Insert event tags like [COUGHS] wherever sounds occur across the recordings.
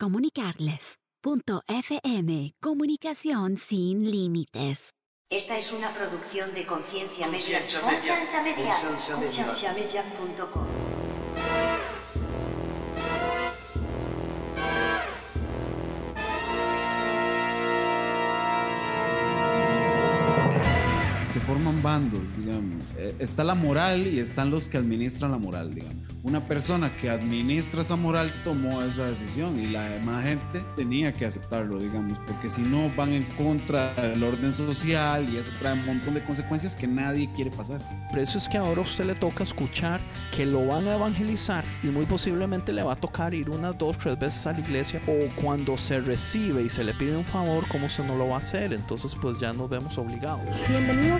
comunicarles. Punto FM, comunicación sin límites. Esta es una producción de Conciencia Media. Conciencia Media. Conciencia Media. Concienciamedia.com. se forman bandos, digamos. Eh, está la moral y están los que administran la moral, digamos. Una persona que administra esa moral tomó esa decisión y la demás gente tenía que aceptarlo, digamos, porque si no van en contra del orden social y eso trae un montón de consecuencias que nadie quiere pasar. Por eso es que ahora a usted le toca escuchar que lo van a evangelizar y muy posiblemente le va a tocar ir unas dos, tres veces a la iglesia o cuando se recibe y se le pide un favor, ¿cómo usted no lo va a hacer? Entonces pues ya nos vemos obligados. Bienvenidos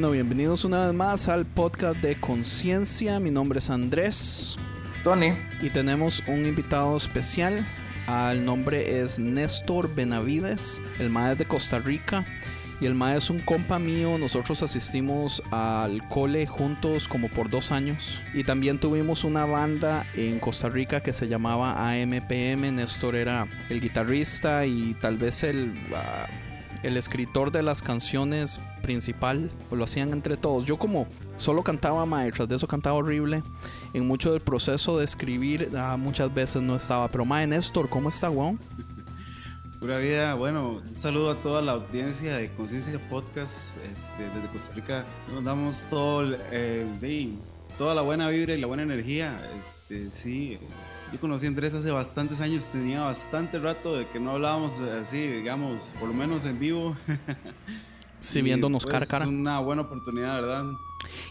Bueno, bienvenidos una vez más al podcast de Conciencia. Mi nombre es Andrés. Tony. Y tenemos un invitado especial. El nombre es Néstor Benavides. El MAE es de Costa Rica. Y el MAE es un compa mío. Nosotros asistimos al cole juntos como por dos años. Y también tuvimos una banda en Costa Rica que se llamaba AMPM. Néstor era el guitarrista y tal vez el... Uh, el escritor de las canciones principal, o lo hacían entre todos. Yo como solo cantaba maestras, de eso cantaba horrible. En mucho del proceso de escribir, ah, muchas veces no estaba. Pero Mae Néstor, ¿cómo está, weón? [LAUGHS] Pura vida, bueno, un saludo a toda la audiencia de Conciencia Podcast este, desde Costa Rica. Nos damos todo el, de, toda la buena vibra y la buena energía. Este, sí, yo conocí a Andrés hace bastantes años, tenía bastante rato de que no hablábamos así, digamos, por lo menos en vivo. [LAUGHS] Sí, viéndonos cara a cara. Es una buena oportunidad, ¿verdad?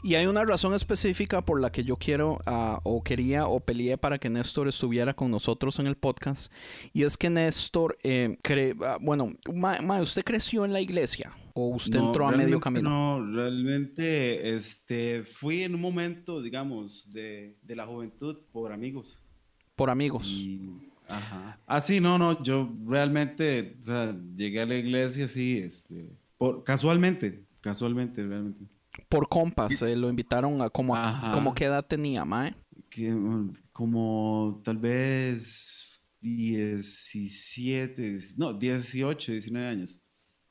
Y hay una razón específica por la que yo quiero uh, o quería o peleé para que Néstor estuviera con nosotros en el podcast. Y es que Néstor, eh, cree, uh, bueno, ma, ma, ¿usted creció en la iglesia o usted no, entró a medio camino? No, realmente este, fui en un momento, digamos, de, de la juventud por amigos. Por amigos. Y, ajá. Ah, sí, no, no, yo realmente, o sea, llegué a la iglesia, sí, este, por, casualmente, casualmente, realmente. Por compas, eh, lo invitaron a como, como qué edad tenía, Mae. Que, como tal vez 17, no, 18, 19 años.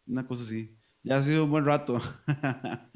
Una cosa así. Ya ha sido un buen rato. [LAUGHS]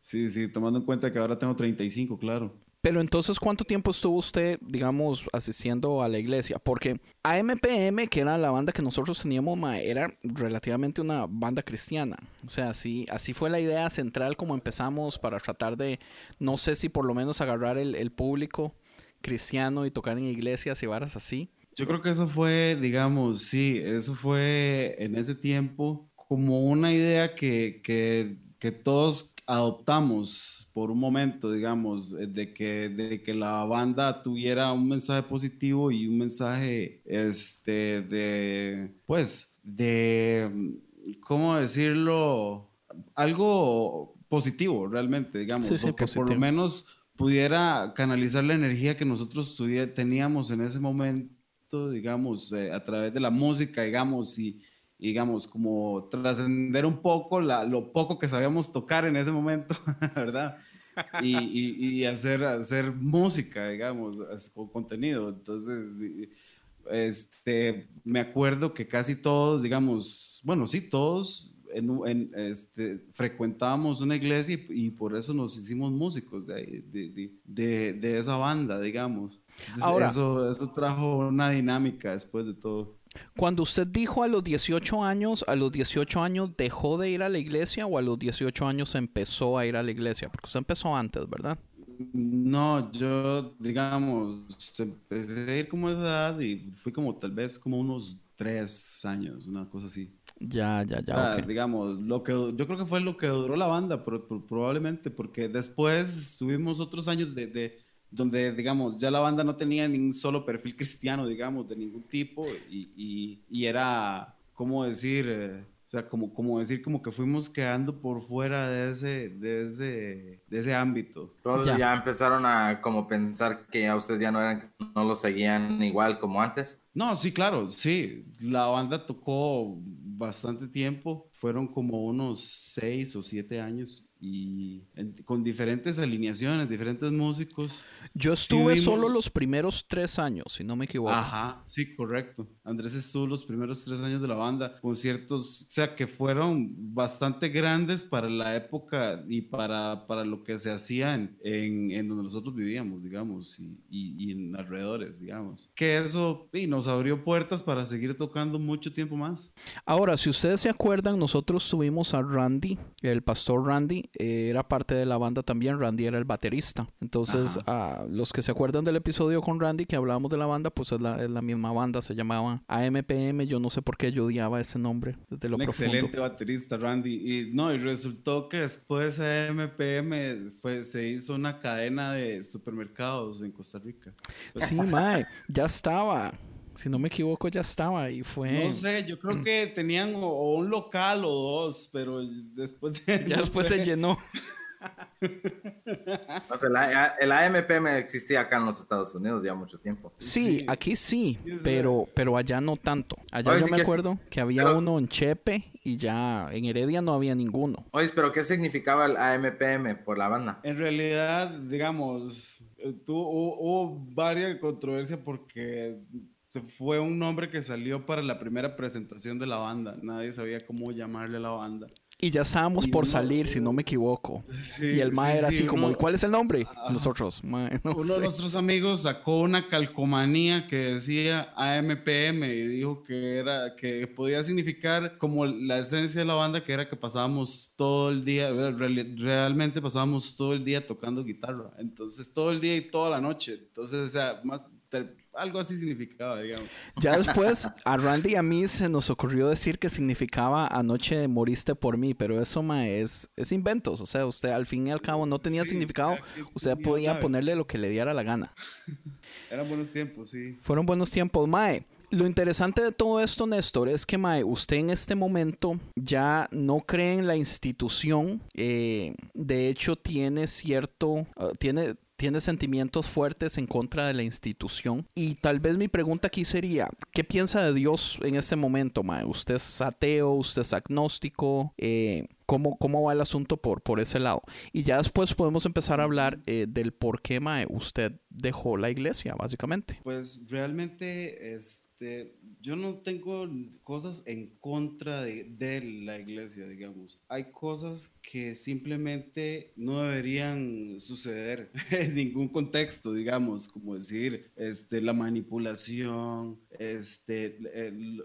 sí, sí, tomando en cuenta que ahora tengo 35, claro. Pero entonces, ¿cuánto tiempo estuvo usted, digamos, asistiendo a la iglesia? Porque AMPM, que era la banda que nosotros teníamos, era relativamente una banda cristiana. O sea, así, así fue la idea central como empezamos para tratar de, no sé si por lo menos agarrar el, público cristiano y tocar en iglesias y varas así. Yo creo que eso fue, digamos, sí, eso fue en ese tiempo como una idea que, que todos adoptamos por un momento, digamos, de que, de que la banda tuviera un mensaje positivo y un mensaje, este, de, pues, de, ¿cómo decirlo? Algo positivo, realmente, digamos, Sí, sí, porque por lo menos pudiera canalizar la energía que nosotros teníamos en ese momento, digamos, eh, a través de la música, digamos, y, y, digamos, como trascender un poco la- lo poco que sabíamos tocar en ese momento, [LAUGHS] ¿verdad? Y, y- y hacer, hacer música, digamos, con contenido. Entonces, este, me acuerdo que casi todos, digamos, bueno, sí, todos en, en, este, frecuentábamos una iglesia y, y por eso nos hicimos músicos de, de, de- de esa banda, digamos. Entonces, Ahora- eso, eso trajo una dinámica después de todo. Cuando usted dijo a los 18 años, ¿a los 18 años dejó de ir a la iglesia o a los 18 años empezó a ir a la iglesia? Porque usted empezó antes, ¿verdad? No, yo, digamos, empecé a ir como a esa edad y fui como tal vez como unos tres años, una cosa así. Ya, ya, O ya. sea, digamos, lo que yo creo que fue lo que duró la banda, pero probablemente porque después tuvimos otros años de, de- donde, digamos, ya la banda no tenía ni un solo perfil [LAUGHS] cristiano, digamos, de ningún tipo y, y- y era, ¿cómo decir? Eh, o sea, como, como decir, como que fuimos quedando por fuera de ese, de ese, de ese ámbito. Entonces Ya. ya. empezaron a como pensar que ya ustedes ya no eran, no lo seguían igual como antes. No, sí, claro, sí. La banda tocó bastante tiempo, fueron como unos seis o siete años y en- con diferentes alineaciones, diferentes músicos. Yo estuve vimos- solo los primeros tres años, si no me equivoco. Ajá, sí, correcto. Andrés estuvo los primeros tres años de la banda, conciertos, o sea, que fueron bastante grandes para la época y para, para lo que se hacía en, en, en donde nosotros vivíamos, digamos, y, y- y en alrededores, digamos. Que eso y nos abrió puertas para seguir tocando mucho tiempo más. Ahora, si ustedes se acuerdan, nosotros tuvimos a Randy, el pastor Randy, eh, era parte de la banda también, Randy era el baterista. Entonces, ah, los que se acuerdan del episodio con Randy que hablábamos de la banda, pues es la, es la misma banda, se llamaba AMPM, yo no sé por qué yo odiaba ese nombre desde lo Un profundo. excelente baterista, Randy. Y no, y resultó que después de MPM fue, se hizo una cadena de supermercados en Costa Rica. Sí, mae, ya estaba. Si no me equivoco, ya estaba y fue... No sé, yo creo que tenían o, o un local o dos, pero después de. [LAUGHS] Ya no después sé. se llenó. [LAUGHS] El, A- el AMPM existía acá en los Estados Unidos ya mucho tiempo. Sí, Sí. aquí sí, pero, pero allá no tanto. Allá Oye, yo me que- acuerdo que había pero- uno en Chepe y ya en Heredia no había ninguno. Oye, pero ¿qué significaba el AMPM por la banda? En realidad, digamos, eh, tuvo, hubo, hubo varias controversias porque fue un nombre que salió para la primera presentación de la banda. Nadie sabía cómo llamarle a la banda. Y ya estábamos Y por uno- salir, si no me equivoco. Sí, y el mae sí, era sí, así como, uno- ¿y cuál es el nombre? Ajá. Nosotros, mae, no Uno sé. de nuestros amigos sacó una calcomanía que decía AMPM y dijo que era que podía significar como la esencia de la banda que era que pasábamos todo el día real- realmente pasábamos todo el día tocando guitarra entonces todo el día y toda la noche entonces o sea más algo así significaba digamos Ya [LAUGHS] después a Randy y a mí se nos ocurrió decir que significaba anoche moriste por mí, pero eso mae, es, es inventos. O sea, usted al fin y al cabo no tenía Sí, significado. Usted tenía, podía ¿sabe? ponerle lo que le diera la gana. [LAUGHS] eran buenos tiempos sí Fueron buenos tiempos, Mae. Lo interesante de todo esto, Néstor, es que, Mae, usted en este momento ya no cree en la institución. eh, de hecho, tiene cierto. ah, tiene. Tiene sentimientos fuertes en contra de la institución. Y tal vez mi pregunta aquí sería: ¿qué piensa de Dios en este momento, Mae? ¿Usted es ateo? ¿Usted es agnóstico? Eh, ¿cómo, ¿Cómo va el asunto por, por ese lado? Y ya después podemos empezar a hablar eh, del por qué, Mae, usted dejó la iglesia, básicamente. Pues realmente, este, yo no tengo cosas en contra de, la iglesia, digamos. Hay cosas que simplemente no deberían suceder [LAUGHS] en ningún contexto, digamos, como decir, este, la manipulación, este,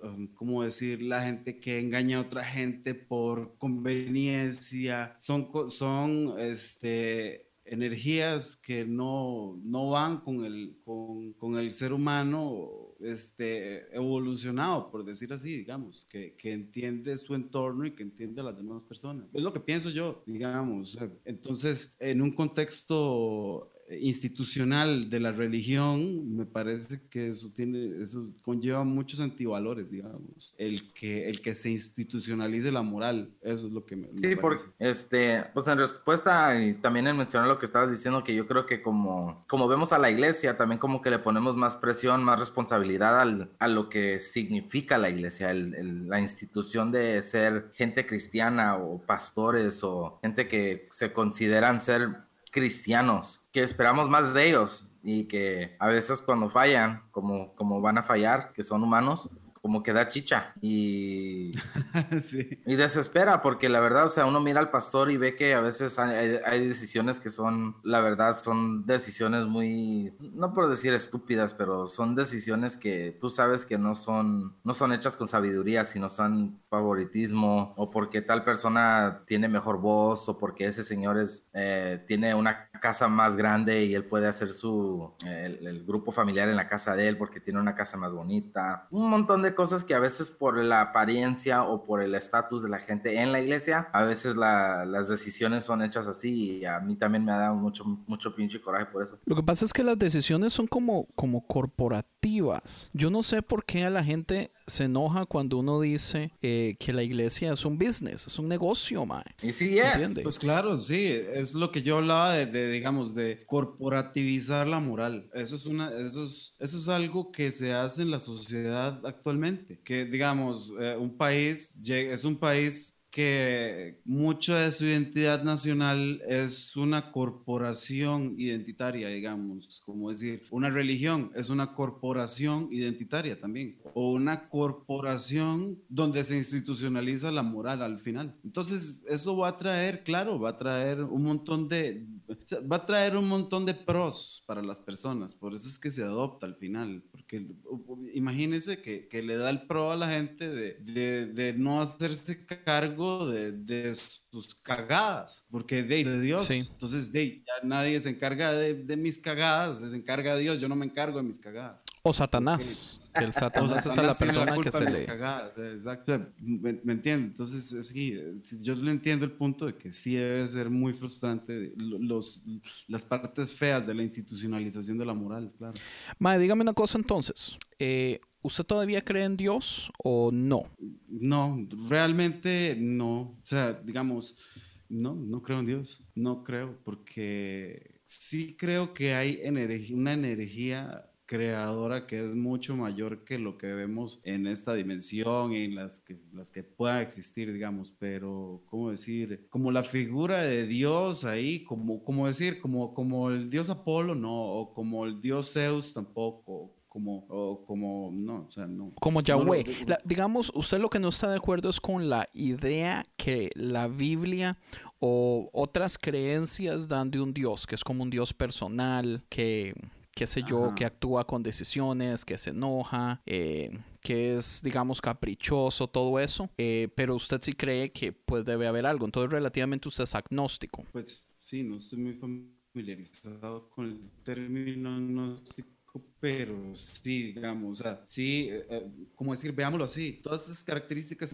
um, como decir, la gente que engaña a otra gente por conveniencia, son, son, este, energías que no, no van con el, con, con el ser humano este, evolucionado, por decir así, digamos, que, que entiende su entorno y que entiende a las demás personas. Es lo que pienso yo, digamos. Entonces, en un contexto institucional de la religión, me parece que eso tiene, eso conlleva muchos antivalores, digamos. El que, el que se institucionalice la moral, eso es lo que me, me Sí, porque, este, pues en respuesta y también en mencionar lo que estabas diciendo, que yo creo que como, como vemos a la iglesia, también como que le ponemos más presión, más responsabilidad al, a lo que significa la iglesia, el- el- la institución de ser gente cristiana o pastores o gente que se consideran ser cristianos, que esperamos más de ellos y que a veces cuando fallan, como, como van a fallar, que son humanos, como que da chicha y, [LAUGHS] sí. y desespera, porque la verdad, o sea, uno mira al pastor y ve que a veces hay, hay decisiones que son, la verdad, son decisiones muy, no por decir estúpidas, pero son decisiones que tú sabes que no son, no son hechas con sabiduría, sino son favoritismo o porque tal persona tiene mejor voz o porque ese señor es, eh, tiene una casa más grande y él puede hacer su, el, el grupo familiar en la casa de él porque tiene una casa más bonita. Un montón de cosas que a veces por la apariencia o por el estatus de la gente en la iglesia, a veces la- las decisiones son hechas así y a mí también me ha dado mucho, mucho pinche coraje por eso. Lo que pasa es que las decisiones son como, como corporativas. Yo no sé por qué a la gente se enoja cuando uno dice eh, que la iglesia es un business, es un negocio, mae. Y sí es. ¿Entiende? Pues claro, sí, es lo que yo hablaba de, de, digamos, de corporativizar la moral. Eso es una, eso es, eso es algo que se hace en la sociedad actualmente. Que, digamos, eh, un país es un país que mucho de su identidad nacional es una corporación identitaria, digamos, como decir, una religión es una corporación identitaria también, o una corporación donde se institucionaliza la moral al final. Entonces, eso va a traer, claro, va a traer un montón de, va a traer un montón de pros para las personas, por eso es que se adopta al final, porque imagínense que, que le da el pro a la gente de, de- de no hacerse cargo de, de sus cagadas, porque de, de Dios, Sí. entonces de, ya nadie se encarga de, de mis cagadas, se encarga Dios, yo no me encargo de mis cagadas. O Satanás. Que el O Satanás sea, es a la persona que se le... cagadas, Exacto, me, me entiendo. Entonces, es que yo le entiendo el punto de que sí debe ser muy frustrante lo- los, las partes feas de la institucionalización de la moral, claro. Mae, dígame una cosa entonces. Eh, ¿Usted todavía cree en Dios o no? No, realmente no. O sea, digamos, no, no creo en Dios. No creo, porque sí creo que hay energía, una energía creadora que es mucho mayor que lo que vemos en esta dimensión y en las que, las que pueda existir, digamos, pero, ¿cómo decir? Como la figura de Dios ahí, como, como decir, como, como el dios Apolo, no, o como el dios Zeus tampoco, como, o como, no, o sea, no. Como No Yahweh. La- digamos, usted lo que no está de acuerdo es con la idea que la Biblia o otras creencias dan de un Dios, que es como un Dios personal, que, qué sé yo, Ajá. que actúa con decisiones, que se enoja, eh, que es, digamos, caprichoso, todo eso. Eh, pero usted sí cree que pues debe haber algo. Entonces, relativamente usted es agnóstico. Pues sí, no estoy muy familiarizado con el término agnóstico, pero sí, digamos, o sea, sí, eh, eh, como decir, veámoslo así, todas esas características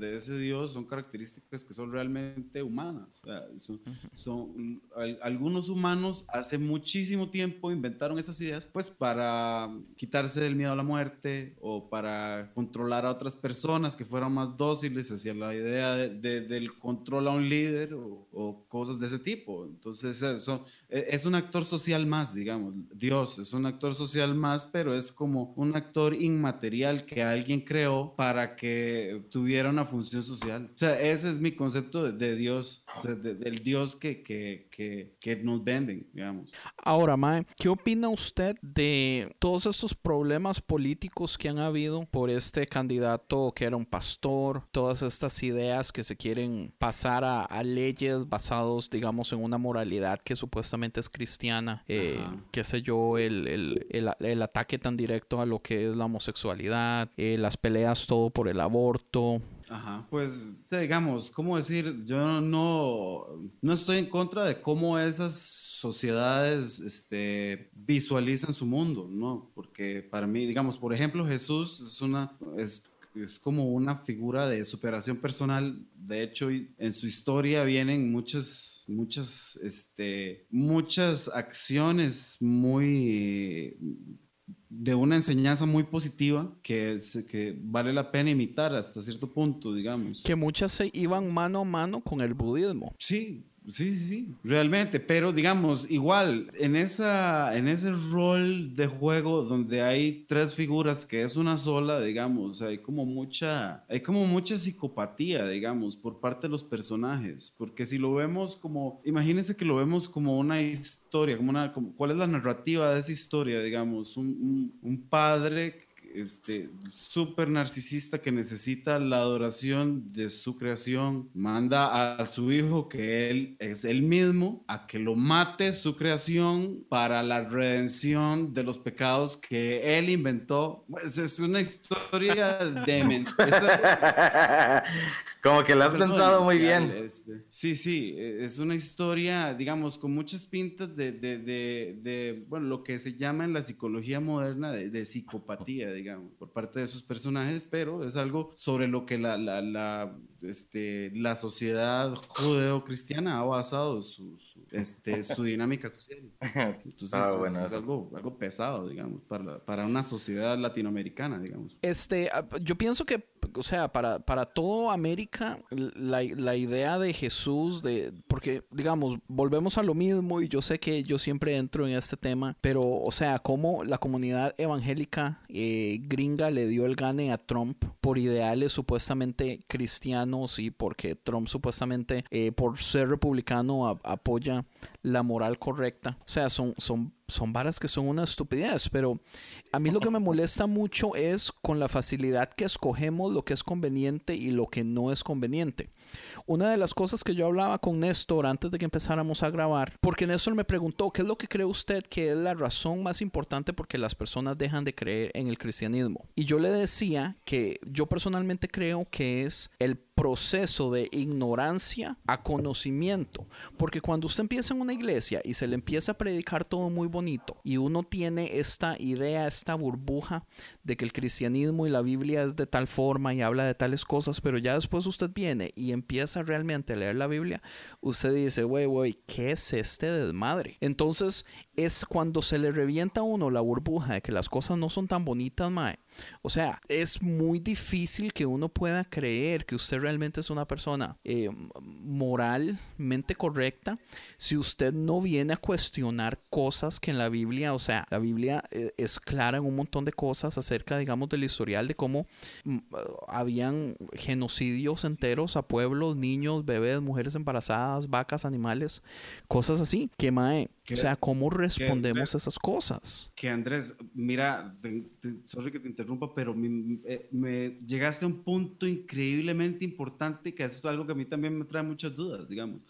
de ese Dios son características que son realmente humanas. o sea, son, son- al- algunos humanos hace muchísimo tiempo inventaron esas ideas, pues para quitarse del miedo a la muerte o para controlar a otras personas que fueran más dóciles hacia la idea de- de- del control a un líder o, o cosas de ese tipo. Entonces, eso e- es un actor social más, digamos. Dios es un actor social más, pero es como un actor inmaterial que alguien creó para que tuviera una función social. O sea, ese es mi concepto de, de Dios, o sea, de- del Dios que, que, que, que nos venden, digamos. Ahora, Mae, ¿qué opina usted de todos estos problemas políticos que han habido por este candidato que era un pastor? Todas estas ideas que se quieren pasar a, a leyes basados, digamos, en una moralidad que supuestamente es cristiana. Eh, qué sé yo, el, el- el- el ataque tan directo a lo que es la homosexualidad, eh, las peleas todo por el aborto. Ajá, pues digamos, ¿cómo decir? Yo no, no estoy en contra de cómo esas sociedades este, visualizan su mundo, ¿no? Porque para mí, digamos, por ejemplo, Jesús es una, es, es como una figura de superación personal. De hecho, en su historia vienen muchas, muchas, este, muchas acciones muy de una enseñanza muy positiva que, que vale la pena imitar hasta cierto punto, digamos. Que muchas se iban mano a mano con el budismo. Sí, sí, sí, sí, realmente, pero digamos, igual, en, esa, en ese rol de juego donde hay tres figuras que es una sola, digamos, hay como mucha, hay como mucha psicopatía, digamos, por parte de los personajes, porque si lo vemos como, imagínense que lo vemos como una historia, como una, como, ¿cuál es la narrativa de esa historia, digamos? Un, un- un padre este, súper narcisista que necesita la adoración de su creación, manda a su hijo, que él es él mismo, a que lo mate su creación para la redención de los pecados que él inventó. Pues, es una historia de... [LAUGHS] Como que lo has pensado muy bien. Este. Sí, sí, e, es una historia, digamos, con muchas pintas de, de, de, de bueno, lo que se llama en la psicología moderna de, psicopatía, digamos, por parte de sus personajes, pero es algo sobre lo que la, la, la, este, la sociedad judeo-cristiana ha basado su, su, este, su [LAUGHS] dinámica social. Entonces, ah, bueno, es, algo, algo pesado, digamos, para, para una sociedad latinoamericana, digamos. Este, ah, yo pienso que o sea, para, para toda América, la, la, idea de Jesús, de, porque, digamos, volvemos a lo mismo y yo sé que yo siempre entro en este tema, pero, o sea, cómo la comunidad evangélica eh, gringa le dio el gane a Trump por ideales supuestamente cristianos y porque Trump supuestamente, eh, por ser republicano, apoya la moral correcta. O sea, son, son son varas que son una estupidez, pero a mí lo que me molesta mucho es con la facilidad que escogemos lo que es conveniente y lo que no es conveniente. Una de las cosas que yo hablaba con Néstor antes de que empezáramos a grabar, porque Néstor me preguntó, ¿qué es lo que cree usted que es la razón más importante porque las personas dejan de creer en el cristianismo? Y yo le decía que yo personalmente creo que es el proceso de ignorancia a conocimiento. Porque cuando usted empieza en una iglesia y se le empieza a predicar todo muy bonito y uno tiene esta idea, esta burbuja de que el cristianismo y la Biblia es de tal forma y habla de tales cosas, pero ya después usted viene y empieza realmente a leer la Biblia, usted dice, güey, güey, ¿qué es este desmadre? Entonces es cuando se le revienta a uno la burbuja de que las cosas no son tan bonitas, mae o sea, es muy difícil que uno pueda creer que usted realmente es una persona eh, moralmente correcta si usted no viene a cuestionar cosas que en la Biblia, o sea, la Biblia eh, es clara en un montón de cosas acerca, digamos, del historial de cómo mm, habían genocidios enteros a pueblos, niños, bebés, mujeres embarazadas, vacas, animales, cosas así. Que mae, o sea, ¿cómo respondemos a esas cosas? Que Andrés, mira, sorry que te interrumpa, pero eh, me, llegaste a un punto increíblemente importante que es algo que a mí también me trae muchas dudas, digamos.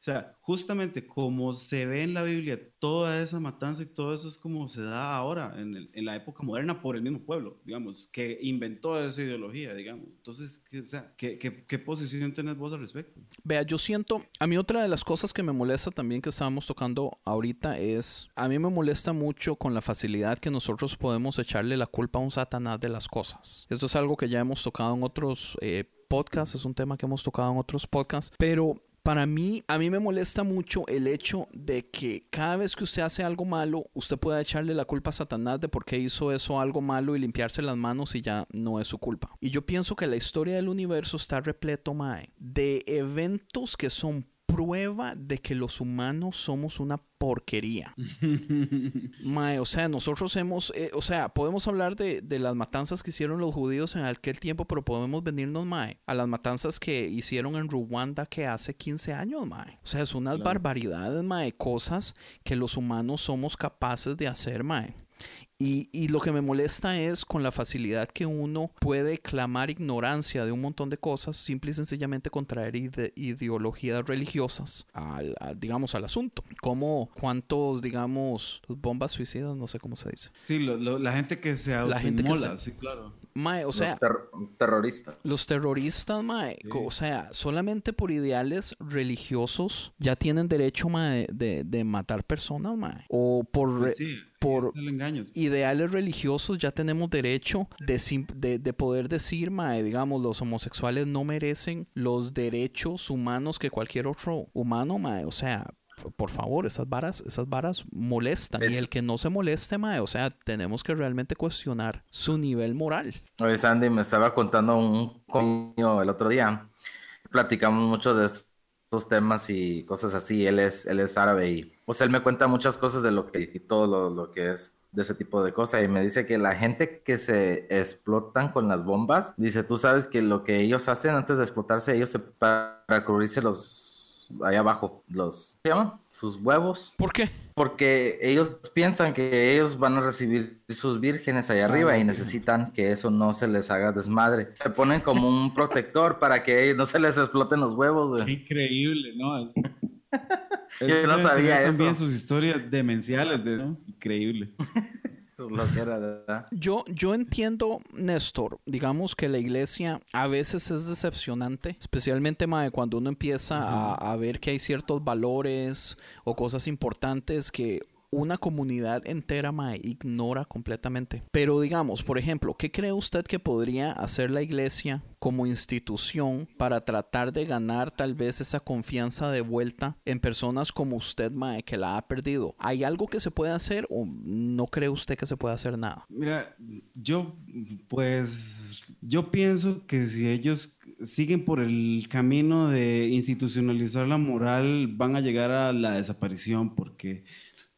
O sea, justamente como se ve en la Biblia, toda esa matanza y todo eso es como se da ahora, en, la época moderna, por el mismo pueblo, digamos, que inventó esa ideología, digamos. Entonces, ¿qué, o sea, ¿qué, qué, posición tenés vos al respecto? Vea, yo siento, a mí otra de las cosas que me molesta también que estábamos tocando ahorita es, a mí me molesta mucho con la facilidad que nosotros podemos echarle la culpa a un satanás de las cosas. Esto es algo que ya hemos tocado en otros... Eh, podcasts, es un tema que hemos tocado en otros podcasts, pero para mí, a mí me molesta mucho el hecho de que cada vez que usted hace algo malo, usted pueda echarle la culpa a Satanás de por qué hizo eso algo malo y limpiarse las manos y ya no es su culpa. Y yo pienso que la historia del universo está repleto, Mae, de eventos que son prueba de que los humanos somos una porquería. [LAUGHS] Mae, o sea, nosotros hemos, eh, o sea, podemos hablar de, de, las matanzas que hicieron los judíos en aquel tiempo, pero podemos venirnos, Mae, a las matanzas que hicieron en Ruanda que hace 15 años, Mae. O sea, es unas barbaridades, Mae, cosas que los humanos somos capaces de hacer, Mae. Y, lo que me molesta es con la facilidad que uno puede clamar ignorancia de un montón de cosas, simple y sencillamente contraer ideologías religiosas al, digamos, al asunto. Como cuántos, digamos, bombas suicidas, no sé cómo se dice. Sí, la gente que se la gente sí, claro. Mae, o sea, los terroristas. Los terroristas, mae, o sea, solamente por ideales religiosos ya tienen derecho, mae, de, de matar personas, mae. O por... Pues por ideales religiosos ya tenemos derecho de, de, poder decir, mae, digamos, los homosexuales no merecen los derechos humanos que cualquier otro humano, mae. O sea, por favor, esas varas, esas varas molestan. Y el que no se moleste, mae, o sea, tenemos que realmente cuestionar su nivel moral. Oye, Sandy, me estaba contando un coño el otro día. Platicamos mucho de estos temas y cosas así. Él es, él es árabe y o sea, él me cuenta muchas cosas de lo que, y todo lo, que es de ese tipo de cosas y me dice que la gente que se explotan con las bombas, dice, tú sabes que lo que ellos hacen antes de explotarse, ellos se, para cubrirse los ahí abajo, los, ¿qué llaman? Sus huevos. ¿Por qué? Porque ellos piensan que ellos van a recibir sus vírgenes allá arriba y necesitan que eso no se les haga desmadre. Se ponen como un protector para que no se les exploten los huevos, güey. Increíble, ¿no? Yo no sabía eso. También sus historias demenciales, de, ¿no? Increíble. [LAUGHS] Eso es lo que era, ¿verdad? Yo, yo entiendo, Néstor, digamos que la iglesia a veces es decepcionante, especialmente mae, cuando uno empieza a, a ver que hay ciertos valores o cosas importantes que una comunidad entera mae, ignora completamente. Pero digamos, por ejemplo, ¿qué cree usted que podría hacer la iglesia como institución para tratar de ganar tal vez esa confianza de vuelta en personas como usted, mae, que la ha perdido? ¿Hay algo que se puede hacer o no cree usted que se puede hacer nada? Mira, yo, pues, yo pienso que si ellos siguen por el camino de institucionalizar la moral, van a llegar a la desaparición porque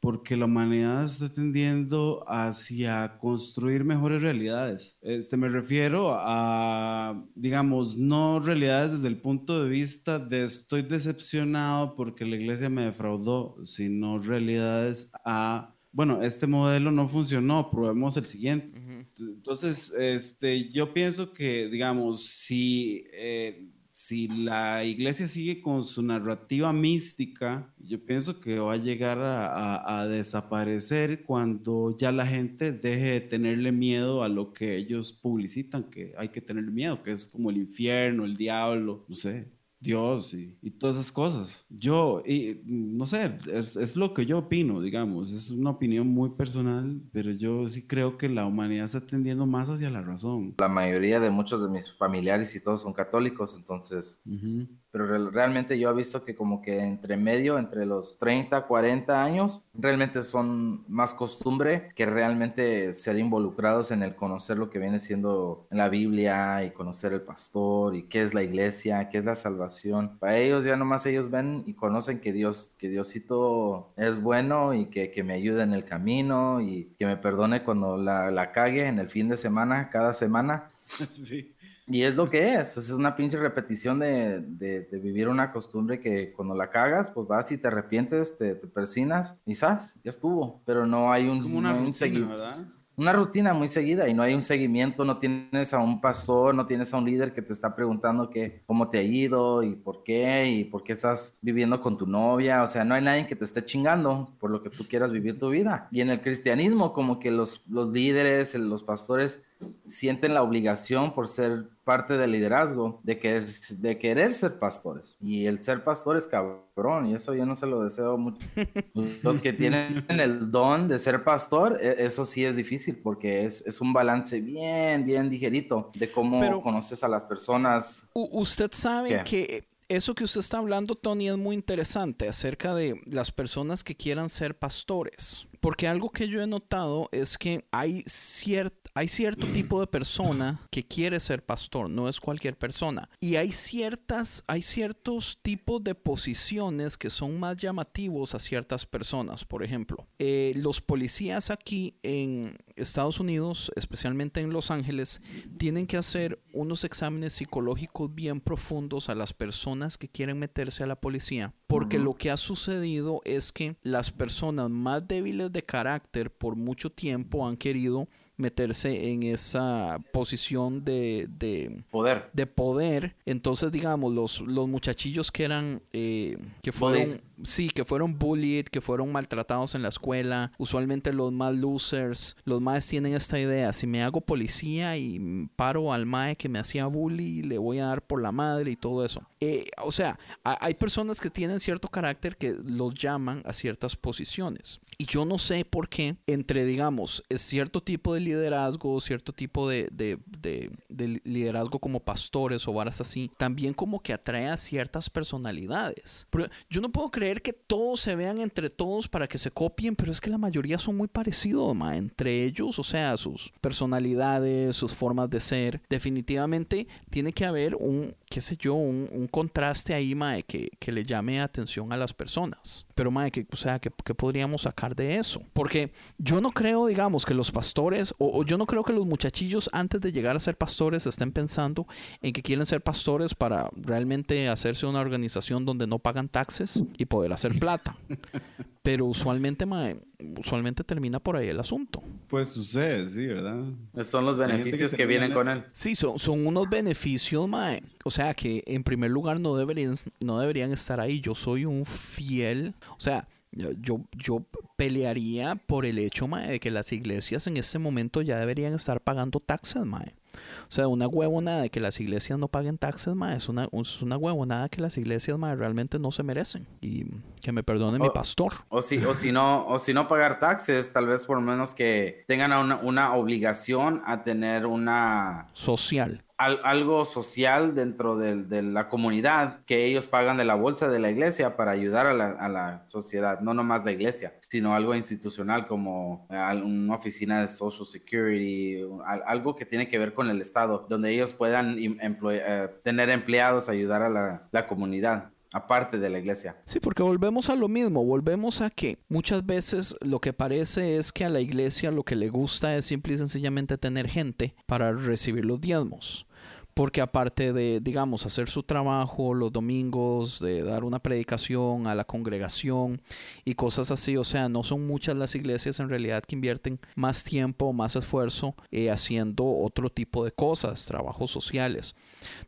porque la humanidad está tendiendo hacia construir mejores realidades. Este, me refiero a, digamos, no realidades desde el punto de vista de estoy decepcionado porque la iglesia me defraudó, sino realidades a, bueno, este modelo no funcionó, probemos el siguiente. Entonces, este, yo pienso que, digamos, si... Eh, si la iglesia sigue con su narrativa mística, yo pienso que va a llegar a, desaparecer cuando ya la gente deje de tenerle miedo a lo que ellos publicitan, que hay que tener miedo, que es como el infierno, el diablo, no sé. Dios y, y, todas esas cosas. Yo, y, no sé, es, es, lo que yo opino, digamos, es una opinión muy personal, pero yo sí creo que la humanidad está tendiendo más hacia la razón. La mayoría de muchos de mis familiares y todos son católicos, entonces... Uh -huh. Pero re realmente yo he visto que como que entre medio, entre los 30, 40 años, realmente son más costumbre que realmente ser involucrados en el conocer lo que viene siendo la Biblia y conocer el pastor y qué es la iglesia, qué es la salvación. Para ellos ya nomás ellos ven y conocen que Dios, que Diosito es bueno y que, que me ayuda en el camino y que me perdone cuando la, la cague en el fin de semana, cada semana. [LAUGHS] sí. Y es lo que es, es una pinche repetición de, de, de, vivir una costumbre que cuando la cagas, pues vas y te arrepientes, te, te persinas y sabes, ya estuvo. Pero no hay un, Como una no hay un rutina, ¿verdad? una rutina muy seguida y no hay un seguimiento, no tienes a un pastor, no tienes a un líder que te está preguntando que, cómo te ha ido y por qué y por qué estás viviendo con tu novia, o sea, no hay nadie que te esté chingando por lo que tú quieras vivir tu vida. Y en el cristianismo como que los, los líderes, los pastores sienten la obligación por ser parte del liderazgo de, que, de querer ser pastores. Y el ser pastor es cabrón, y eso yo no se lo deseo mucho. [LAUGHS] Los que tienen el don de ser pastor, e, eso sí es difícil, porque es, es un balance bien, bien ligerito de cómo Pero- conoces a las personas. Usted sabe ¿Qué? que eso que usted está hablando, Tony, es muy interesante acerca de las personas que quieran ser pastores. Porque algo que yo he notado es que hay, cier- hay cierto [CLEARS THROAT] tipo de persona que quiere ser pastor, no es cualquier persona. Y hay ciertas, hay ciertos tipos de posiciones que son más llamativos a ciertas personas. Por ejemplo, eh, los policías aquí en Estados Unidos, especialmente en Los Ángeles, tienen que hacer unos exámenes psicológicos bien profundos a las personas que quieren meterse a la policía. Porque lo que ha sucedido es que las personas más débiles de carácter por mucho tiempo han querido meterse en esa posición de, de, Poder. de poder. Entonces, digamos, los, los muchachillos que eran, eh, que fueron, sí, que fueron bullied, que fueron maltratados en la escuela, usualmente los más losers, los más tienen esta idea, si me hago policía y paro al mae que me hacía bully, le voy a dar por la madre y todo eso. Eh, o sea, ha- hay personas que tienen cierto carácter que los llaman a ciertas posiciones. Y yo no sé por qué entre, digamos, cierto tipo de liderazgo, cierto tipo de, de- de- de liderazgo como pastores o varas así, también como que atrae a ciertas personalidades. Pero yo no puedo creer que todos se vean entre todos para que se copien, pero es que la mayoría son muy parecidos, ma, entre ellos, o sea, sus personalidades, sus formas de ser. Definitivamente tiene que haber un, qué sé yo, un, un contraste ahí, ma, que, que le llame atención a las personas. Pero, ma, que, o sea, ¿qué, qué podríamos sacar de eso? Porque yo no creo, digamos, que los pastores, o, o yo no creo que los muchachillos antes de llegar a ser pastores estén pensando en que quieren ser pastores para realmente hacerse una organización donde no pagan taxes y poder hacer plata. [LAUGHS] Pero usualmente, ma, usualmente termina por ahí el asunto. Pues sucede, sí, ¿verdad? Son los beneficios que que, vienen con él. Sí, son, son unos beneficios, mae. O sea, que en primer lugar no deberían, no deberían estar ahí. Yo soy un fiel, o sea, yo, yo, pelearía por el hecho, mae, de que las iglesias en este momento ya deberían estar pagando taxes, mae. O sea, una huevonada de que las iglesias no paguen taxes, mae, es una, es una huevonada que las iglesias, mae, realmente no se merecen. Y que me perdone mi pastor. O si, o si no, o si no pagar taxes, tal vez por lo menos que tengan una, una obligación a tener una Social. Al- algo social dentro del- de, la comunidad que ellos pagan de la bolsa de la iglesia para ayudar a la, sociedad, no nomás la iglesia, sino algo institucional como eh, una oficina de Social Security, al- algo que tiene que ver con el Estado, donde ellos puedan eh, tener empleados, ayudar a la, la comunidad, aparte de la iglesia. Sí, porque volvemos a lo mismo, volvemos a que muchas veces lo que parece es que a la iglesia lo que le gusta es simple y sencillamente tener gente para recibir los diezmos. Porque aparte de, digamos, hacer su trabajo los domingos, de dar una predicación a la congregación y cosas así, o sea, no son muchas las iglesias en realidad que invierten más tiempo, más esfuerzo eh, haciendo otro tipo de cosas, trabajos sociales.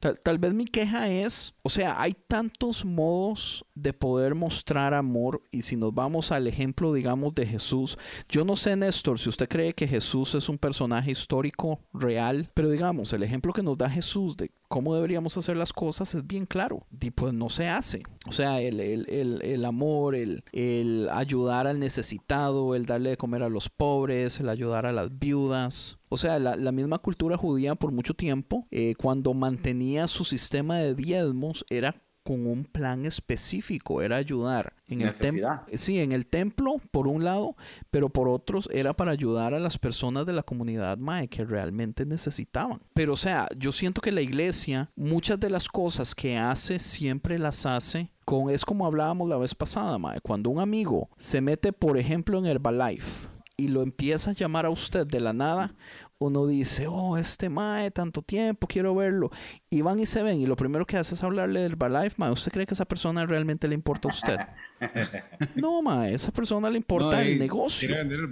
Tal, tal vez mi queja es, o sea, hay tantos modos de poder mostrar amor y si nos vamos al ejemplo, digamos, de Jesús, yo no sé, Néstor, si usted cree que Jesús es un personaje histórico real, pero digamos, el ejemplo que nos da Jesús de cómo deberíamos hacer las cosas es bien claro y pues no se hace. O sea, el, el- el- el amor, el, el ayudar al necesitado, el darle de comer a los pobres, el ayudar a las viudas. O sea, la, la misma cultura judía por mucho tiempo, eh, cuando mantenía su sistema de diezmos, era con un plan específico, era ayudar en el templo. Sí, en el templo, por un lado, pero por otros era para ayudar a las personas de la comunidad mae que realmente necesitaban. Pero o sea, yo siento que la iglesia, muchas de las cosas que hace, siempre las hace con, es como hablábamos la vez pasada, mae, cuando un amigo se mete, por ejemplo, en Herbalife y lo empieza a llamar a usted de la nada, uno dice, oh, este mae, tanto tiempo, quiero verlo. Y van y se ven, y lo primero que hace es hablarle del Herbalife, mae. ¿Usted cree que esa persona realmente le importa a usted? [LAUGHS] No, mae, esa persona le importa No, el negocio. quiere vender el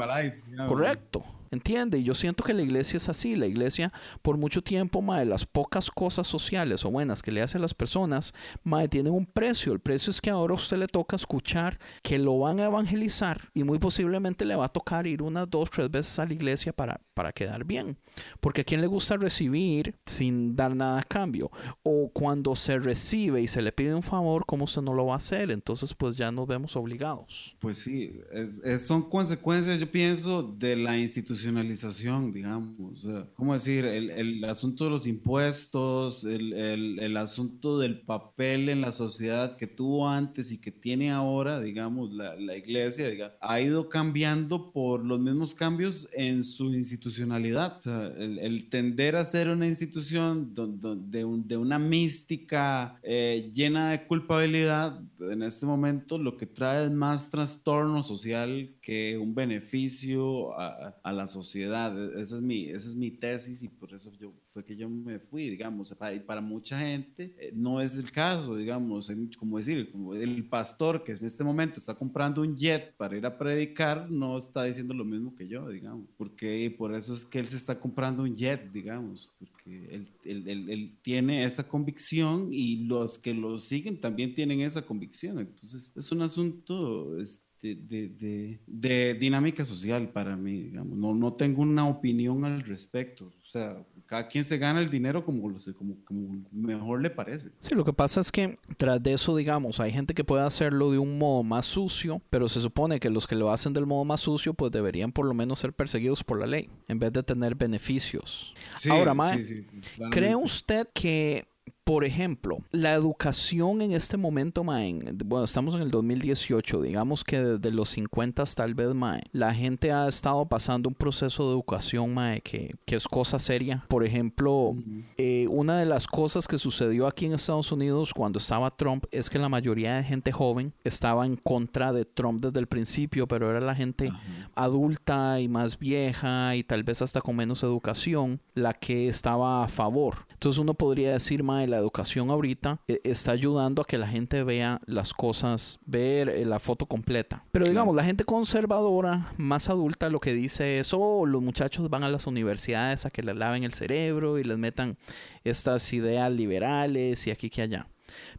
digamos. Correcto. ¿Entiende? Y yo siento que la iglesia es así. La iglesia, por mucho tiempo, mae, las pocas cosas sociales o buenas que le hace a las personas, mae, tienen un precio. El precio es que ahora a usted le toca escuchar que lo van a evangelizar y muy posiblemente le va a tocar ir unas dos, tres veces a la iglesia para, para quedar bien. Porque a quién le gusta recibir sin dar nada a cambio. O cuando se recibe y se le pide un favor, ¿cómo usted no lo va a hacer? Entonces, pues ya nos vemos obligados. Pues sí, es- son consecuencias, yo pienso, de la institucionalización, digamos. O sea, ¿Cómo decir? El, el asunto de los impuestos, el, el- el asunto del papel en la sociedad que tuvo antes y que tiene ahora, digamos, la, la iglesia, diga, ha ido cambiando por los mismos cambios en su institucionalidad. O sea, el, tender a ser una institución de, un- de una mística eh, llena de culpabilidad, en este momento lo que trae es más trastorno social que un beneficio a, a la sociedad. E- Esa es, mi, esa es mi tesis y por eso yo, fue que yo me fui, digamos. Para, y para mucha gente eh, no es el caso, digamos, como decir, como el pastor que en este momento está comprando un jet para ir a predicar, no está diciendo lo mismo que yo, digamos, porque por eso es que él se está comprando un jet, digamos, porque él, él- él- él tiene esa convicción y los que lo siguen también tienen esa convicción. Entonces es un asunto de, de- de dinámica social para mí, digamos. No, no tengo una opinión al respecto. O sea, cada quien se gana el dinero como, como, como mejor le parece. Sí, lo que pasa es que tras de eso, digamos, hay gente que puede hacerlo de un modo más sucio, pero se supone que los que lo hacen del modo más sucio, pues deberían por lo menos ser perseguidos por la ley, en vez de tener beneficios. Sí, Ahora, Mae, sí, sí. ¿Cree usted que por ejemplo, la educación en este momento, mae, en- bueno, estamos en el 2018, digamos que desde los 50 tal vez, mae, la gente ha estado pasando un proceso de educación, mae, que, que es cosa seria. Por ejemplo, eh, una de las cosas que sucedió aquí en Estados Unidos cuando estaba Trump es que la mayoría de gente joven estaba en contra de Trump desde el principio, pero era la gente adulta y más vieja y tal vez hasta con menos educación la que estaba a favor. Entonces uno podría decir, mae, la educación ahorita eh, está ayudando a que la gente vea las cosas, ver eh, la foto completa. Pero digamos, la gente conservadora, más adulta, lo que dice es, oh, los muchachos van a las universidades a que les laven el cerebro y les metan estas ideas liberales y aquí que allá.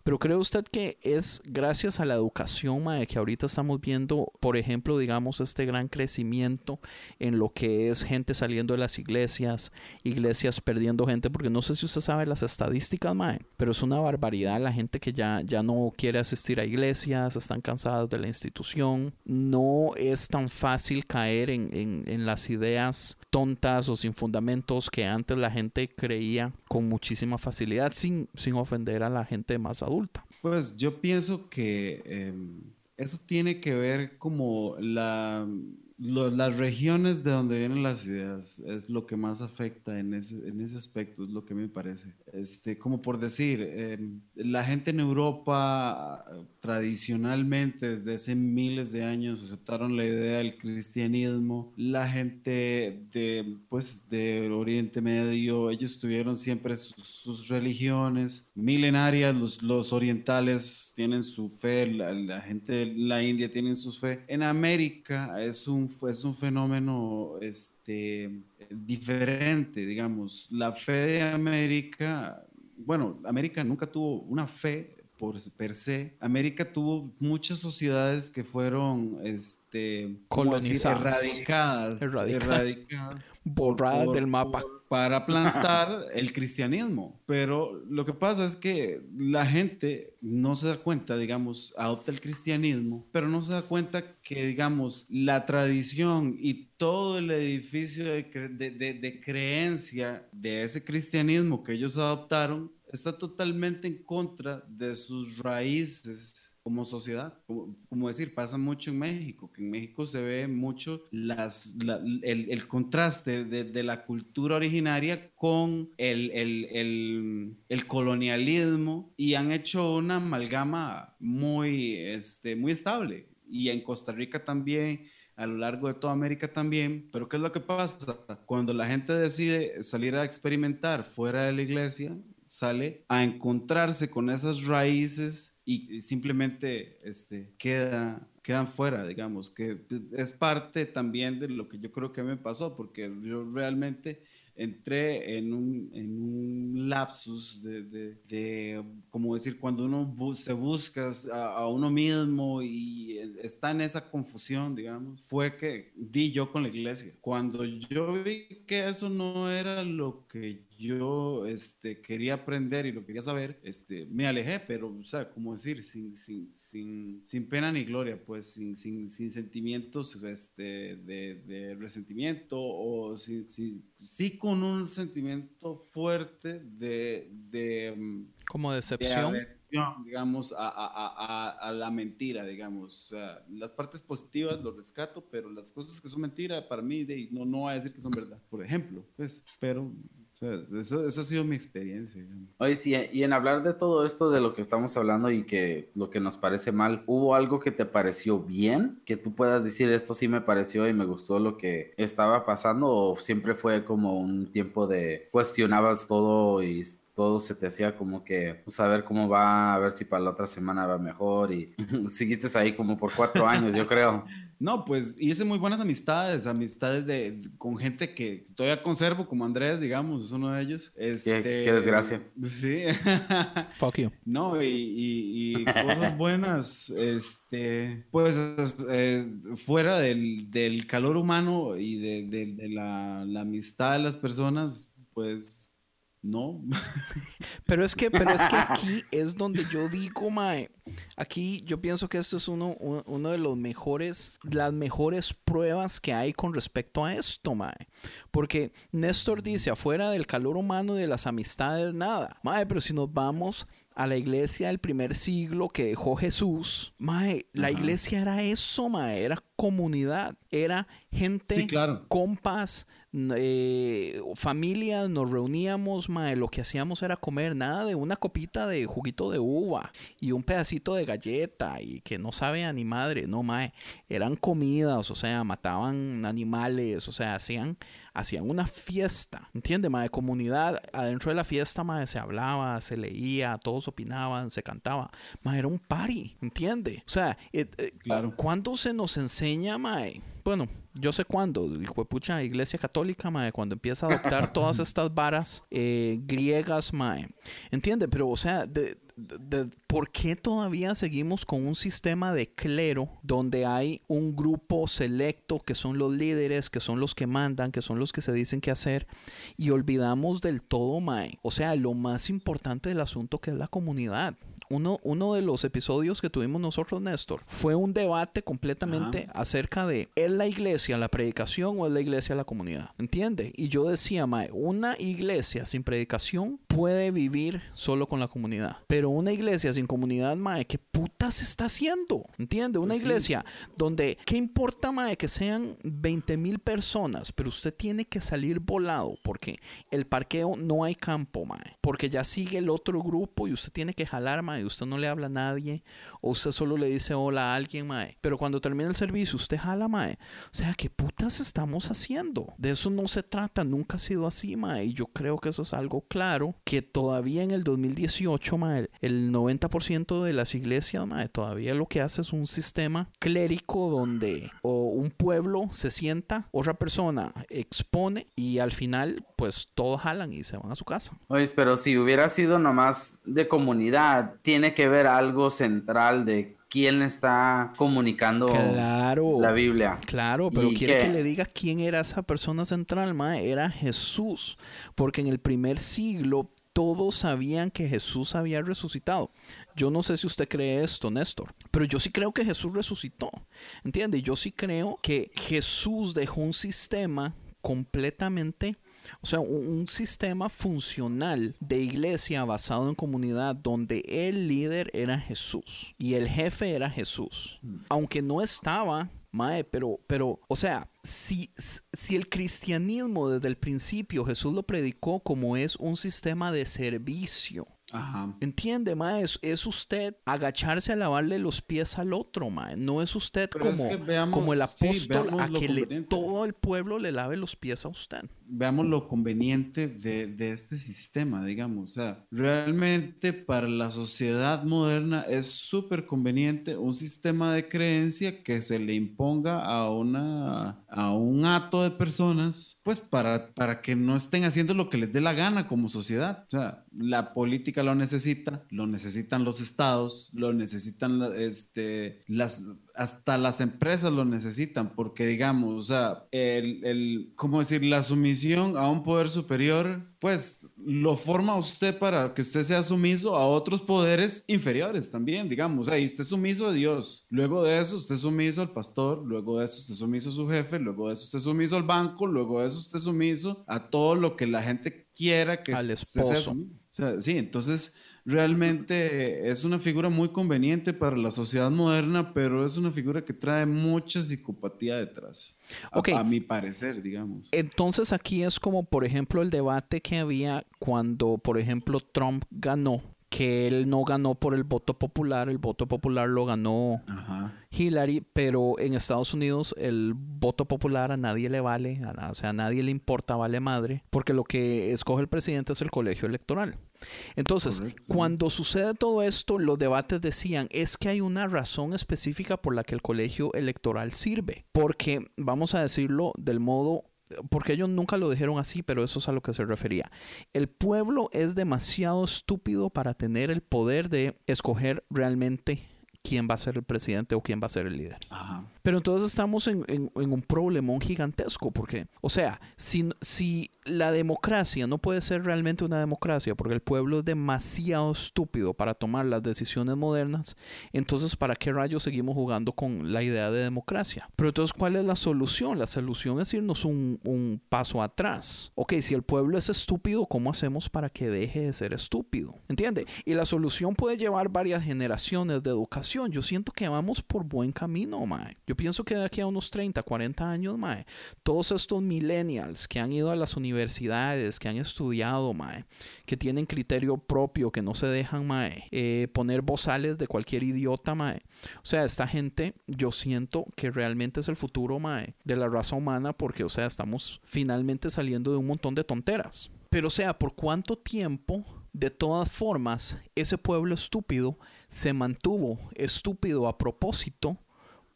Pero cree usted que es gracias a la educación mae, que ahorita estamos viendo, por ejemplo, digamos, este gran crecimiento en lo que es gente saliendo de las iglesias, iglesias perdiendo gente, porque no sé si usted sabe las estadísticas, mae, pero es una barbaridad la gente que ya, ya no quiere asistir a iglesias, están cansados de la institución. No es tan fácil caer en, en- en las ideas tontas o sin fundamentos que antes la gente creía con muchísima facilidad, sin, sin ofender a la gente más adulta. Pues yo pienso que em, eso tiene que ver como la, las regiones de donde vienen las ideas, es lo que más afecta en ese, en ese aspecto, es lo que me parece. Este, como por decir, em, la gente en Europa tradicionalmente desde hace miles de años aceptaron la idea del cristianismo, la gente de, pues, del Oriente Medio, ellos tuvieron siempre sus, religiones milenarias, los, orientales tienen su fe, la, gente de la India tiene su fe. En América es un, es un fenómeno este, diferente, digamos. La fe de América, bueno, América nunca tuvo una fe por per se. América tuvo muchas sociedades que fueron este. Colonizadas. erradicadas, Erradicadas. erradicadas [LAUGHS] Borradas por- del mapa. por- para plantar [LAUGHS] el cristianismo. Pero lo que pasa es que la gente no se da cuenta, digamos, adopta el cristianismo, pero no se da cuenta que, digamos, la tradición y todo el edificio de, cre- de- de- de creencia de ese cristianismo que ellos adoptaron está totalmente en contra de sus raíces como sociedad. Como, como decir, pasa mucho en México, que en México se ve mucho las, la- el, el contraste de, de la cultura originaria con el, el- el- colonialismo y han hecho una amalgama muy, este, muy estable. Y en Costa Rica también a lo largo de toda América también. Pero ¿qué es lo que pasa? Cuando la gente decide salir a experimentar fuera de la iglesia, sale a encontrarse con esas raíces y simplemente este, queda, quedan fuera, digamos, que es parte también de lo que yo creo que me pasó, porque yo realmente entré en un, en un lapsus de, de, de, como decir, cuando uno bu se busca a, a, uno mismo y está en esa confusión, digamos, fue que di yo con la iglesia. Cuando yo vi que eso no era lo que yo este, quería aprender y lo quería saber, este, me alejé, pero, o sea, como decir, sin, sin, sin, sin pena ni gloria, pues, sin, sin, sin sentimientos este, de, de resentimiento o sin, sin, sí con un sentimiento fuerte de... de como decepción. De digamos, a, a, a, a, la mentira, digamos. O sea, las partes positivas lo rescato, pero las cosas que son mentira, para mí, no, no voy a decir que son verdad, por ejemplo. Pues, pero eso, eso, ha sido mi experiencia. Oye, sí, y en hablar de todo esto, de lo que estamos hablando y que lo que nos parece mal, ¿hubo algo que te pareció bien? Que tú puedas decir, esto sí me pareció y me gustó lo que estaba pasando, o siempre fue como un tiempo de cuestionabas todo y todo se te hacía como que pues, a ver cómo va, a ver si para la otra semana va mejor y [LAUGHS] seguiste ahí como por cuatro años, yo creo. [LAUGHS] No, pues hice muy buenas amistades, amistades de, con gente que todavía conservo, como Andrés, digamos, es uno de ellos. Este, qué, qué desgracia. Sí. [LAUGHS] Fuck you. No, y, y, y cosas buenas, este, pues eh, fuera del, del, calor humano y de, de, de la, la amistad de las personas, pues no. [LAUGHS] Pero es que, pero es que [LAUGHS] aquí es donde yo digo, mae, aquí yo pienso que esto es uno, un- uno de los mejores, las mejores pruebas que hay con respecto a esto, mae. Porque Néstor dice, afuera del calor humano y de las amistades, nada. Mae, pero si nos vamos a la iglesia del primer siglo que dejó Jesús, mae, la iglesia era eso, mae, era comunidad, era gente Sí, claro. compas, eh, familias, nos reuníamos, mae, lo que hacíamos era comer nada de una copita de juguito de uva y un pedacito de galleta y que no sabe a ni madre, no, mae, eran comidas, o sea, mataban animales, o sea, hacían, hacían una fiesta, ¿entiende, mae? Comunidad, adentro de la fiesta, mae, se hablaba, se leía, todos opinaban, se cantaba, mae, era un party, ¿entiende? O sea, eh, eh, Claro. ¿cuándo se nos enseña, mae? Bueno, yo sé cuándo, el juepucha Iglesia Católica, mae, cuando empieza a adoptar [LAUGHS] todas estas varas eh, griegas, mae. ¿Entiende? Pero, o sea, de, de- de- ¿por qué todavía seguimos con un sistema de clero donde hay un grupo selecto que son los líderes, que son los que mandan, que son los que se dicen qué hacer y olvidamos del todo, mae? O sea, lo más importante del asunto que es la comunidad. Uno, uno de los episodios que tuvimos nosotros, Néstor, fue un debate completamente acerca de ¿es la iglesia la predicación o es la iglesia la comunidad? ¿Entiende? Y yo decía, mae, una iglesia sin predicación puede vivir solo con la comunidad. Pero una iglesia sin comunidad, mae, ¿qué putas está haciendo? ¿Entiende? Una iglesia donde, ¿qué importa, mae, que sean 20 mil personas? Pero usted tiene que salir volado porque el parqueo no hay campo, mae. Porque ya sigue el otro grupo y usted tiene que jalar, mae. Usted no le habla a nadie o usted solo le dice hola a alguien, mae. Pero cuando termina el servicio, usted jala, mae. O sea, ¿qué putas estamos haciendo? De eso no se trata, nunca ha sido así, mae. Y yo creo que eso es algo claro que todavía en el 2018, mae, el 90% de las iglesias, mae, todavía lo que hace es un sistema clérico donde o un pueblo se sienta, otra persona expone y al final, pues todos jalan y se van a su casa. Oye, pero si hubiera sido nomás de comunidad, tiene que ver algo central de quién está comunicando Claro. la Biblia. Claro, pero ¿Y quiere qué? que le diga quién era esa persona central, mae. Era Jesús. Porque en el primer siglo todos sabían que Jesús había resucitado. Yo no sé si usted cree esto, Néstor, pero yo sí creo que Jesús resucitó. ¿Entiende? Yo sí creo que Jesús dejó un sistema completamente o sea, un, sistema funcional de iglesia basado en comunidad donde el líder era Jesús y el jefe era Jesús. Aunque no estaba, Mae, pero, pero, o sea, si, si el cristianismo desde el principio Jesús lo predicó como es un sistema de servicio, Ajá. ¿Entiende, mae? Es, es usted agacharse a lavarle los pies al otro, mae. No es usted Pero como, es que veamos- como el sí, apóstol veamos a que le- todo el pueblo le lave los pies a usted. veamos lo conveniente de, de este sistema, digamos. O sea, realmente para la sociedad moderna es súper conveniente un sistema de creencia que se le imponga a, una, a un hato de personas, pues para, para que no estén haciendo lo que les dé la gana como sociedad. O sea, la política lo necesita, lo necesitan los estados, lo necesitan este, las hasta las empresas lo necesitan, porque digamos, o sea, el, el, ¿cómo decir? La sumisión a un poder superior, pues lo forma usted para que usted sea sumiso a otros poderes inferiores también, digamos, o sea, y usted es sumiso a Dios, luego de eso usted es sumiso al pastor, luego de eso usted es sumiso a su jefe, luego de eso usted es sumiso al banco, luego de eso usted es sumiso a todo lo que la gente quiera que Al usted sea esposo. sumiso. O sea, sí, entonces realmente es una figura muy conveniente para la sociedad moderna, pero es una figura que trae mucha psicopatía detrás. A- mi parecer, digamos. Entonces aquí es como, por ejemplo, el debate que había cuando, por ejemplo, Trump ganó, que él no ganó por el voto popular, el voto popular lo ganó Ajá. Hillary, pero en Estados Unidos el voto popular a nadie le vale, a o sea, a nadie le importa, vale madre, porque lo que escoge el presidente es el colegio electoral. Entonces, Correcto. cuando sucede todo esto, los debates decían, es que hay una razón específica por la que el colegio electoral sirve, porque, vamos a decirlo del modo porque ellos nunca lo dijeron así, pero eso es a lo que se refería. El pueblo es demasiado estúpido para tener el poder de escoger realmente quién va a ser el presidente o quién va a ser el líder. Ajá. Pero entonces estamos en, en- en un problemón gigantesco, porque, o sea, si, la democracia no puede ser realmente una democracia, porque el pueblo es demasiado estúpido para tomar las decisiones modernas, entonces ¿para qué rayos seguimos jugando con la idea de democracia? Pero entonces, ¿cuál es la solución? La solución es irnos un, paso atrás. Ok, si el pueblo es estúpido, ¿cómo hacemos para que deje de ser estúpido? ¿Entiende? Y la solución puede llevar varias generaciones de educación. Yo siento que vamos por buen camino, mae. Yo pienso que de aquí a unos 30, 40 años, mae, todos estos millennials que han ido a las universidades, que han estudiado, mae, que tienen criterio propio, que no se dejan, mae, eh, poner bozales de cualquier idiota, mae. O sea, esta gente, yo siento que realmente es el futuro, mae, de la raza humana, porque, o sea, estamos finalmente saliendo de un montón de tonteras. Pero, o sea, ¿por cuánto tiempo, de todas formas, ese pueblo estúpido se mantuvo estúpido a propósito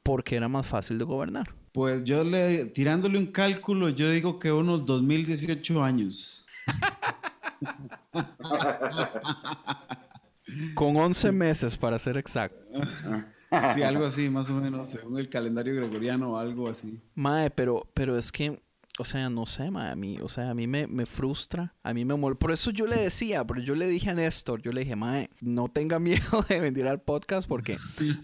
porque era más fácil de gobernar? Pues yo le, tirándole un cálculo, yo digo que unos 2018 años. [LAUGHS] Con 11 meses, para ser exacto. Sí, algo así, más o menos, según el calendario gregoriano o algo así. Mae, pero, pero es que, o sea, no sé, mae, a mí, o sea, a mí me, me frustra, a mí me molesta. Por eso yo le decía, pero yo le dije a Néstor, yo le dije, mae, no tenga [LAUGHS] miedo de venir al podcast porque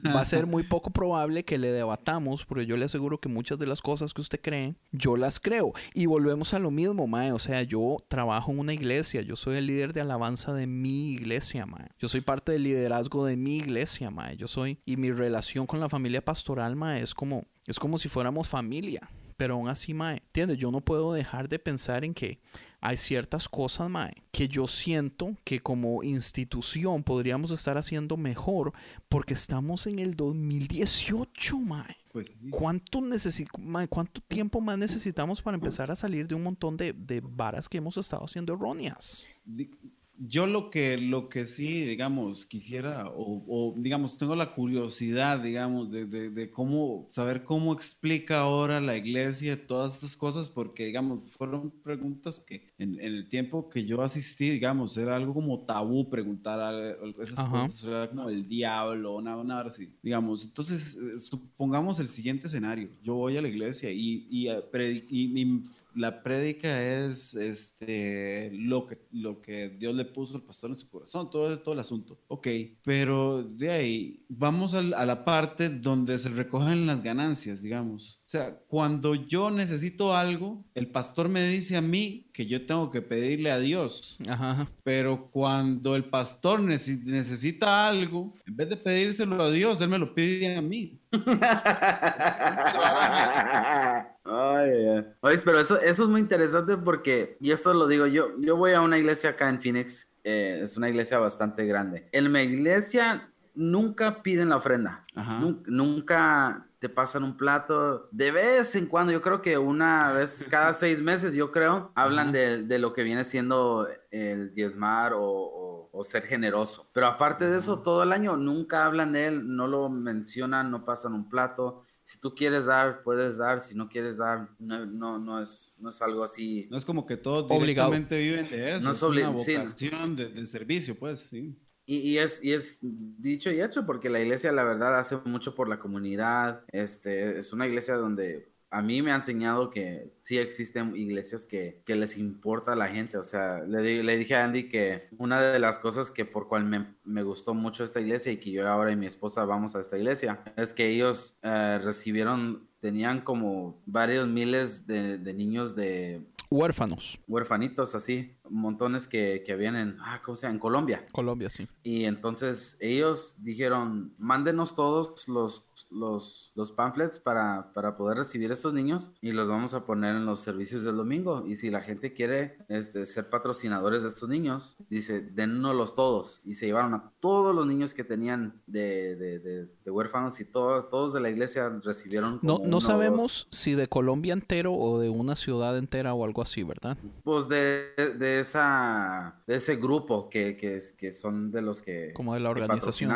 va a ser muy poco probable que le debatamos, porque yo le aseguro que muchas de las cosas que usted cree, yo las creo. Y volvemos a lo mismo, mae, o sea, yo trabajo en una iglesia, yo soy el líder de alabanza de mi iglesia, mae. Yo soy parte del liderazgo de mi iglesia, mae. Yo soy, y mi relación con la familia pastoral, mae, es como, es como si fuéramos familia. Pero aún así, mae, ¿entiendes? Yo no puedo dejar de pensar en que hay ciertas cosas, mae, que yo siento que como institución podríamos estar haciendo mejor porque estamos en el 2018, mae. Pues sí. ¿Cuánto, mae, ¿Cuánto tiempo más necesitamos para empezar a salir de un montón de, de varas que hemos estado haciendo erróneas? Di- Yo lo que, lo que sí, digamos, quisiera, o, o, digamos, tengo la curiosidad, digamos, de, de- de cómo, saber cómo explica ahora la iglesia todas estas cosas, porque, digamos, fueron preguntas que en, en el tiempo que yo asistí, digamos, era algo como tabú preguntar a- esas Ajá. cosas, era como el diablo, una, una así, digamos. Entonces, eh, supongamos el siguiente escenario, yo voy a la iglesia y, y, eh, y- y la prédica es este, lo, que, lo que Dios le puso al pastor en su corazón, todo, todo el asunto. Ok, pero de ahí vamos a la parte donde se recogen las ganancias, digamos. O sea, cuando yo necesito algo, el pastor me dice a mí que yo tengo que pedirle a Dios. Ajá. Pero cuando el pastor necesi- necesita algo, en vez de pedírselo a Dios, él me lo pide a mí. Ay, ay. Oye, pero eso, eso es muy interesante porque, y esto lo digo yo, yo voy a una iglesia acá en Phoenix, eh, es una iglesia bastante grande. En mi iglesia nunca piden la ofrenda, Ajá. Nun- nunca te pasan un plato, de vez en cuando, yo creo que una vez cada [LAUGHS] seis meses, yo creo, hablan Ajá. de, de lo que viene siendo el diezmar o, o- o ser generoso. Pero aparte de eso, todo el año nunca hablan de él, no lo mencionan, no pasan un plato. Si tú quieres dar, puedes dar. Si no quieres dar, no, no, no, es, no es algo así. No es como que todos Obligado. directamente viven de eso. No es, es una sí, no. vocación de, de servicio, pues, sí. Y, y es, y es dicho y hecho porque la iglesia, la verdad, hace mucho por la comunidad. Este, es una iglesia donde a mí me ha enseñado que sí existen iglesias que, que les importa a la gente. O sea, le, di- le dije a Andy que una de las cosas que por cual me, me gustó mucho esta iglesia y que yo ahora y mi esposa vamos a esta iglesia es que ellos eh, recibieron, tenían como varios miles de, de niños de Huérfanos. huerfanitos así, montones que, que habían en, ah, ¿cómo se llama? En Colombia. Colombia, sí. Y entonces ellos dijeron, mándenos todos los, los, los pamphlets para, para poder recibir a estos niños y los vamos a poner en los servicios del domingo. Y si la gente quiere este, ser patrocinadores de estos niños, dice, dennoslos todos. Y se llevaron a todos los niños que tenían de, de, de- de huérfanos y todo- todos de la iglesia recibieron. No, como no uno sabemos si de Colombia entero o de una ciudad entera o algo así, ¿verdad? Pues de esa de ese grupo que, que, que son de los que Como de la organización.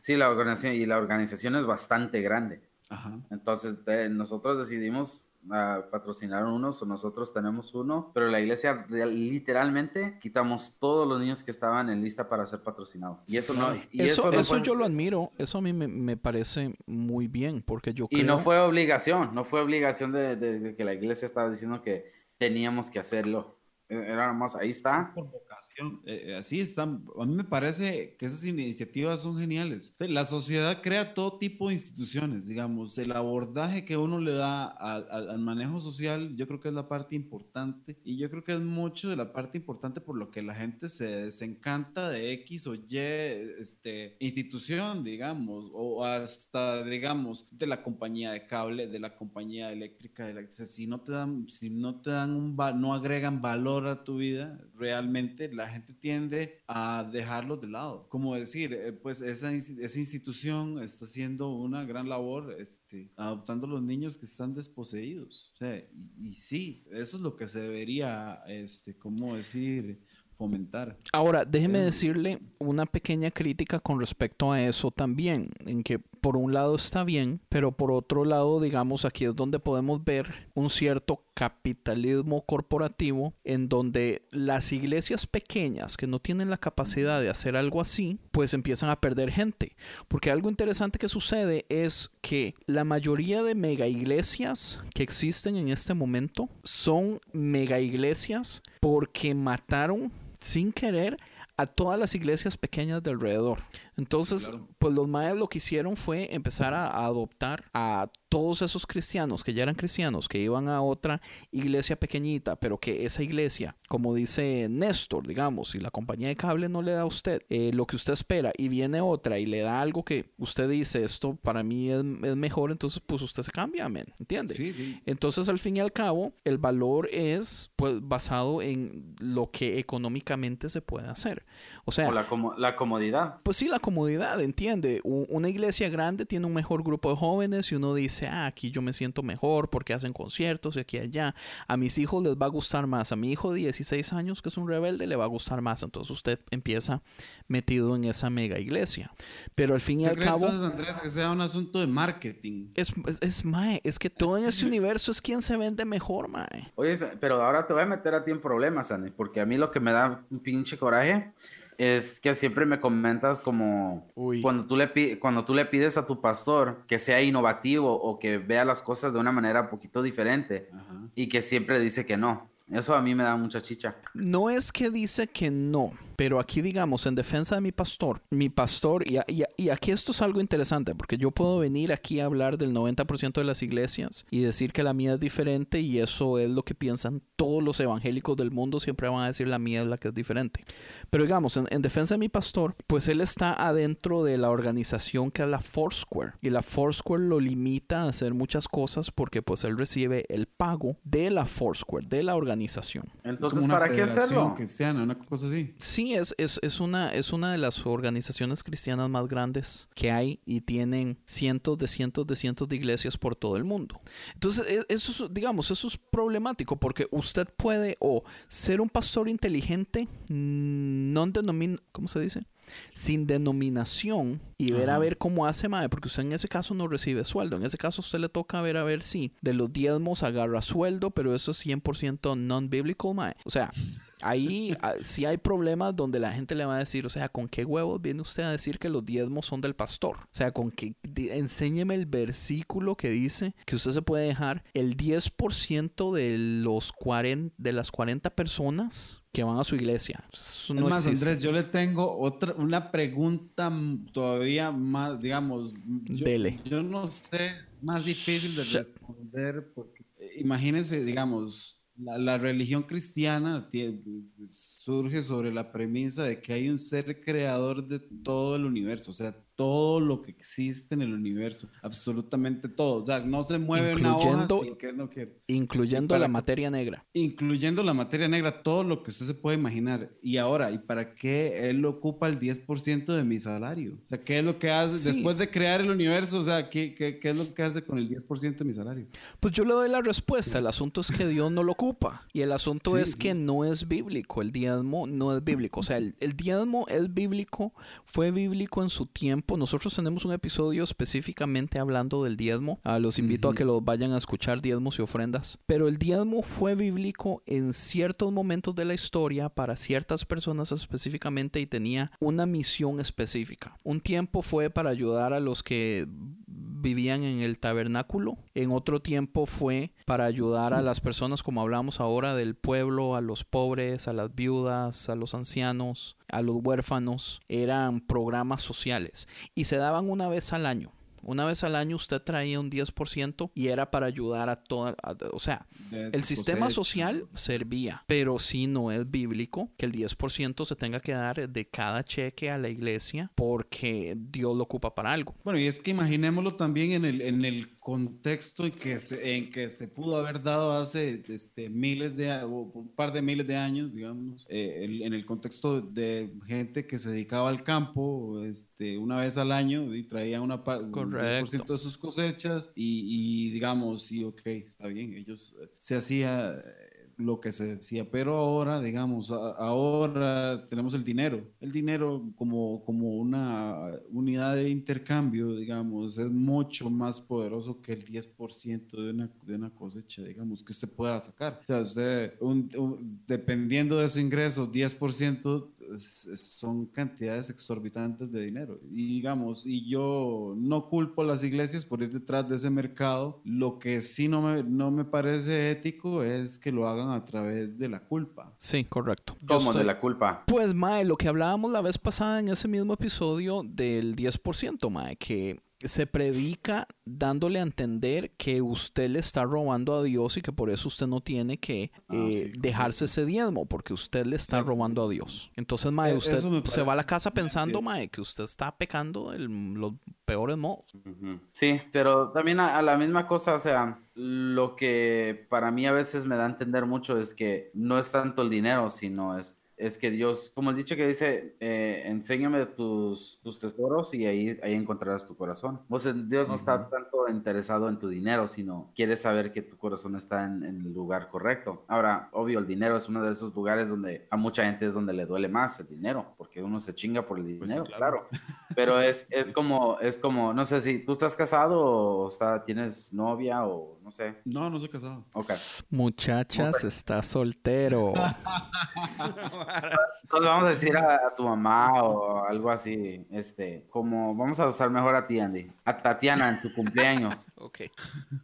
Sí, la organización y la organización es bastante grande. Ajá. Entonces de- nosotros decidimos ah, patrocinaron unos o nosotros tenemos uno, pero la iglesia literalmente quitamos todos los niños que estaban en lista para ser patrocinados. Y eso no, y eso, eso, no eso fue- yo lo admiro, eso a mí me, me parece muy bien, porque yo creo... Y no fue obligación, no fue obligación de, de- de que la iglesia estaba diciendo que teníamos que hacerlo. Era más, ahí está. Eh, eh, así están. A mí me parece que esas iniciativas son geniales. La sociedad crea todo tipo de instituciones, digamos. El abordaje que uno le da al, al- al manejo social, yo creo que es la parte importante. Y yo creo que es mucho de la parte importante por lo que la gente se desencanta de X o Y este, institución, digamos, o hasta, digamos, de la compañía de cable, de la compañía eléctrica. De la, si no te dan, si no te dan un, no agregan valor a tu vida, realmente la gente tiende a dejarlos de lado. Como decir, eh, pues esa, esa institución está haciendo una gran labor este, adoptando a los niños que están desposeídos. O sea, y, y sí, eso es lo que se debería, este, ¿cómo decir? fomentar. Ahora, déjeme Eh, decirle una pequeña crítica con respecto a eso también, en que por un lado está bien, pero por otro lado, digamos, aquí es donde podemos ver un cierto capitalismo corporativo en donde las iglesias pequeñas que no tienen la capacidad de hacer algo así, pues empiezan a perder gente. Porque algo interesante que sucede es que la mayoría de mega iglesias que existen en este momento son mega iglesias porque mataron sin querer a todas las iglesias pequeñas de alrededor. Entonces. Pues los mayas lo que hicieron fue empezar a, a adoptar a todos esos cristianos que ya eran cristianos, que iban a otra iglesia pequeñita, pero que esa iglesia, como dice Néstor, digamos, si la compañía de cable no le da a usted eh, lo que usted espera y viene otra y le da algo que usted dice, esto para mí es, es mejor, entonces pues usted se cambia, men, ¿entiende? Sí, sí. Entonces, al fin y al cabo, el valor es pues basado en lo que económicamente se puede hacer. O sea, O la, la comodidad. pues sí, la comodidad, entiende. U- Una iglesia grande tiene un mejor grupo de jóvenes y uno dice, ah, aquí yo me siento mejor porque hacen conciertos y aquí y allá. A mis hijos les va a gustar más. A mi hijo de 16 años, que es un rebelde, le va a gustar más. Entonces usted empieza metido en esa mega iglesia. Pero al fin y ¿Se al cabo... entonces, Andrés, que sea un asunto de marketing? Es, es, es, mae, es que todo en este [LAUGHS] universo es quien se vende mejor, mae. Oye, pero ahora te voy a meter a ti en problemas, Sandy, porque a mí lo que me da un pinche coraje es que siempre me comentas como Uy. cuando tú, le cuando tú le pides a tu pastor que sea innovativo o que vea las cosas de una manera un poquito diferente Ajá. y que siempre dice que no. Eso a mí me da mucha chicha. No es que dice que no, pero aquí digamos, en defensa de mi pastor, mi pastor, y, y aquí esto es algo interesante, porque yo puedo venir aquí a hablar del 90% de las iglesias y decir que la mía es diferente y eso es lo que piensan todos los evangélicos del mundo, siempre van a decir la mía es la que es diferente. Pero digamos, en, en defensa de mi pastor, pues él está adentro de la organización que es la Foursquare, y la Foursquare lo limita a hacer muchas cosas porque pues él recibe el pago de la Foursquare, de la organización. Es Entonces, ¿para qué hacerlo? cristiana, una cosa así. Sí, es, es, es, una, es una de las organizaciones cristianas más grandes que hay y tienen cientos de cientos de cientos de iglesias por todo el mundo. Entonces, e- eso es, digamos, eso es problemático porque usted puede o ser un pastor inteligente, no denomin ¿cómo se dice? Sin denominación y ver a ver cómo hace mae, porque usted en ese caso no recibe sueldo. En ese caso, usted le toca ver a ver si de los diezmos agarra sueldo, pero eso es 100% non-biblical, mae. O sea, ahí ah, sí hay problemas donde la gente le va a decir, o sea, ¿con qué huevos viene usted a decir que los diezmos son del pastor? O sea, con di- enséñeme el versículo que dice que usted se puede dejar el 10% de los 40 de las 40 personas que van a su iglesia. Eso es no más, existe. Andrés, yo le tengo otra, una pregunta todavía más, digamos, yo, Dele. yo no sé, más difícil de responder, porque imagínense, digamos, la, la religión cristiana surge sobre la premisa de que hay un ser creador de todo el universo, o sea, todo lo que existe en el universo, absolutamente todo, o sea, no se mueve una hoja Incluyendo- sin que no quiera Incluyendo para la materia negra. incluyendo la materia negra, todo lo que usted se puede imaginar. Y ahora, ¿y para qué él ocupa el 10% de mi salario? O sea, ¿qué es lo que hace Sí. después de crear el universo? O sea, ¿qué, qué, qué es lo que hace con el 10% de mi salario? Pues yo le doy la respuesta. El asunto es que Dios no lo ocupa. Y el asunto Sí, es sí. que no es bíblico. El diezmo no es bíblico. O sea, el, el diezmo es bíblico, fue bíblico en su tiempo tiempo, nosotros tenemos un episodio específicamente hablando del diezmo. Ah, los invito a que los vayan a escuchar, diezmos y ofrendas. Pero el diezmo fue bíblico en ciertos momentos de la historia para ciertas personas específicamente y tenía una misión específica. Un tiempo fue para ayudar a los que vivían en el tabernáculo. En otro tiempo fue para ayudar a las personas, como hablamos ahora, del pueblo, a los pobres, a las viudas, a los ancianos, a los huérfanos. Eran programas sociales y se daban una vez al año. Una vez al año usted traía un 10% y era para ayudar a toda, a- o sea, el sistema cosecha. social servía, pero sí no es bíblico que el 10% se tenga que dar de cada cheque a la iglesia porque Dios lo ocupa para algo. Bueno, y es que imaginémoslo también en el, en el contexto en que, se, en que se pudo haber dado hace este, miles de a- o un par de miles de años, digamos, eh, el- en el contexto de gente que se dedicaba al campo este, una vez al año y traía una par- un Correcto. 10% de sus cosechas y, y digamos, sí, ok, está bien, ellos eh, se hacía lo que se decía, pero ahora, digamos, ahora tenemos el dinero. El dinero como, como una unidad de intercambio, digamos, es mucho más poderoso que el 10% de una, de una cosecha, digamos, que usted pueda sacar. O sea, usted, un- un- dependiendo de su ingreso, 10% es- son cantidades exorbitantes de dinero. Y digamos, y yo no culpo a las iglesias por ir detrás de ese mercado. Lo que sí no me, no me parece ético es que lo hagan a través de la culpa. Sí, correcto. ¿Cómo? estoy- De la culpa. Pues, Mae, lo que hablábamos la vez pasada en ese mismo episodio del 10%, Mae, que se predica dándole a entender que usted le está robando a Dios y que por eso usted no tiene que Ah, eh, sí, dejarse ese diezmo, porque usted le está Sí. robando a Dios. Entonces, Mae, E- usted se va a la casa pensando. Mae, que usted está pecando de los peores modos. Sí, pero también a, a la misma cosa, o sea, lo que para mí a veces me da a entender mucho es que no es tanto el dinero, sino es, es que Dios, como el dicho que dice, eh, enséñame tus, tus tesoros y ahí, ahí encontrarás tu corazón. Sea, Dios no está tanto interesado en tu dinero, sino quiere saber que tu corazón está en, en el lugar correcto. Ahora, obvio, el dinero es uno de esos lugares donde a mucha gente es donde le duele más el dinero, porque uno se chinga por el Pues sí, dinero, claro. claro. Pero es, [LAUGHS] es como, es como, no sé si tú estás casado o está, tienes novia o no sé. No, no soy casado. Ok. Muchachas, está soltero. [LAUGHS] Entonces vamos a decir a, a tu mamá o algo así, este, como vamos a usar mejor a ti, Andy, a Tatiana en tu cumpleaños. [LAUGHS] ok.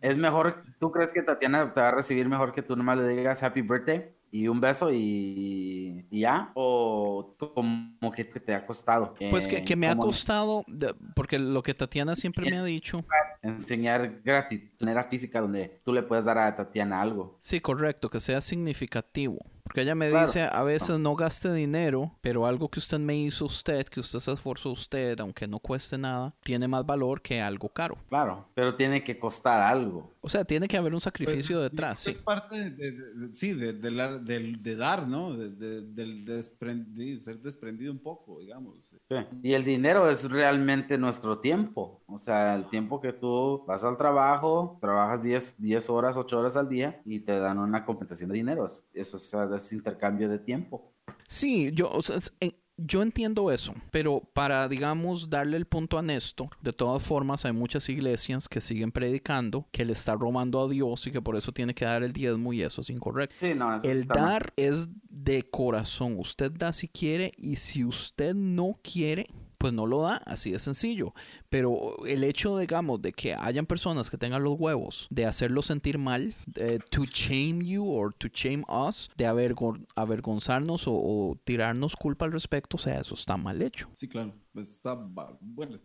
Es mejor, ¿tú crees que Tatiana te va a recibir mejor que tú nomás le digas happy birthday y un beso y, y ya? ¿O como que, te ha costado? Pues que, Eh, que me ha costado, de- porque lo que Tatiana siempre me ha dicho, Enseñar gratis, manera física donde tú le puedes dar a Tatiana algo. Sí, correcto, que sea significativo. Porque ella me Claro. dice, a veces no gaste dinero, pero algo que usted me hizo usted, que usted se esforzó usted, aunque no cueste nada, tiene más valor que algo caro. Claro, pero tiene que costar algo. O sea, tiene que haber un Pues sacrificio es- detrás, sí. Es parte de, de- de- sí, de, de la- del- de dar, ¿no? De, de- del desprendi- ser desprendido un poco, digamos. Y el dinero es realmente nuestro tiempo. O sea, el tiempo que tú vas al trabajo, trabajas 10, 10 horas, 8 horas al día y te dan una compensación de dinero. Es- Eso es, es intercambio de tiempo. Sí, yo, o sea, es- en- yo entiendo eso, pero para, digamos, darle el punto a Néstor, de todas formas hay muchas iglesias que siguen predicando que le está robando a Dios y que por eso tiene que dar el diezmo y eso es incorrecto. Sí, no, eso El mal. dar es de corazón. Usted da si quiere y si usted no quiere, pues no lo da, así de sencillo. Pero el hecho, digamos, de que hayan personas que tengan los huevos de hacerlo sentir mal, de to shame you or to shame us, de avergon- avergonzarnos o, o tirarnos culpa al respecto, o sea, eso está mal hecho. Sí, claro. Pues está, bueno,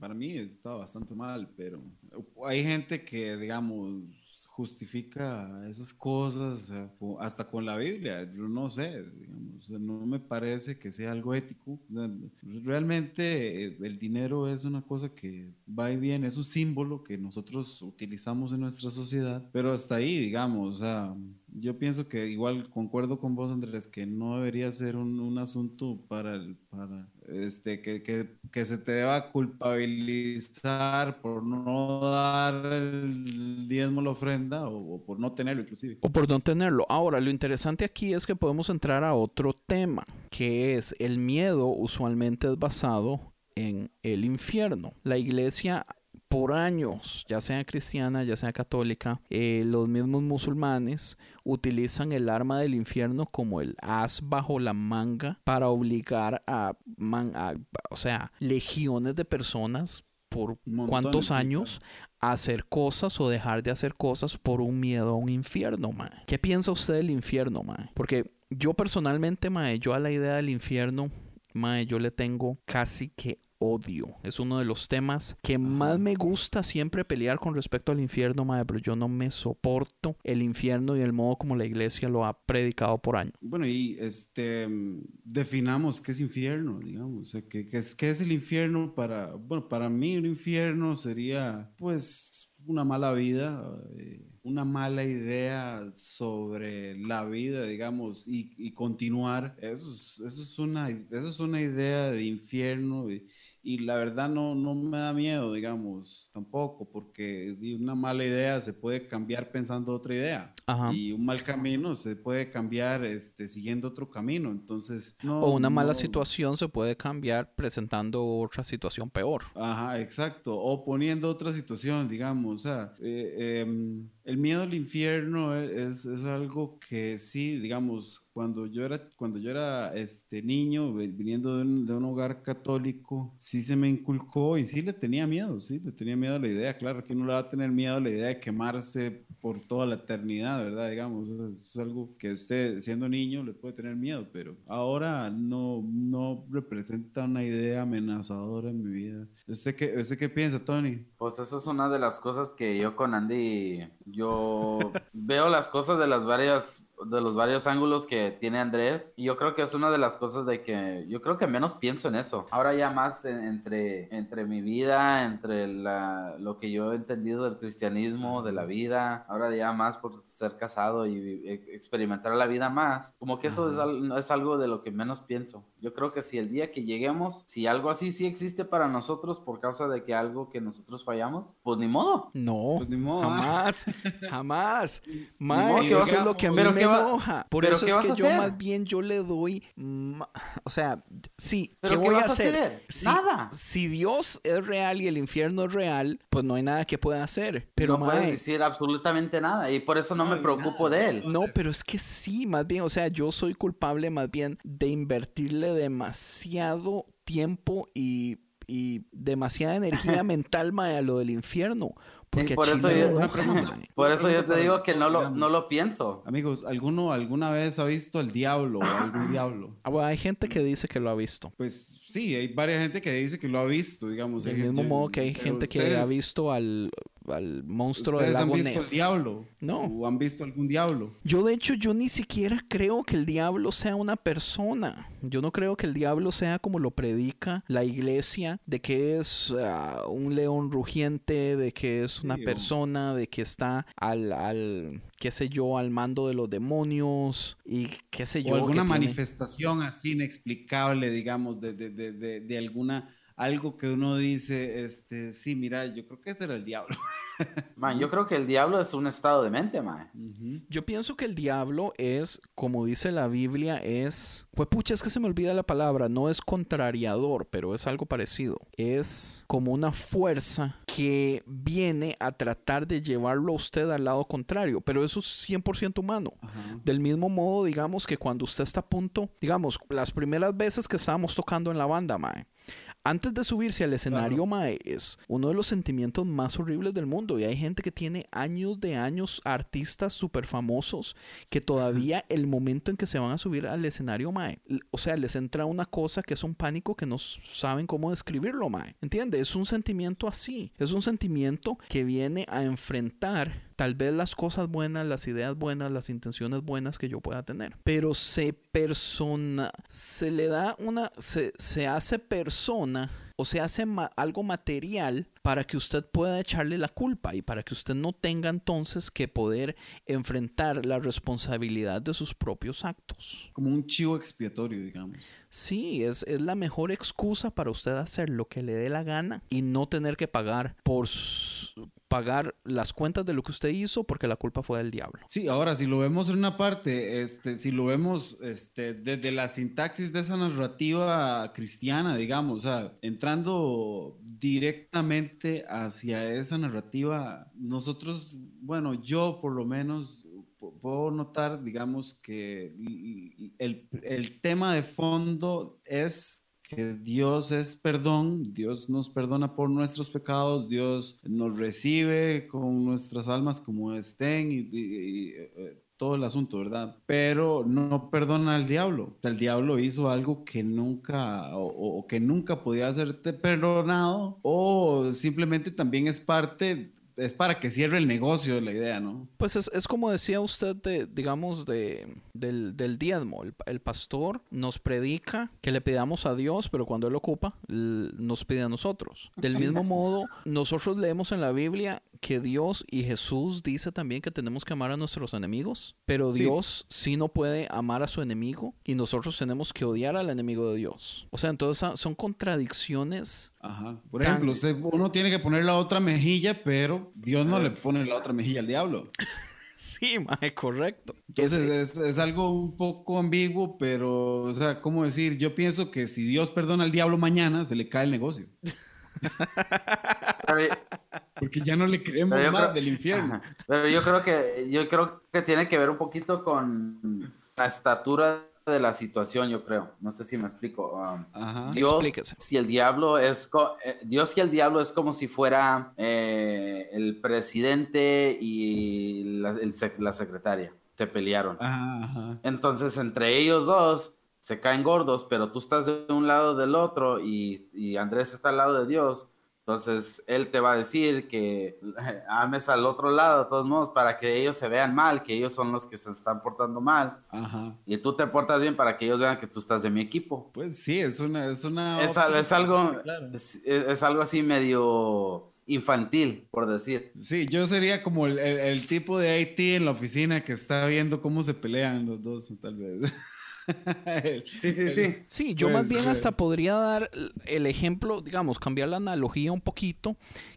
para mí está bastante mal, pero hay gente que, digamos, justifica esas cosas, hasta con la Biblia, yo no sé, no me parece que sea algo ético. Realmente eh, el dinero es una cosa que va y viene, es un símbolo que nosotros utilizamos en nuestra sociedad, pero hasta ahí, digamos, yo pienso que igual concuerdo con vos, Andrés, que no debería ser un, un asunto para, el, para este, que, que, que se te deba culpabilizar por no dar el diezmo, la ofrenda o, o por no tenerlo inclusive. O por no tenerlo. Ahora, lo interesante aquí es que podemos entrar a otro tema, que es el miedo usualmente es basado en el infierno. La iglesia por años, ya sea cristiana, ya sea católica, eh, los mismos musulmanes utilizan el arma del infierno como el as bajo la manga para obligar a, man- a- o sea, legiones de personas por Montones, cuántos años a hacer cosas o dejar de hacer cosas por un miedo a un infierno, mae. ¿Qué piensa usted del infierno, mae? Porque yo personalmente, mae, yo a la idea del infierno, mae, yo le tengo casi que odio. Es uno de los temas que más me gusta siempre pelear con respecto al infierno, mae, pero yo no me soporto el infierno y el modo como la iglesia lo ha predicado por años. Bueno, y este definamos qué es infierno, digamos. O sea, ¿qué, qué es, qué es el infierno para, bueno, para mí un infierno sería, pues, una mala vida, eh, una mala idea sobre la vida, digamos, y, y continuar. Eso es, eso es una, eso es una idea de infierno y, y la verdad no, no me da miedo, digamos, tampoco, porque una mala idea se puede cambiar pensando otra idea. Ajá. Y un mal camino se puede cambiar este, siguiendo otro camino. Entonces, no. O una mala no- situación se puede cambiar presentando otra situación peor. Ajá, exacto. O poniendo otra situación, digamos. O sea, eh, em, el miedo al infierno e- es, es algo que sí, digamos, cuando yo era, cuando yo era este, niño, viniendo de un, de un hogar católico, sí se me inculcó y sí le tenía miedo, sí, le tenía miedo a la idea. Claro que uno le va a tener miedo a la idea de quemarse por toda la eternidad, ¿verdad? Digamos, es algo que usted, siendo niño, le puede tener miedo, pero ahora no, no representa una idea amenazadora en mi vida. ¿Usted qué, usted qué piensa, Tony? Pues eso es una de las cosas que yo con Andy, yo veo las cosas de las varias, de los varios ángulos que tiene Andrés. Y yo creo que es una de las cosas de que yo creo que menos pienso en eso. Ahora ya más en- entre, entre mi vida, entre la, lo que yo he entendido del cristianismo, de la vida, ahora ya más por ser casado y e- experimentar la vida más. Como que eso es, es algo de lo que menos pienso. Yo creo que si el día que lleguemos, si algo así sí existe para nosotros por causa de que algo que nosotros fallamos, pues ni modo. No, Pues ni modo, jamás, [LAUGHS] jamás. que eso es lo que a mí pero me ¿qué va- enoja. Por pero eso es que yo más bien yo le doy, o sea, sí, ¿qué ¿Pero qué voy a vas a hacer? hacer? Si, Nada. Si Dios es real y el infierno es real, pues no hay nada que pueda hacer. Pero no puedes decir absolutamente nada y por eso no, me preocupo nada. de él. No, pero es que sí, más bien, o sea, yo soy culpable más bien de invertirle demasiado tiempo y, y demasiada [LAUGHS] energía mental mae, a lo del infierno. Porque por eso yo-. [LAUGHS] Por eso yo te digo que no lo, no lo pienso. Amigos, ¿alguno alguna vez ha visto al diablo o algún [LAUGHS] diablo? Ah, bueno, hay gente que dice que lo ha visto. Pues sí, hay varias gente que dice que lo ha visto, digamos. Del mismo gente- modo que hay gente que ha visto al, al monstruo del ¿Ustedes han lago visto Ness. al diablo? No. ¿O han visto algún diablo? Yo de hecho yo ni siquiera creo que el diablo sea una persona. Yo no creo que el diablo sea como lo predica la iglesia, de que es ah, un león rugiente, de que es una Sí, persona, de que está al, al, qué sé yo, al mando de los demonios y qué sé yo. o alguna tiene- manifestación así inexplicable, digamos, de, de, de, de, de alguna, algo que uno dice, este, sí, mira, yo creo que ese era el diablo. [LAUGHS] Man, yo creo que el diablo es un estado de mente, man. Ujú. Yo pienso que el diablo es, como dice la Biblia, es... Pues pucha, es que se me olvida la palabra. No es contrariador, pero es algo parecido. Es como una fuerza que viene a tratar de llevarlo a usted al lado contrario. Pero eso es 100% humano. Ajá. Del mismo modo, digamos que cuando usted está a punto, digamos, las primeras veces que estábamos tocando en la banda, Mae. Antes de subirse al escenario, Mae, es uno de los sentimientos más horribles del mundo. Y hay gente que tiene años de años, artistas súper famosos, que todavía el momento en que se van a subir al escenario, Mae, o sea, les entra una cosa que es un pánico que no saben cómo describirlo, Mae. ¿Entiende? Es un sentimiento así. Es un sentimiento que viene a enfrentar tal vez las cosas buenas, las ideas buenas, las intenciones buenas que yo pueda tener. Pero se persona, se le da una, se, se hace persona o se hace ma- algo material para que usted pueda echarle la culpa y para que usted no tenga entonces que poder enfrentar la responsabilidad de sus propios actos. Como un chivo expiatorio, digamos. Sí, es, es la mejor excusa para usted hacer lo que le dé la gana y no tener que pagar por pagar las cuentas de lo que usted hizo porque la culpa fue del diablo. Sí, ahora si lo vemos en una parte, este, si lo vemos este, desde la sintaxis de esa narrativa cristiana, digamos, o sea, entrando directamente hacia esa narrativa, nosotros, bueno, yo por lo menos pu- puedo notar, digamos, que el, el tema de fondo es que Dios es perdón, Dios nos perdona por nuestros pecados, Dios nos recibe con nuestras almas como estén y, y, eh, todo el asunto, ¿verdad? Pero no perdona al diablo. El diablo hizo algo que nunca o que nunca podía hacerte perdonado o simplemente también es parte, es para que cierre el negocio de la idea, ¿no? Pues es, es como decía usted, de, digamos, de, del, del diezmo. El, el pastor nos predica que le pidamos a Dios, pero cuando Él ocupa, nos pide a nosotros. Del mismo modo, nosotros leemos en la Biblia que Dios y Jesús dice también que tenemos que amar a nuestros enemigos, pero. Dios sí no puede amar a su enemigo y nosotros tenemos que odiar al enemigo de Dios. O sea, entonces ah, son contradicciones. Ajá. Por Tan- ejemplo, usted, uno tiene que poner la otra mejilla, pero Dios no le pone la otra mejilla al diablo. [LAUGHS] Sí, mae, correcto. Entonces es, es algo un poco ambiguo, pero, o sea, ¿cómo decir? Yo pienso que si Dios perdona al diablo mañana, se le cae el negocio. Pero, Porque ya no le creemos más creo- del infierno. Pero yo creo que yo creo que tiene que ver un poquito con la estatura de la situación, yo creo. No sé si me explico. Um, Ajá. Dios, Explíquese. si el diablo es eh, Dios y el diablo es como si fuera eh, el presidente y la, el la secretaria. Se pelearon. Ajá. Entonces, entre ellos dos se caen gordos, pero tú estás de un lado del otro y, y Andrés está al lado de Dios. Entonces, él te va a decir que [LAUGHS] ames al otro lado, de todos modos, para que ellos se vean mal, que ellos son los que se están portando mal. Ajá. Y tú te portas bien para que ellos vean que tú estás de mi equipo. Pues sí, es una... Es, una Es, al- es algo, Claro. es, es algo así medio infantil, por decir. Sí, yo sería como el, el- el tipo de IT en la oficina que está viendo cómo se pelean los dos, tal vez. [LAUGHS] [LAUGHS] Sí, sí, sí. Sí, yo Pues, más bien eh. hasta podría dar el ejemplo, digamos, cambiar la analogía un poquito,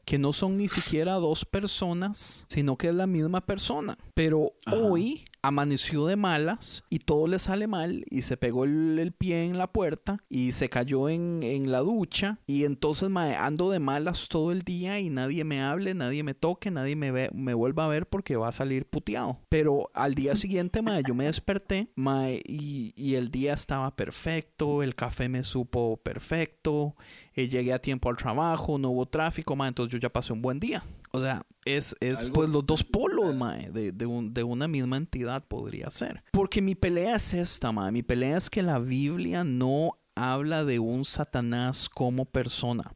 que no son ni siquiera dos personas, sino que es la misma persona. Pero Ajá. hoy amaneció de malas y todo le sale mal y se pegó el, el pie en la puerta y se cayó en, en la ducha y entonces mae, ando de malas todo el día y nadie me hable, nadie me toque, nadie me, ve, me vuelva a ver porque va a salir puteado. Pero al día siguiente, mae, yo me desperté mae, y, y el día estaba perfecto, el café me supo perfecto, eh, llegué a tiempo al trabajo, no hubo tráfico, mae, entonces yo ya pasé un buen día. O sea, es, es pues los dos polos, mae, de, de, un- de una misma entidad podría ser. Porque mi pelea es esta, mae. Mi pelea es que la Biblia no habla de un Satanás como persona.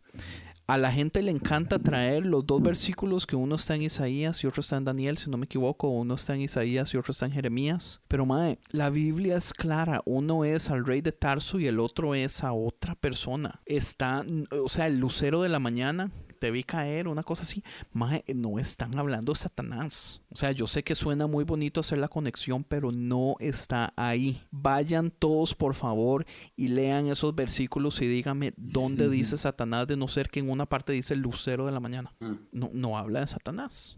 A la gente le encanta traer los dos versículos que uno está en Isaías y otro está en Daniel, si no me equivoco, uno está en Isaías y otro está en Jeremías. Pero mae, la Biblia es clara, uno es al rey de Tarso y el otro es a otra persona. Está, o sea, el lucero de la mañana, te vi caer, una cosa así. Mae, no están hablando de Satanás. O sea, yo sé que suena muy bonito hacer la conexión, pero no está ahí. Vayan todos, por favor, y lean esos versículos y díganme dónde [LAUGHS] dice Satanás, de no ser que en una parte dice el lucero de la mañana. Mm. No, no habla de Satanás.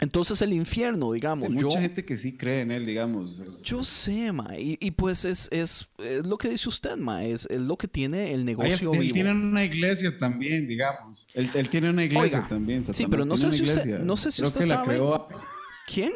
Entonces el infierno, digamos, Sí, yo... mucha gente que sí cree en él, digamos. Yo sé, ma, y, y pues es, es, es lo que dice usted, ma, es, es lo que tiene el Ay, negocio él vivo. tiene una iglesia también, digamos. Él, él tiene una iglesia Oiga, también. sí, Satanás pero no sé si usted- no sé si Creo usted que la sabe. creó- ¿Quién?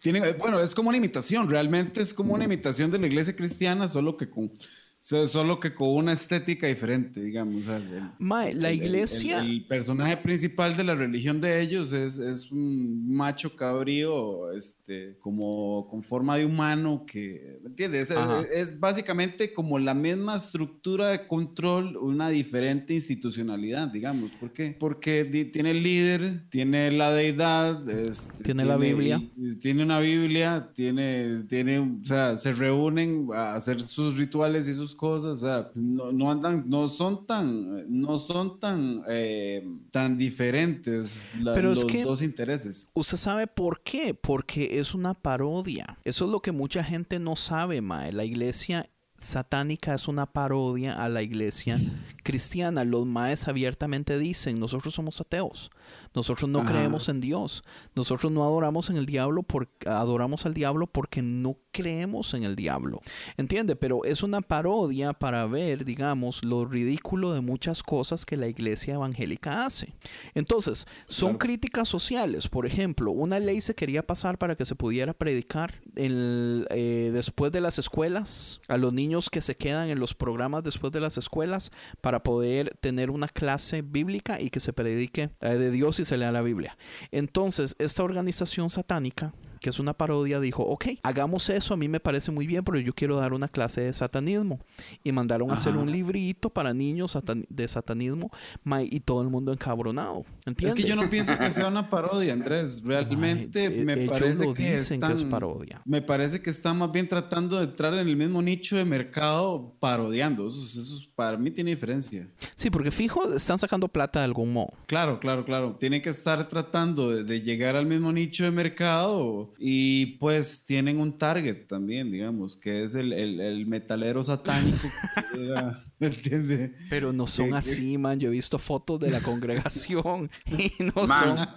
Tiene, bueno, es como una imitación, realmente es como una imitación de la iglesia cristiana, solo que con, so- solo que con una estética diferente, digamos. o sea, el- Mae, la el- iglesia... El, el personaje principal de la religión de ellos es, es un macho cabrío, este, como con forma de humano, que, ¿me entiendes? Es, es básicamente como la misma estructura de control, una diferente institucionalidad, digamos. ¿Por qué? Porque tiene el líder, tiene la deidad, este, Tiene la Biblia. tiene una Biblia, tiene, tiene, o sea, se reúnen a hacer sus rituales y sus cosas, o sea, no, no andan, no son tan, no son tan, eh, tan diferentes la- Pero es los que- dos intereses. ¿Usted sabe por qué? Porque es una parodia. Eso es lo que mucha gente no sabe, Mae. La iglesia satánica es una parodia a la iglesia cristiana, los maes abiertamente dicen, nosotros somos ateos, nosotros no Ajá. creemos en Dios, nosotros no adoramos en el diablo, por, adoramos al diablo porque no creemos en el diablo. ¿Entiende? Pero es una parodia para ver, digamos, lo ridículo de muchas cosas que la iglesia evangélica hace. Entonces, son Claro. críticas sociales. Por ejemplo, una ley se quería pasar para que se pudiera predicar el, eh, después de las escuelas a los niños que se quedan en los programas después de las escuelas para poder tener una clase bíblica y que se predique eh, de Dios y se lea la Biblia. Entonces, esta organización satánica que es una parodia, dijo, ok, hagamos eso, a mí me parece muy bien, pero yo quiero dar una clase de satanismo. Y mandaron a hacer Ajá. un librito para niños satan- de satanismo ma, y todo el mundo encabronado. Es ¿Entiendes? que yo no pienso que sea una parodia, Andrés. [LAUGHS] Realmente Mae, me ellos parece lo que dicen que es están, parodia. Me parece que están más bien tratando de entrar en el mismo nicho de mercado parodiando. Eso, es- eso es- para mí tiene diferencia. Sí, porque fijo, están sacando plata de algún modo. Claro, claro, claro. Tienen que estar tratando de, de llegar al mismo nicho de mercado y pues tienen un target también, digamos, que es el, el- el metalero satánico. que [LAUGHS] ¿Me entiende? Pero no son ¿Qué- qué? así, man. Yo he visto fotos de la congregación [LAUGHS] y no son... Man,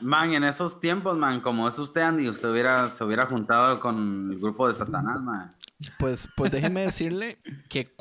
man, en esos tiempos, man, como es usted, Andy, usted hubiera, se hubiera juntado con el grupo de Satanás, man. Pues, pues déjeme decirle que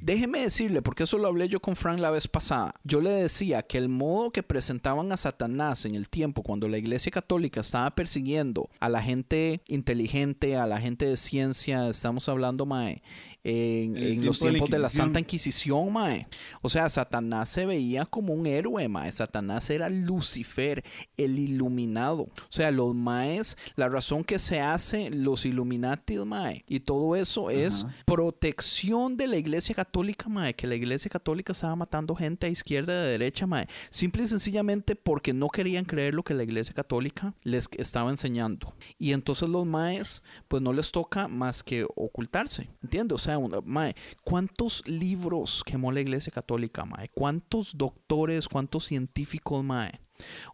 déjeme decirle, porque eso lo hablé yo con Frank la vez pasada. Yo le decía que el modo que presentaban a Satanás en el tiempo cuando la Iglesia Católica estaba persiguiendo a la gente inteligente, a la gente de ciencia, estamos hablando, mae, en, en los tiempo de la tiempos de la. Santa Inquisición, mae. O sea, Satanás se veía como un héroe, mae. Satanás era Lucifer, el iluminado. O sea, los maes, la razón que se hace los Illuminati, mae, y todo eso es Ajá. protección de la Iglesia Católica, mae, que la Iglesia Católica estaba matando gente a izquierda y a derecha, mae. Simple y sencillamente porque no querían creer lo que la Iglesia Católica les estaba enseñando. Y entonces los maes, pues no les toca más que ocultarse, ¿entiendes? O sea, una- mae, ¿cuántos libros quemó la Iglesia Católica, mae? ¿Cuántos doctores, cuántos científicos, mae?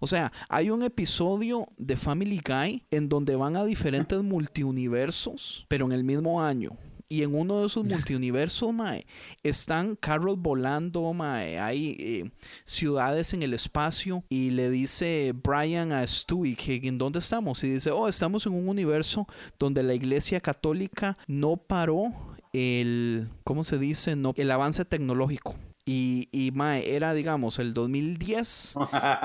O sea, hay un episodio de Family Guy en donde van a diferentes multiuniversos, pero en el mismo año. Y en uno de esos [LAUGHS] multiuniversos, mae, están carros volando, mae, hay eh, ciudades en el espacio y le dice Brian a Stewie que en dónde estamos y dice, oh, estamos en un universo donde la Iglesia Católica no paró el, ¿cómo se dice? No, el avance tecnológico. Y, y mae, era, digamos, el 2010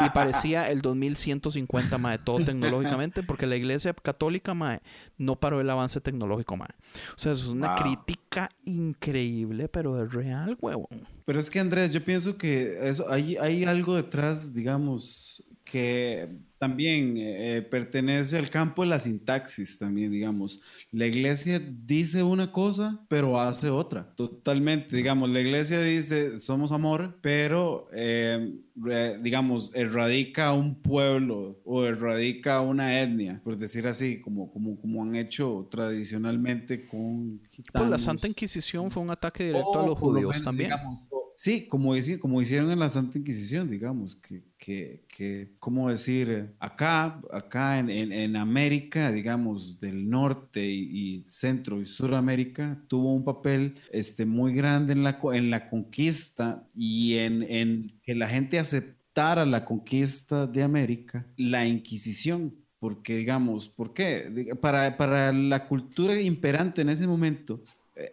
y [LAUGHS] parecía el 2150, mae, todo tecnológicamente, porque la iglesia católica, mae, no paró el avance tecnológico, mae. O sea, es una Wow. crítica increíble, pero es real, huevón. Pero es que Andrés, yo pienso que eso, hay, hay algo detrás, digamos, que también eh, pertenece al campo de la sintaxis también, digamos. La iglesia dice una cosa, pero hace otra, totalmente. Digamos, la iglesia dice, somos amor, pero, eh, re- digamos, erradica un pueblo o erradica una etnia, por decir así, como, como, como han hecho tradicionalmente con Pues la gitanos. Santa Inquisición fue un ataque directo a los lo judíos menos, también. digamos, sí, como, como hicieron en la Santa Inquisición, digamos, que, que, que ¿cómo decir? Acá, acá en, en, en América, digamos, del norte y, y centro y suramérica, tuvo un papel este, muy grande en la, en la conquista y en, en que la gente aceptara la conquista de América, la Inquisición. Porque, digamos, ¿por qué? Para, para la cultura imperante en ese momento,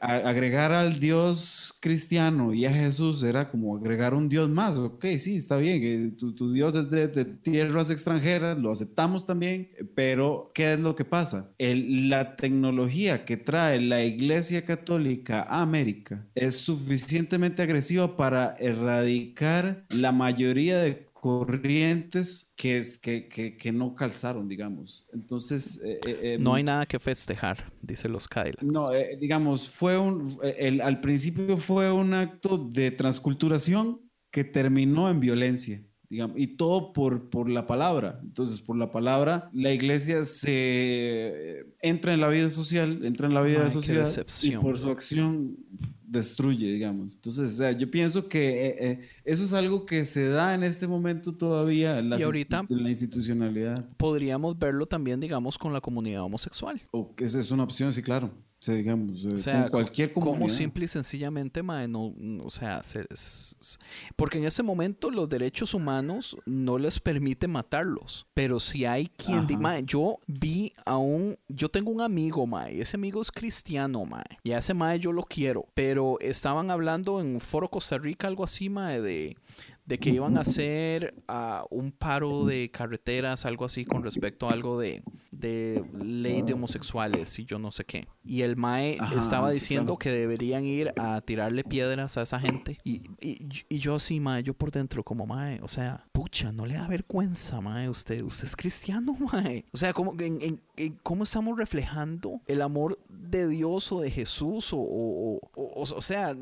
agregar al Dios cristiano y a Jesús era como agregar un Dios más. Ok, sí, está bien, eh, tu, tu Dios es de, tierras extranjeras, lo aceptamos también, eh, pero ¿qué es lo que pasa? La tecnología que trae la Iglesia Católica a América es suficientemente agresiva para erradicar la mayoría de corrientes que, es, que, que, que no calzaron, digamos. Entonces, eh, eh, No em, hay nada que festejar, dicen los Cadillacs. no, eh, digamos, fue un, el- al principio fue un acto de transculturación que terminó en violencia, digamos, y todo por, por la palabra. Entonces, por la palabra, la iglesia se eh, entra en la vida social, entra en la vida Ay, de qué sociedad y por su acción destruye, digamos. Entonces, o sea, yo pienso que eh, eh, eso es algo que se da en este momento todavía en la, Y ahorita- en la institucionalidad. Podríamos verlo también, digamos, con la comunidad homosexual. O que esa es una opción, sí, claro. O sea, digamos, eh, O sea, con cualquier como comunidad. simple y sencillamente, mae, no, no, o sea, se- porque en ese momento los derechos humanos no les permite matarlos, pero si hay quien, di- mae, yo vi a un, yo tengo un amigo, mae, ese amigo es cristiano, mae, y a ese mae yo lo quiero, pero estaban hablando en Foro Costa Rica, algo así, mae, de, de que iban a hacer ah, un paro de carreteras, algo así, con respecto a algo de, de ley de homosexuales y yo no sé qué. Y el Mae Ajá, estaba sí, diciendo claro. que deberían ir a tirarle piedras a esa gente. Y, y, y yo así, Mae, yo por dentro como Mae, o sea, pucha, no le da vergüenza, Mae, usted, usted es cristiano, [LAUGHS] Mae. O sea, ¿cómo, en, en- en cómo estamos reflejando el amor de Dios o de Jesús? O, o, o- o- o sea,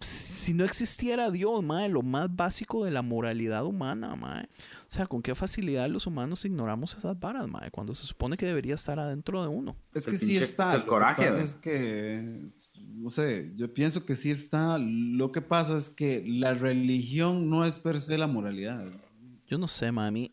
si no existiera Dios, Mae, lo más básico de la moralidad humana, Mae. O sea, con qué facilidad los humanos ignoramos esas varas, Mae, cuando se supone que debería estar adentro de uno. Es El que sí pinche- está. el lo que coraje, es que, no sé, yo pienso que sí está. Lo que pasa es que la religión no es per se la moralidad. Yo no sé, mae,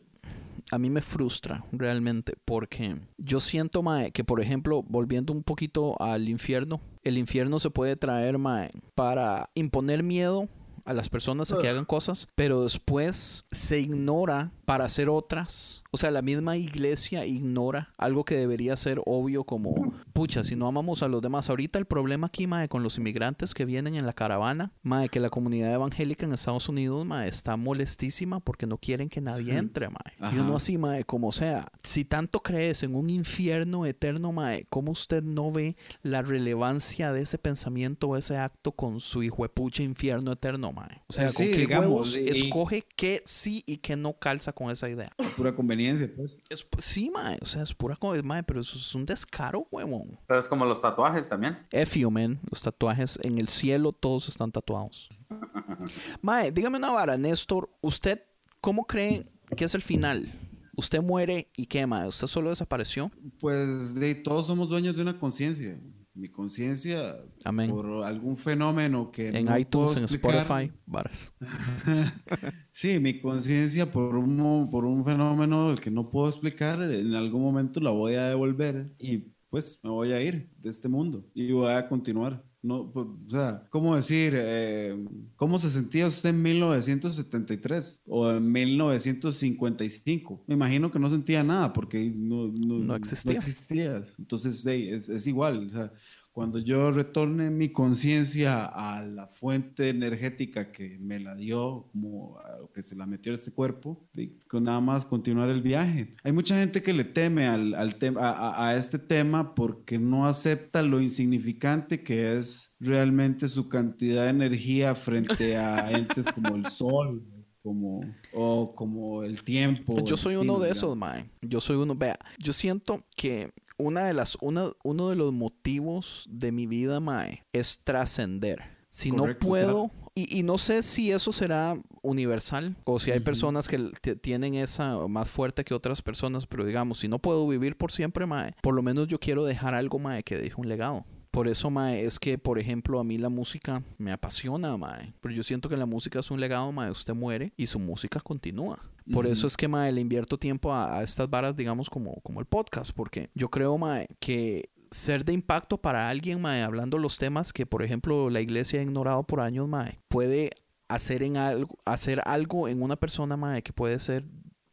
a mí, me frustra realmente porque yo siento, mae, que por ejemplo, volviendo un poquito al infierno, el infierno se puede traer, mae, para imponer miedo a las personas a que hagan cosas, pero después se ignora para hacer otras. O sea, la misma iglesia ignora algo que debería ser obvio como, pucha, si no amamos a los demás. Ahorita el problema aquí, mae, con los inmigrantes que vienen en la caravana, mae, que la comunidad evangélica en Estados Unidos, mae, está molestísima porque no quieren que nadie entre, mae. Y uno Ajá. así, mae, como sea, si tanto crees en un infierno eterno, mae, ¿cómo usted no ve la relevancia de ese pensamiento o ese acto con su hijo de pucha infierno eterno, mae? O sea, Sí, ¿con qué digamos, huevos y- escoge qué sí y qué no calza con esa idea? Pura conveniencia, pues. Es, sí, mae, o sea, es pura cosa, mae, pero eso es un descaro, huevón. Pero es como los tatuajes también. Efio, man, los tatuajes en el cielo todos están tatuados. [LAUGHS] Mae, dígame una vara, Néstor, ¿usted cómo cree que es el final? Usted muere y qué, mae, usted solo desapareció. Pues de, todos somos dueños de una conciencia. Mi conciencia, por algún fenómeno que En no iTunes, puedo en Spotify, varas. [LAUGHS] Sí, mi conciencia por un, por un fenómeno que no puedo explicar, en algún momento la voy a devolver y pues me voy a ir de este mundo y voy a continuar. No, pues, o sea, ¿cómo decir? eh, ¿Cómo se sentía usted en 1973 o en 1955? Me imagino que no sentía nada porque no, no, No existía. existía. Entonces, es, es igual. O sea, cuando yo retorne mi conciencia a la fuente energética que me la dio, como que se la metió este cuerpo, con nada más continuar el viaje. Hay mucha gente que le teme al, al a, a- este tema porque no acepta lo insignificante que es realmente su cantidad de energía frente a [LAUGHS] entes como el sol. Como, o como el tiempo. Yo el soy uno de esos, mae. Yo soy uno, vea, yo siento que una de las, una, uno de los motivos de mi vida, mae, es trascender. Si Correcto, no puedo, y, y no sé si eso será universal o si hay personas que tienen esa más fuerte que otras personas, pero digamos, si no puedo vivir por siempre, mae, por lo menos yo quiero dejar algo, mae, que deje un legado. Por eso, mae, es que, por ejemplo, a mí la música me apasiona, mae. Pero yo siento que la música es un legado, mae. Usted muere y su música continúa. Por eso es que, mae, le invierto tiempo a, a estas varas, digamos, como, como el podcast. Porque yo creo, mae, que ser de impacto para alguien, mae, hablando los temas que, por ejemplo, la iglesia ha ignorado por años, mae, puede hacer, en algo, hacer algo en una persona, mae, que puede ser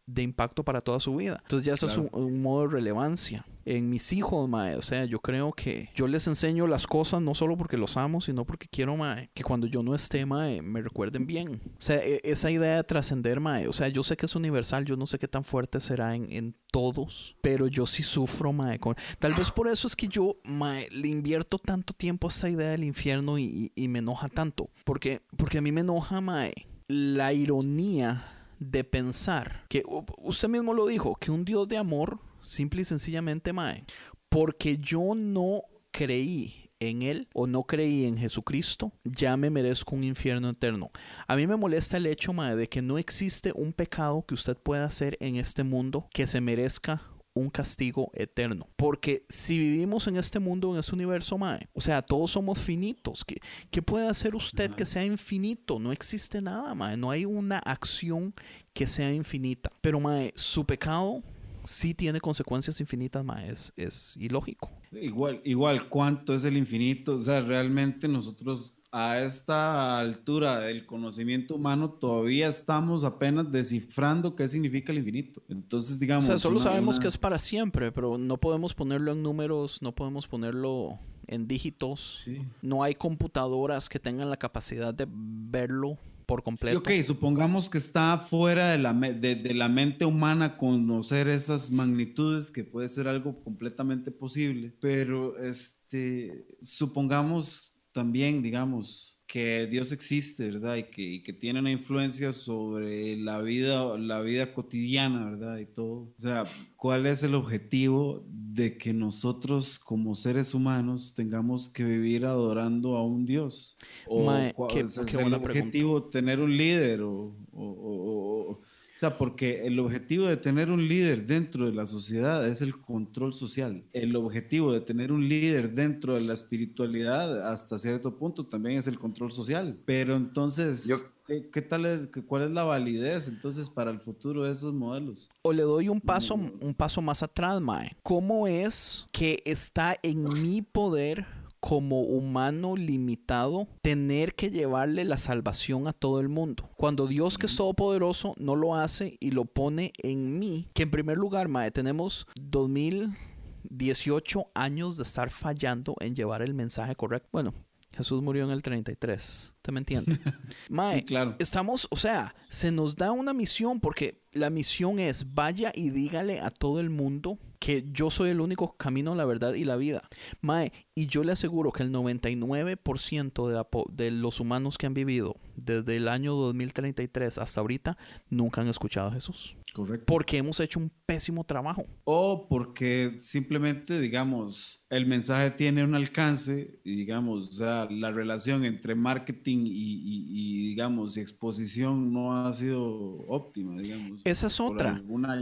de impacto para toda su vida. Entonces ya eso es un, Claro. un modo de relevancia. En mis hijos, mae, o sea, yo creo que yo les enseño las cosas no solo porque los amo, sino porque quiero, mae, que cuando yo no esté, mae, me recuerden bien. O sea, e- esa idea de trascender, mae, o sea, yo sé que es universal, yo no sé qué tan fuerte será en, en todos, pero yo sí sufro, mae. con- Tal vez por eso es que yo, mae, le invierto tanto tiempo a esta idea del infierno y, y- y me enoja tanto. Porque, porque a mí me enoja, mae, la ironía de pensar que usted mismo lo dijo, que un Dios de amor, simple y sencillamente, Mae, porque yo no creí en Él o no creí en Jesucristo, ya me merezco un infierno eterno. A mí me molesta el hecho, Mae, de que no existe un pecado que usted pueda hacer en este mundo que se merezca un castigo eterno. Porque si vivimos en este mundo, en este universo, Mae, o sea, todos somos finitos. ¿Qué, qué puede hacer usted que sea infinito? No existe nada, Mae. No hay una acción que sea infinita. Pero, Mae, su pecado sí tiene consecuencias infinitas, mae, es, es ilógico. Igual, igual, ¿cuánto es el infinito? O sea, realmente nosotros a esta altura del conocimiento humano todavía estamos apenas descifrando qué significa el infinito. Entonces, O digamos... sea, solo una- sabemos una- que es para siempre, pero no podemos ponerlo en números, no podemos ponerlo en dígitos. Sí. No hay computadoras que tengan la capacidad de verlo por Y completo. ok, supongamos que está fuera de la, de, de la mente humana conocer esas magnitudes, que puede ser algo completamente posible, pero este, supongamos también, digamos, que Dios existe, ¿verdad? Y que, y que tiene una influencia sobre la vida, la vida cotidiana, ¿verdad? Y todo. O sea, ¿cuál es el objetivo de que nosotros como seres humanos tengamos que vivir adorando a un Dios? Mae, qué- o sea, qué es el buena pregunta. objetivo tener un líder o, o- o- o- sea, porque el objetivo de tener un líder dentro de la sociedad es el control social. El objetivo de tener un líder dentro de la espiritualidad hasta cierto punto también es el control social. Pero entonces, Yo- ¿qué, qué tal es, qué- cuál es la validez entonces para el futuro de esos modelos? O le doy un paso, un paso más atrás, Mae. ¿Cómo es que está en mi poder como humano limitado tener que llevarle la salvación a todo el mundo? Cuando Dios que es todopoderoso no lo hace y lo pone en mí, que en primer lugar, Mae, tenemos 2018 años de estar fallando en llevar el mensaje correcto. Bueno, Jesús murió en el 33. ¿Te me entiende? [LAUGHS] Mae, Sí, claro. estamos, o sea, se nos da una misión porque la misión es vaya y dígale a todo el mundo que yo soy el único camino, la verdad y la vida. Mae, y yo le aseguro que el 99% de, la de los humanos que han vivido desde el año 2033 hasta ahorita nunca han escuchado a Jesús. Correcto. Porque hemos hecho un pésimo trabajo. O porque simplemente, digamos, el mensaje tiene un alcance y, digamos, o sea, la relación entre marketing y, y- y, digamos, exposición no ha sido óptima, digamos. Esa es otra.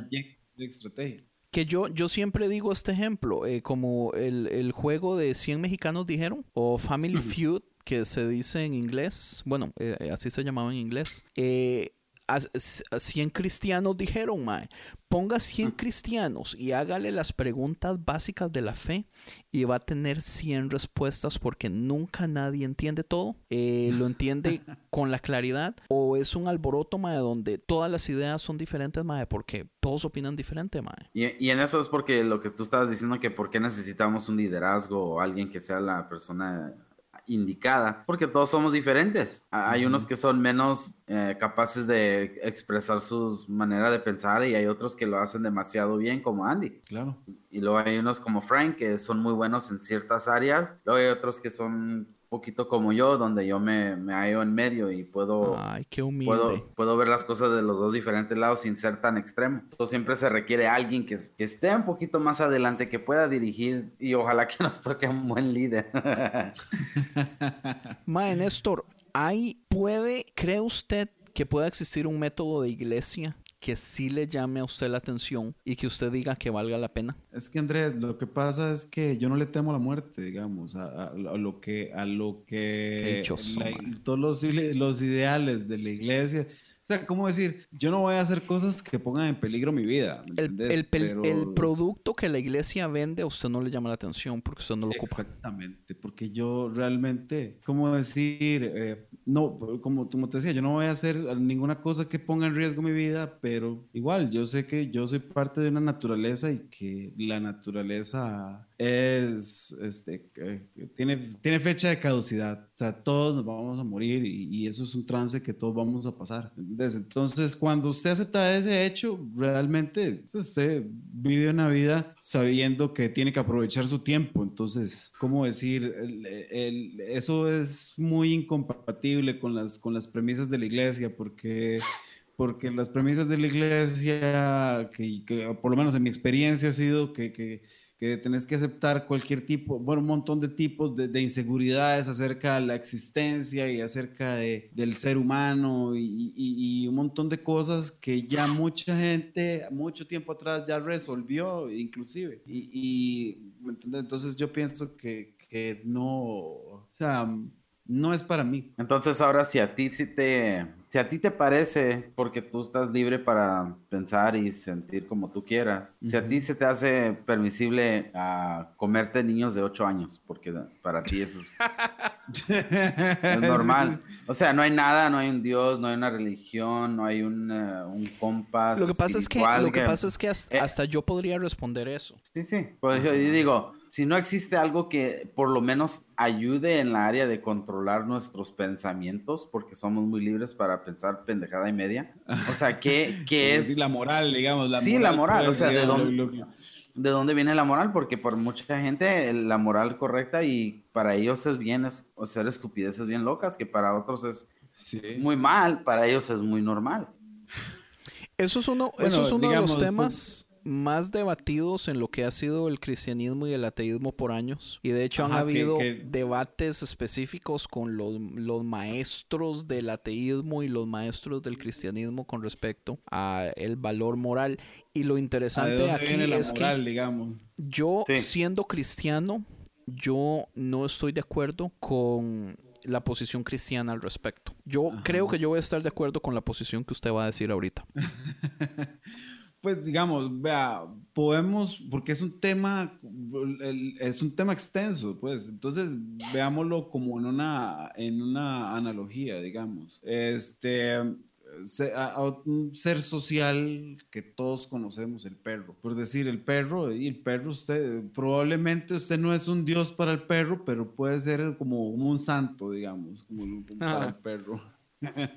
y- estrategia. Que yo, yo siempre digo este ejemplo, eh, como el, el juego de 100 mexicanos dijeron, o Family Feud, que se dice en inglés, bueno, eh, así se llamaba en inglés. Eh, a, a 100 cristianos dijeron, mae, ponga 100 cristianos y hágale las preguntas básicas de la fe y va a tener 100 respuestas porque nunca nadie entiende todo, eh, [LAUGHS] lo entiende con la claridad o es un alboroto, mae, donde todas las ideas son diferentes, mae, porque todos opinan diferente, mae. Y, y en eso es porque lo que tú estabas diciendo, que por qué necesitamos un liderazgo o alguien que sea la persona indicada, porque todos somos diferentes. Hay unos que son menos eh, capaces de expresar su manera de pensar y hay otros que lo hacen demasiado bien, como Andy. Claro. Y luego hay unos como Frank que son muy buenos en ciertas áreas. Luego hay otros que son poquito como yo, donde yo me, me hallo en medio y puedo, Ay, qué humilde. puedo, puedo ver las cosas de los dos diferentes lados sin ser tan extremo. Entonces siempre se requiere alguien que, que esté un poquito más adelante, que pueda dirigir y ojalá que [LAUGHS] nos toque un buen líder. [LAUGHS] Mae, Néstor, ¿hay, puede, cree usted que pueda existir un método de iglesia que sí le llame a usted la atención y que usted diga que valga la pena? Es que Andrés, lo que pasa es que yo no le temo la muerte, digamos, a, a- a lo que, a lo Qué que dichoso, la- todos los, los ideales de la iglesia. O sea, ¿cómo decir? Yo no voy a hacer cosas que pongan en peligro mi vida. ¿me El, el pel- Pero- el producto que la iglesia vende a usted no le llama la atención porque usted no lo ocupa. Exactamente, porque yo realmente, ¿cómo decir? Eh, no, como, como te decía, yo no voy a hacer ninguna cosa que ponga en riesgo mi vida, pero igual, yo sé que yo soy parte de una naturaleza y que la naturaleza es, este, tiene, tiene fecha de caducidad. O sea, todos nos vamos a morir y, y eso es un trance que todos vamos a pasar. ¿Entendés? Entonces, cuando usted acepta ese hecho, realmente pues, usted vive una vida sabiendo que tiene que aprovechar su tiempo. Entonces, ¿cómo decir? Eso es muy incompatible con las, con las premisas de la iglesia porque... Porque las premisas de la iglesia, que, que por lo menos en mi experiencia ha sido que, que, que tenés que aceptar cualquier tipo, bueno, un montón de tipos de, de inseguridades acerca de la existencia y acerca de, del ser humano y, y- y un montón de cosas que ya mucha gente, mucho tiempo atrás ya resolvió, inclusive. Y, y, entonces yo pienso que, que no, o sea, no es para mí. Entonces ahora si a ti sí te, si a ti te parece, porque tú estás libre para pensar y sentir como tú quieras, si a ti se te hace permisible a comerte niños de 8 años, porque para ti eso es, [LAUGHS] es [LAUGHS] normal. O sea, no hay nada, no hay un Dios, no hay una religión, no hay un, eh, un compás. Lo que pasa es que, lo que, pasa es que hasta, Eh. hasta yo podría responder eso. Sí, sí. Pues yo digo, si no existe algo que por lo menos ayude en la área de controlar nuestros pensamientos, porque somos muy libres para pensar pendejada y media. O sea, ¿qué, qué [LAUGHS] es? Sí, la moral, digamos. La Sí, la moral, pues, o sea, ¿de dónde- ¿De dónde viene la moral? Porque por mucha gente la moral correcta y para ellos es bien, es hacer estupideces bien locas, que para otros es sí. muy mal, para ellos es muy normal. Eso es uno, Bueno, eso es uno de los pues- temas más debatidos en lo que ha sido el cristianismo y el ateísmo por años. Y de hecho han Ajá, habido que- debates específicos con los, los maestros del ateísmo y los maestros del cristianismo con respecto a el valor moral. Y lo ¿A de interesante aquí viene la es que digamos? yo Sí. siendo cristiano, yo no estoy de acuerdo con la posición cristiana al respecto. Yo creo que yo voy a estar de acuerdo con la posición que usted va a decir ahorita. [LAUGHS] Pues digamos, vea, podemos, porque es un tema, es un tema extenso, pues, entonces veámoslo como en una, en una analogía, digamos. Este, a- un ser social que todos conocemos, el perro. Por decir, el perro, y el perro, usted, probablemente usted no es un dios para el perro, pero puede ser como un santo, digamos, como, como para el perro.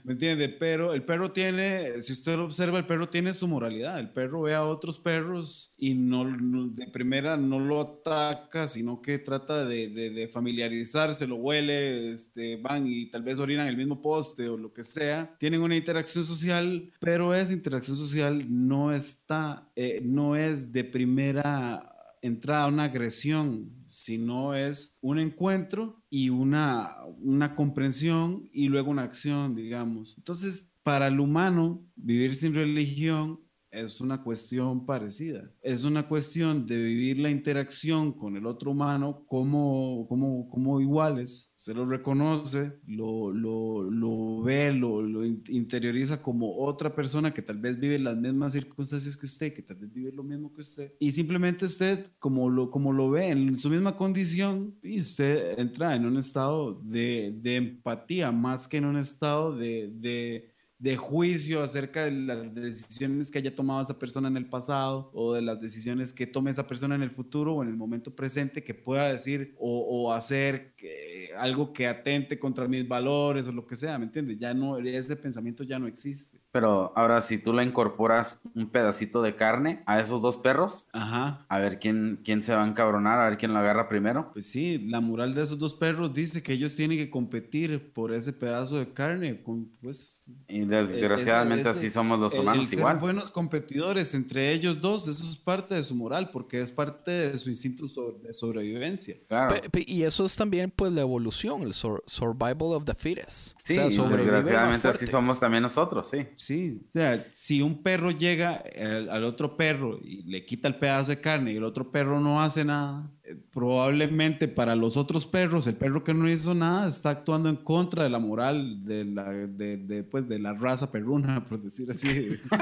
¿Me entiende? Pero el perro tiene, si usted lo observa, el perro tiene su moralidad. El perro ve a otros perros y no, no- de primera no lo ataca, sino que trata de, de- de familiarizarse, lo huele, este, van y tal vez orinan el mismo poste o lo que sea. Tienen una interacción social, pero esa interacción social no está, eh, no es de primera entrada una agresión, sino es un encuentro y una, una comprensión y luego una acción, digamos. Entonces, para el humano, vivir sin religión es una cuestión parecida. Es una cuestión de vivir la interacción con el otro humano como, como, como iguales. Se lo reconoce, lo, lo, lo ve, lo, lo in- interioriza como otra persona que tal vez vive las mismas circunstancias que usted, que tal vez vive lo mismo que usted. Y simplemente usted, como lo, como lo ve en su misma condición, y usted entra en un estado de, de empatía más que en un estado de, de, de juicio acerca de las decisiones que haya tomado esa persona en el pasado o de las decisiones que tome esa persona en el futuro o en el momento presente que pueda decir o, o hacer que- algo que atente contra mis valores o lo que sea, ¿me entiendes? Ya no, ese pensamiento ya no existe. Pero ahora si tú le incorporas un pedacito de carne a esos dos perros, Ajá. a ver quién, quién se va a encabronar, a ver quién lo agarra primero. Pues sí, la moral de esos dos perros dice que ellos tienen que competir por ese pedazo de carne, con, pues Y desgraciadamente ese- así somos los el- humanos el ser igual. buenos competidores entre ellos dos, eso es parte de su moral, porque es parte de su instinto sobre- de sobrevivencia. Claro. Pe- pe- y eso es también pues la evolución, el sur- survival of the fittest. Sí, o sea, desgraciadamente así somos también nosotros, sí. Sí, o sea, si un perro llega al, al otro perro y le quita el pedazo de carne y el otro perro no hace nada, eh, probablemente para los otros perros, el perro que no hizo nada está actuando en contra de la moral de la, de, de, pues, de la raza perruna, [LAUGHS] por decir así. [LAUGHS]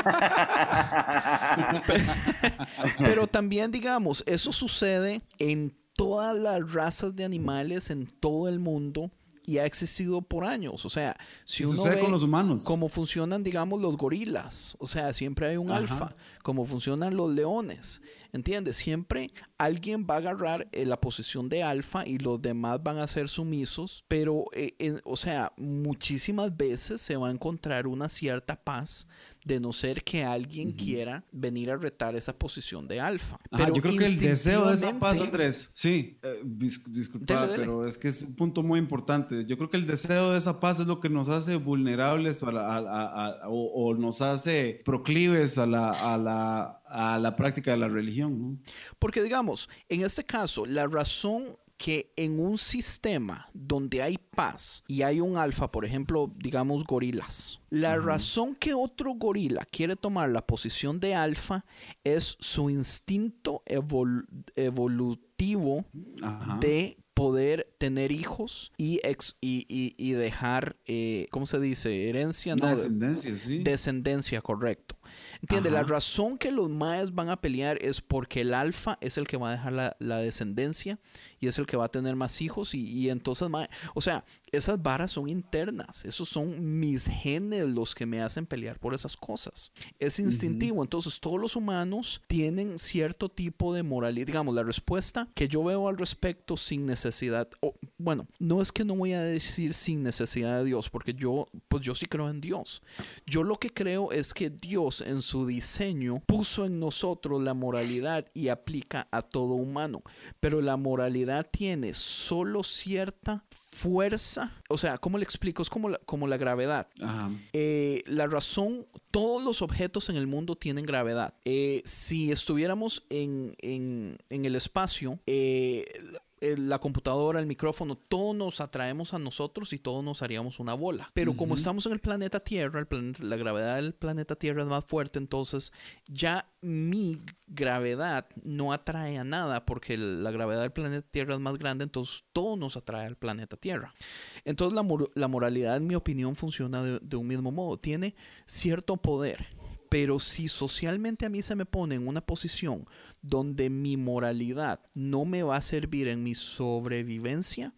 Pero también, digamos, eso sucede en todas las razas de animales en todo el mundo y ha existido por años. O sea, si uno ve con los humanos. cómo funcionan, digamos, los gorilas, o sea, siempre hay un Ajá. alfa, cómo funcionan los leones, ¿entiendes? Siempre alguien va a agarrar eh, la posición de alfa y los demás van a ser sumisos, pero, eh, o sea, muchísimas veces se va a encontrar una cierta paz de no ser que alguien quiera venir a retar esa posición de alfa. Ajá, yo creo que el deseo de esa paz, Andrés, sí, eh, dis- disculpa, Dele, dele. pero es que es un punto muy importante. Yo creo que el deseo de esa paz es lo que nos hace vulnerables a la- a- a- a- o, o nos hace proclives a la, a la, a la práctica de la religión. ¿no? Porque digamos, en este caso, la razón que en un sistema donde hay paz y hay un alfa, por ejemplo, digamos gorilas, la razón que otro gorila quiere tomar la posición de alfa es su instinto evol- evolutivo de poder tener hijos y, ex, y, y, y dejar, eh, ¿cómo se dice? Herencia, no. descendencia, sí. Descendencia, correcto. Entiende, la razón que los maes van a pelear es porque el alfa es el que va a dejar la, la descendencia y es el que va a tener más hijos y, y entonces, mae, o sea, esas varas son internas, esos son mis genes los que me hacen pelear por esas cosas. Es instintivo, entonces todos los humanos tienen cierto tipo de moralidad. Digamos, la respuesta que yo veo al respecto sin necesidad, o, bueno, no es que no voy a decir sin necesidad de Dios, porque yo, pues yo sí creo en Dios. Yo lo que creo es que Dios en su diseño puso en nosotros la moralidad y aplica a todo humano, pero la moralidad tiene solo cierta fuerza, o sea, ¿cómo le explico? Es como la, como la gravedad. Ajá. Eh, la razón, todos los objetos en el mundo tienen gravedad. Eh, si estuviéramos en, en- en el espacio, eh, la computadora, el micrófono, todos nos atraemos a nosotros y todos nos haríamos una bola. Pero como estamos en el planeta Tierra, el planeta- la gravedad del planeta Tierra es más fuerte, entonces ya mi gravedad no atrae a nada porque la gravedad del planeta Tierra es más grande, entonces todo nos atrae al planeta Tierra. Entonces la, mor- la moralidad, en mi opinión, funciona de, de un mismo modo. Tiene cierto poder. Pero si socialmente a mí se me pone en una posición donde mi moralidad no me va a servir en mi sobrevivencia,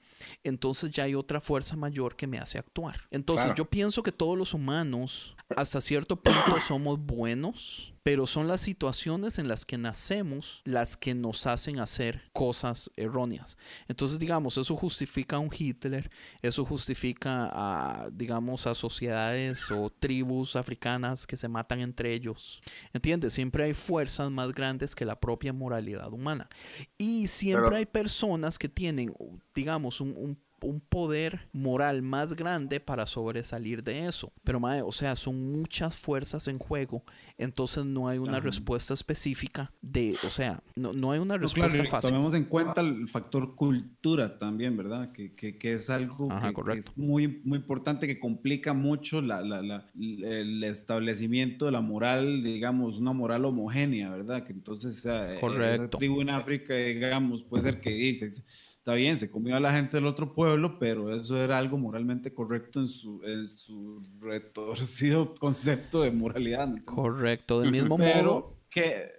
entonces ya hay otra fuerza mayor que me hace actuar. Entonces Claro. yo pienso que todos los humanos hasta cierto punto [COUGHS] somos buenos, pero son las situaciones en las que nacemos las que nos hacen hacer cosas erróneas. Entonces, digamos, eso justifica a un Hitler, eso justifica a, digamos, a sociedades o tribus africanas que se matan entre ellos. ¿Entiendes? Siempre hay fuerzas más grandes que la propia moralidad humana. Y siempre Pero- hay personas que tienen, digamos, un, un un poder moral más grande para sobresalir de eso. Pero, mae, o sea, son muchas fuerzas en juego, entonces no hay una Ajá. respuesta específica de, o sea, no, no hay una No, respuesta claro, fácil. tomemos en cuenta el factor cultura también, ¿verdad? Que, que- que es algo Ajá, que- que, es muy, muy importante, que complica mucho la- la- la- el establecimiento de la moral, digamos, una moral homogénea, ¿verdad? Que entonces esa, esa Correcto. tribu en África, digamos, puede ser que dice, está bien, se comió a la gente del otro pueblo, pero eso era algo moralmente correcto en su, en su retorcido [LAUGHS] concepto de moralidad. ¿no? Correcto, del mismo modo. pero que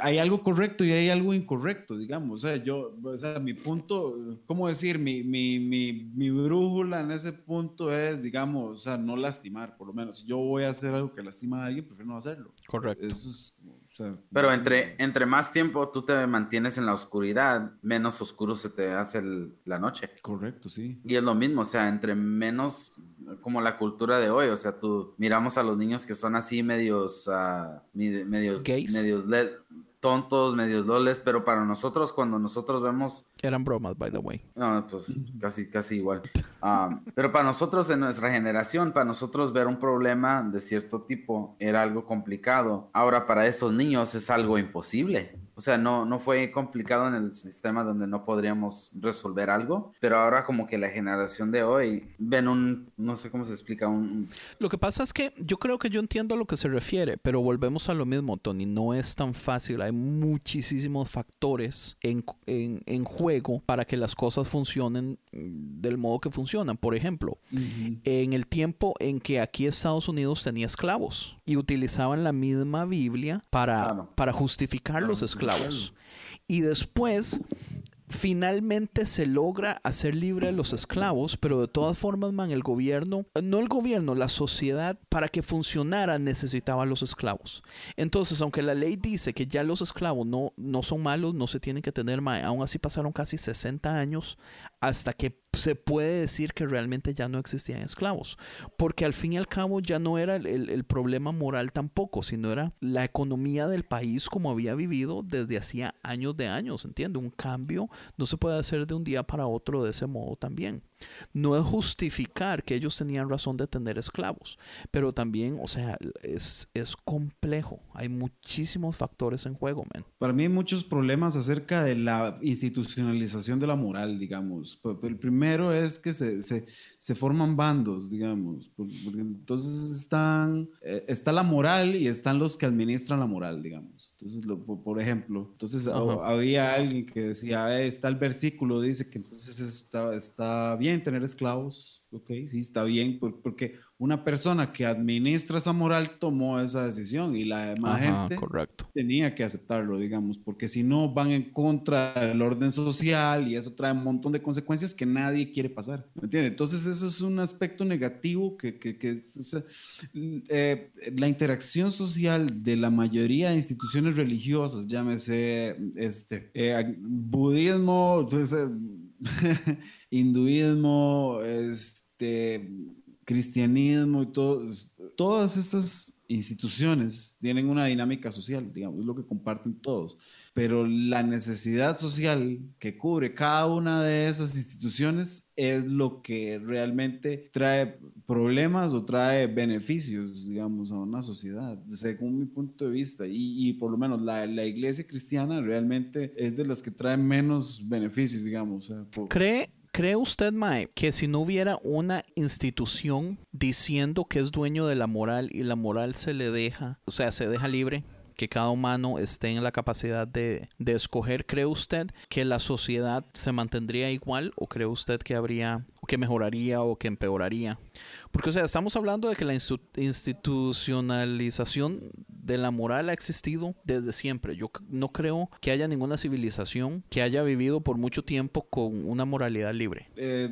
hay algo correcto y hay algo incorrecto, digamos. O sea, yo, o sea, mi punto, ¿cómo decir? Mi, mi, mi, mi brújula en ese punto es, digamos, o sea, no lastimar, por lo menos. Si yo voy a hacer algo que lastima a alguien, prefiero no hacerlo. Correcto. Eso es, o sea, Pero entre, entre más tiempo tú te mantienes en la oscuridad, menos oscuro se te hace el- la noche. Correcto, sí. Y es lo mismo, o sea, entre menos, como la cultura de hoy, o sea, tú miramos a los niños que son así medios, mi- medios, Gays. medios le- tontos, medios loles, pero para nosotros, cuando nosotros vemos Eran bromas, by the way. no, pues casi, casi igual. Um, pero para nosotros, en nuestra generación, para nosotros ver un problema de cierto tipo era algo complicado. Ahora para estos niños es algo imposible. O sea, no, no fue complicado en el sistema donde no podríamos resolver algo, pero ahora como que la generación de hoy ven un, no sé cómo se explica, un... Lo que pasa es que yo creo que yo entiendo a lo que se refiere, pero volvemos a lo mismo, Tony. No es tan fácil. Hay muchísimos factores en, en- en juego para que las cosas funcionen del modo que funcionan. Por ejemplo, en el tiempo en que aquí Estados Unidos tenía esclavos y utilizaban la misma Biblia para, Claro. para justificar los esclavos. Y después finalmente se logra hacer libre a los esclavos, pero de todas formas, man, el gobierno, no el gobierno, la sociedad, para que funcionara necesitaba a los esclavos. Entonces, aunque la ley dice que ya los esclavos no, no son malos, no se tienen que tener, ma, aún así pasaron casi 60 años hasta que se puede decir que realmente ya no existían esclavos. Porque al fin y al cabo ya no era el, el- el problema moral tampoco, sino era la economía del país como había vivido desde hacía años de años, ¿entiende? Un cambio no se puede hacer de un día para otro de ese modo también. No es justificar que ellos tenían razón de tener esclavos, pero también, o sea, es, es complejo. Hay muchísimos factores en juego, man. Para mí hay muchos problemas acerca de la institucionalización de la moral, digamos. P- p- El primero es que se, se, se forman bandos, digamos. por- Porque entonces están, eh, está la moral y están los que administran la moral, digamos. Entonces, lo- por ejemplo, entonces Ajá. había alguien que decía, "Eh, está el versículo, dice que entonces está, está bien tener esclavos, ok, sí, está bien, por- porque una persona que administra esa moral tomó esa decisión y la demás Ajá, gente correcto. tenía que aceptarlo, digamos, porque si no van en contra del orden social y eso trae un montón de consecuencias que nadie quiere pasar, ¿me entiendes? Entonces eso es un aspecto negativo que, que, que, o sea, eh, la interacción social de la mayoría de instituciones religiosas, llámese este, eh, budismo, entonces, [LAUGHS] hinduismo, este, cristianismo y todo, todas estas instituciones tienen una dinámica social, digamos, es lo que comparten todos, pero la necesidad social que cubre cada una de esas instituciones es lo que realmente trae problemas o trae beneficios, digamos, a una sociedad, según mi punto de vista, y, por lo menos la, la iglesia cristiana realmente es de las que trae menos beneficios, digamos. ¿Cree, ¿Cree usted, Mae, que si no hubiera una institución diciendo que es dueño de la moral y la moral se le deja, o sea, se deja libre, que cada humano esté en la capacidad de, de escoger, ¿cree usted que la sociedad se mantendría igual o cree usted que habría, que mejoraría o que empeoraría? Porque, o sea, estamos hablando de que la institucionalización de la moral ha existido desde siempre. Yo no creo que haya ninguna civilización que haya vivido por mucho tiempo con una moralidad libre. Eh,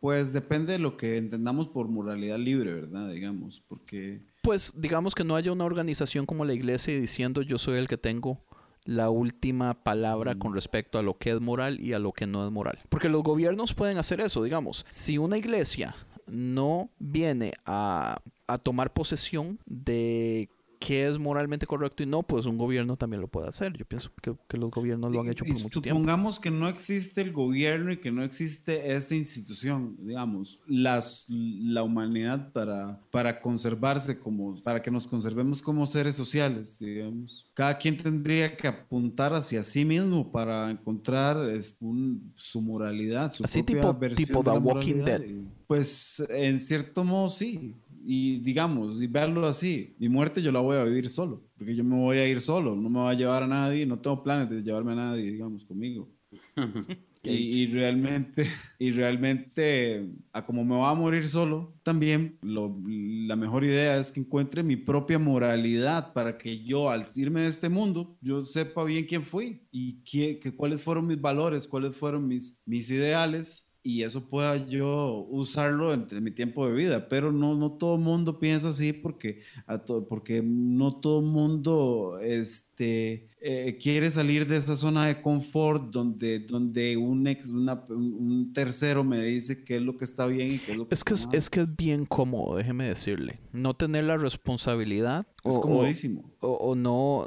pues depende de lo que entendamos por moralidad libre, ¿verdad? Digamos, porque Pues digamos que no haya una organización como la iglesia diciendo yo soy el que tengo la última palabra con respecto a lo que es moral y a lo que no es moral. Porque los gobiernos pueden hacer eso, digamos. Si una iglesia no viene a, a tomar posesión de qué es moralmente correcto y no, pues un gobierno también lo puede hacer. Yo pienso que, que los gobiernos lo han hecho Y por mucho tiempo. Supongamos que no existe el gobierno y que no existe esta institución, digamos, las, la humanidad para, para conservarse como, para que nos conservemos como seres sociales, digamos. Cada quien tendría que apuntar hacia sí mismo para encontrar un- su moralidad, su Así propia tipo- versión tipo de la Walking moralidad. Dead. Pues en cierto modo sí. Y digamos, y verlo así, mi muerte yo la voy a vivir solo, porque yo me voy a ir solo, no me voy a llevar a nadie, no tengo planes de llevarme a nadie, digamos, conmigo. [LAUGHS] y, y realmente, y realmente, a como me va a morir solo, también lo- la mejor idea es que encuentre mi propia moralidad para que yo al irme de este mundo, yo sepa bien quién fui y qué, que, cuáles fueron mis valores, cuáles fueron mis, mis ideales y eso pueda yo usarlo entre mi tiempo de vida, pero no, no todo el mundo piensa así porque, a to- porque no todo el mundo este, eh, quiere salir de esa zona de confort donde, donde un, ex, una- un tercero me dice qué es lo que está bien y qué es lo que Es que es, mal. es que es bien cómodo, déjeme decirle. No tener la responsabilidad Es o- comodísimo. o, o no,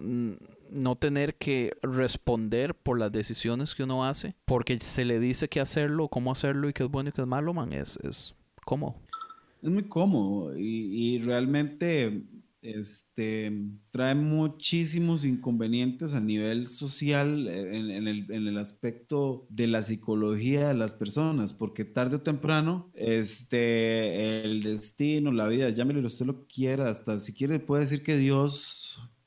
no tener que responder por las decisiones que uno hace, porque se le dice qué hacerlo, cómo hacerlo y qué es bueno y qué es malo, man, es, es cómodo. Es muy cómodo y, realmente este, trae muchísimos inconvenientes a nivel social en, el, en el aspecto de la psicología de las personas, porque tarde o temprano este, el destino, la vida, llámelo usted lo quiera, hasta si quiere puede decir que Dios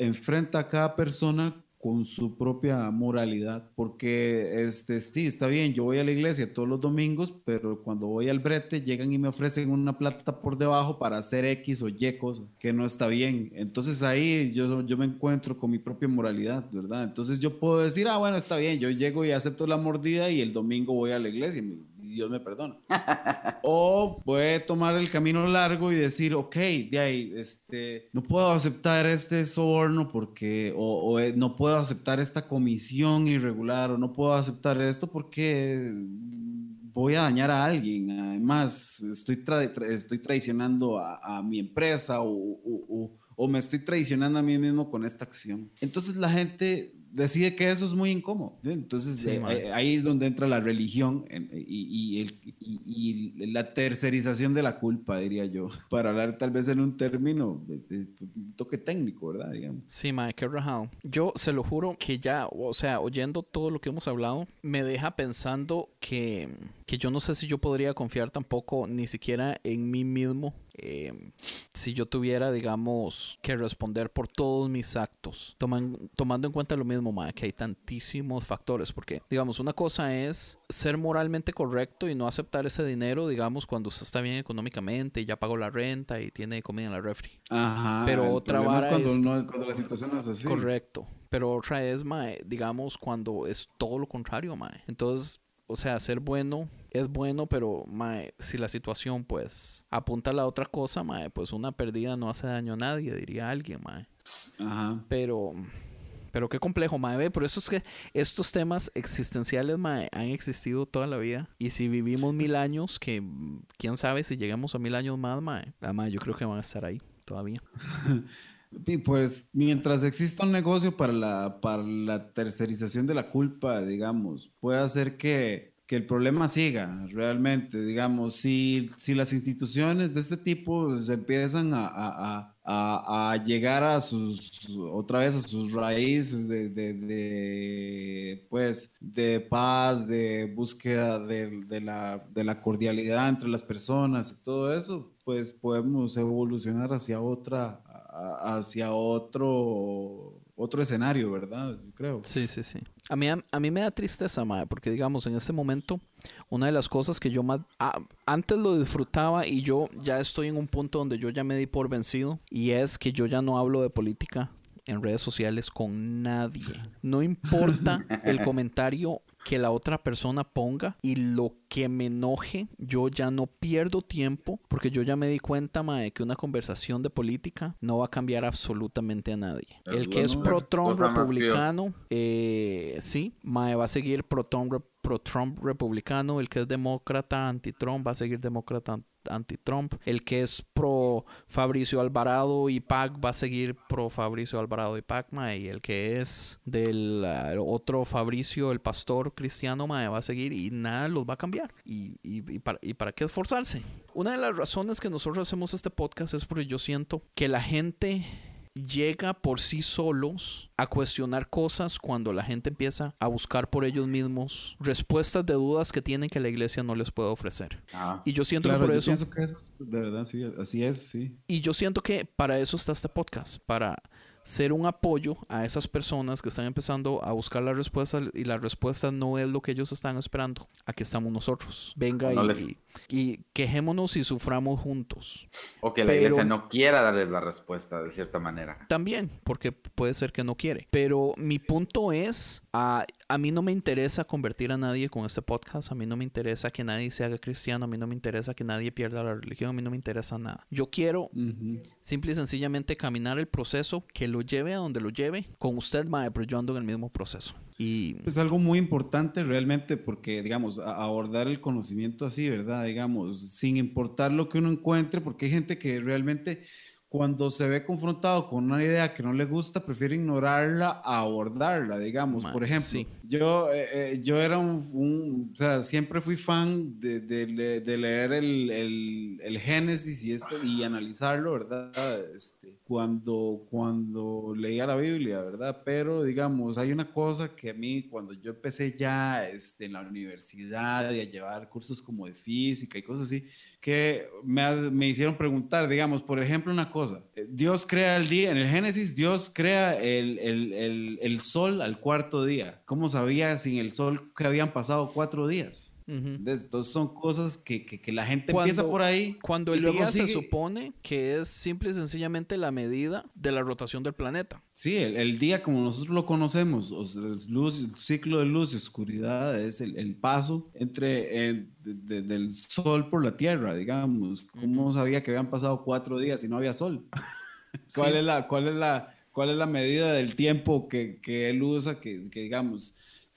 enfrenta a cada persona con su propia moralidad, porque este sí, está bien, yo voy a la iglesia todos los domingos, pero cuando voy al brete llegan y me ofrecen una plata por debajo para hacer X o Y cosa, que no está bien. Entonces ahí yo, yo me encuentro con mi propia moralidad, ¿verdad? Entonces yo puedo decir, ah, bueno, está bien, yo llego y acepto la mordida y el domingo voy a la iglesia y Dios me perdona. [LAUGHS] O puede tomar el camino largo y decir, ok, de ahí, este, no puedo aceptar este soborno porque, o, o, eh, no puedo aceptar esta comisión irregular, o no puedo aceptar esto porque voy a dañar a alguien. Además, estoy, tra- tra- estoy traicionando a, a mi empresa o, o- o- o me estoy traicionando a mí mismo con esta acción. Entonces la gente decide que eso es muy incómodo. Entonces Sí, eh, eh, ahí es donde entra la religión en- y, y el- y- y la tercerización de la culpa, diría yo, [LAUGHS] para hablar tal vez en un término, de, de- un toque técnico, ¿verdad? Digamos. Sí, mae, qué rajado. Yo se lo juro que ya, o sea, oyendo todo lo que hemos hablado, me deja pensando que, que yo no sé si yo podría confiar tampoco ni siquiera en mí mismo eh, si yo tuviera, digamos, que responder por todos mis actos, toman- tomando en cuenta lo mismo, mae, que hay tantísimos factores, porque, digamos, una cosa es ser moralmente correcto y no aceptar ese dinero, digamos, cuando usted está bien económicamente y ya pagó la renta y tiene comida en la refri. Ajá. Pero otra vara cuando, es- no- cuando la situación no es así. Correcto. Pero otra es, mae, digamos, cuando es todo lo contrario, mae. Entonces, o sea, ser bueno es bueno, pero, mae, si la situación, pues, apunta a la otra cosa, mae, pues una pérdida no hace daño a nadie, diría alguien, mae. Ajá. Pero, pero qué complejo, mae. Ve, Por eso es que estos temas existenciales, mae, han existido toda la vida. Y si vivimos mil años, que quién sabe si llegamos a mil años más, mae. Ah, mae, yo creo que van a estar ahí todavía. [LAUGHS] Pues mientras exista un negocio para la, para la tercerización de la culpa, digamos, puede hacer que, que el problema siga realmente, digamos, si, si las instituciones de este tipo se empiezan a, a- a- a- llegar a sus, otra vez a sus raíces de, de- de, pues, de paz, de búsqueda de la, de la cordialidad entre las personas y todo eso, pues podemos evolucionar hacia otra, a- hacia otro, otro escenario, ¿verdad? Yo creo. Sí, sí, sí. A mí, a, mí me da tristeza, mae, porque digamos, en este momento, una de las cosas que yo más... ah, antes lo disfrutaba y yo ya estoy en un punto donde yo ya me di por vencido y es que yo ya no hablo de política en redes sociales con nadie. [LAUGHS] No importa el comentario que la otra persona ponga y lo que me enoje, yo ya no pierdo tiempo porque yo ya me di cuenta, mae, que una conversación de política no va a cambiar absolutamente a nadie. El que es bueno, pro Trump cosa más republicano, eh, sí, mae, va a seguir pro Trump, re- pro Trump republicano. El que es demócrata anti-Trump va a seguir demócrata anti-Trump. El que es pro Fabricio Alvarado y PAC va a seguir pro Fabricio Alvarado y PAC, mae. Y el que es del ah, otro Fabricio, el pastor cristiano, mae, va a seguir y nada los va a cambiar. Y, y- y para, ¿Y para qué esforzarse? Una de las razones que nosotros hacemos este podcast es porque yo siento que la gente llega por sí solos a cuestionar cosas cuando la gente empieza a buscar por ellos mismos respuestas de dudas que tienen que la iglesia no les puede ofrecer. Ah, Y yo siento Claro, que por yo eso pienso que eso, de verdad, sí, así es, sí. y yo siento que para eso está este podcast, para ser un apoyo a esas personas que están empezando a buscar las respuestas y la respuesta no es lo que ellos están esperando. Aquí estamos nosotros. Venga No y, les- y quejémonos y suframos juntos. o que la pero- iglesia no quiera darles la respuesta de cierta manera. También, porque puede ser que no quiere. Pero mi punto es, a, a mí no me interesa convertir a nadie con este podcast, a mí no me interesa que nadie se haga cristiano, a mí no me interesa que nadie pierda la religión, a mí no me interesa nada. Yo quiero simple y sencillamente caminar el proceso que lo lleve a donde lo lleve con usted, mae, pero yo ando en el mismo proceso. Y Es algo muy importante realmente porque, digamos, abordar el conocimiento así, ¿verdad? Digamos, sin importar lo que uno encuentre, porque hay gente que realmente cuando se ve confrontado con una idea que no le gusta, prefiere ignorarla a abordarla, digamos. Por ejemplo, sí. yo, eh, eh, yo era un, un- o sea, siempre fui fan de, de leer el, el- el Génesis y, este, y analizarlo, ¿verdad? Este, cuando, cuando leía la Biblia, ¿verdad? Pero, digamos, hay una cosa que a mí, cuando yo empecé ya este, en la universidad y a llevar cursos como de física y cosas así, que me, me hicieron preguntar, digamos, por ejemplo, una cosa. eh, Dios crea el día, en el Génesis, Dios crea el, el- el- el sol al cuarto día. ¿Cómo sabía sin el sol que habían pasado cuatro días? Ujú. ¿Entendés? Entonces son cosas que, que- que la gente Cuando- empieza por ahí. cuando el día se sigue- supone que es simple y sencillamente la medida de la rotación del planeta. Sí, el, el día como nosotros lo conocemos, o sea, el luz, el ciclo de luz y oscuridad es el, el paso entre eh, de- de- del sol por la tierra, digamos. ¿Cómo sabía que habían pasado cuatro días y no había sol? [LAUGHS] ¿Cuál, Sí. es la, cuál, es la, ¿Cuál es la medida del tiempo que, que él usa que, que, digamos,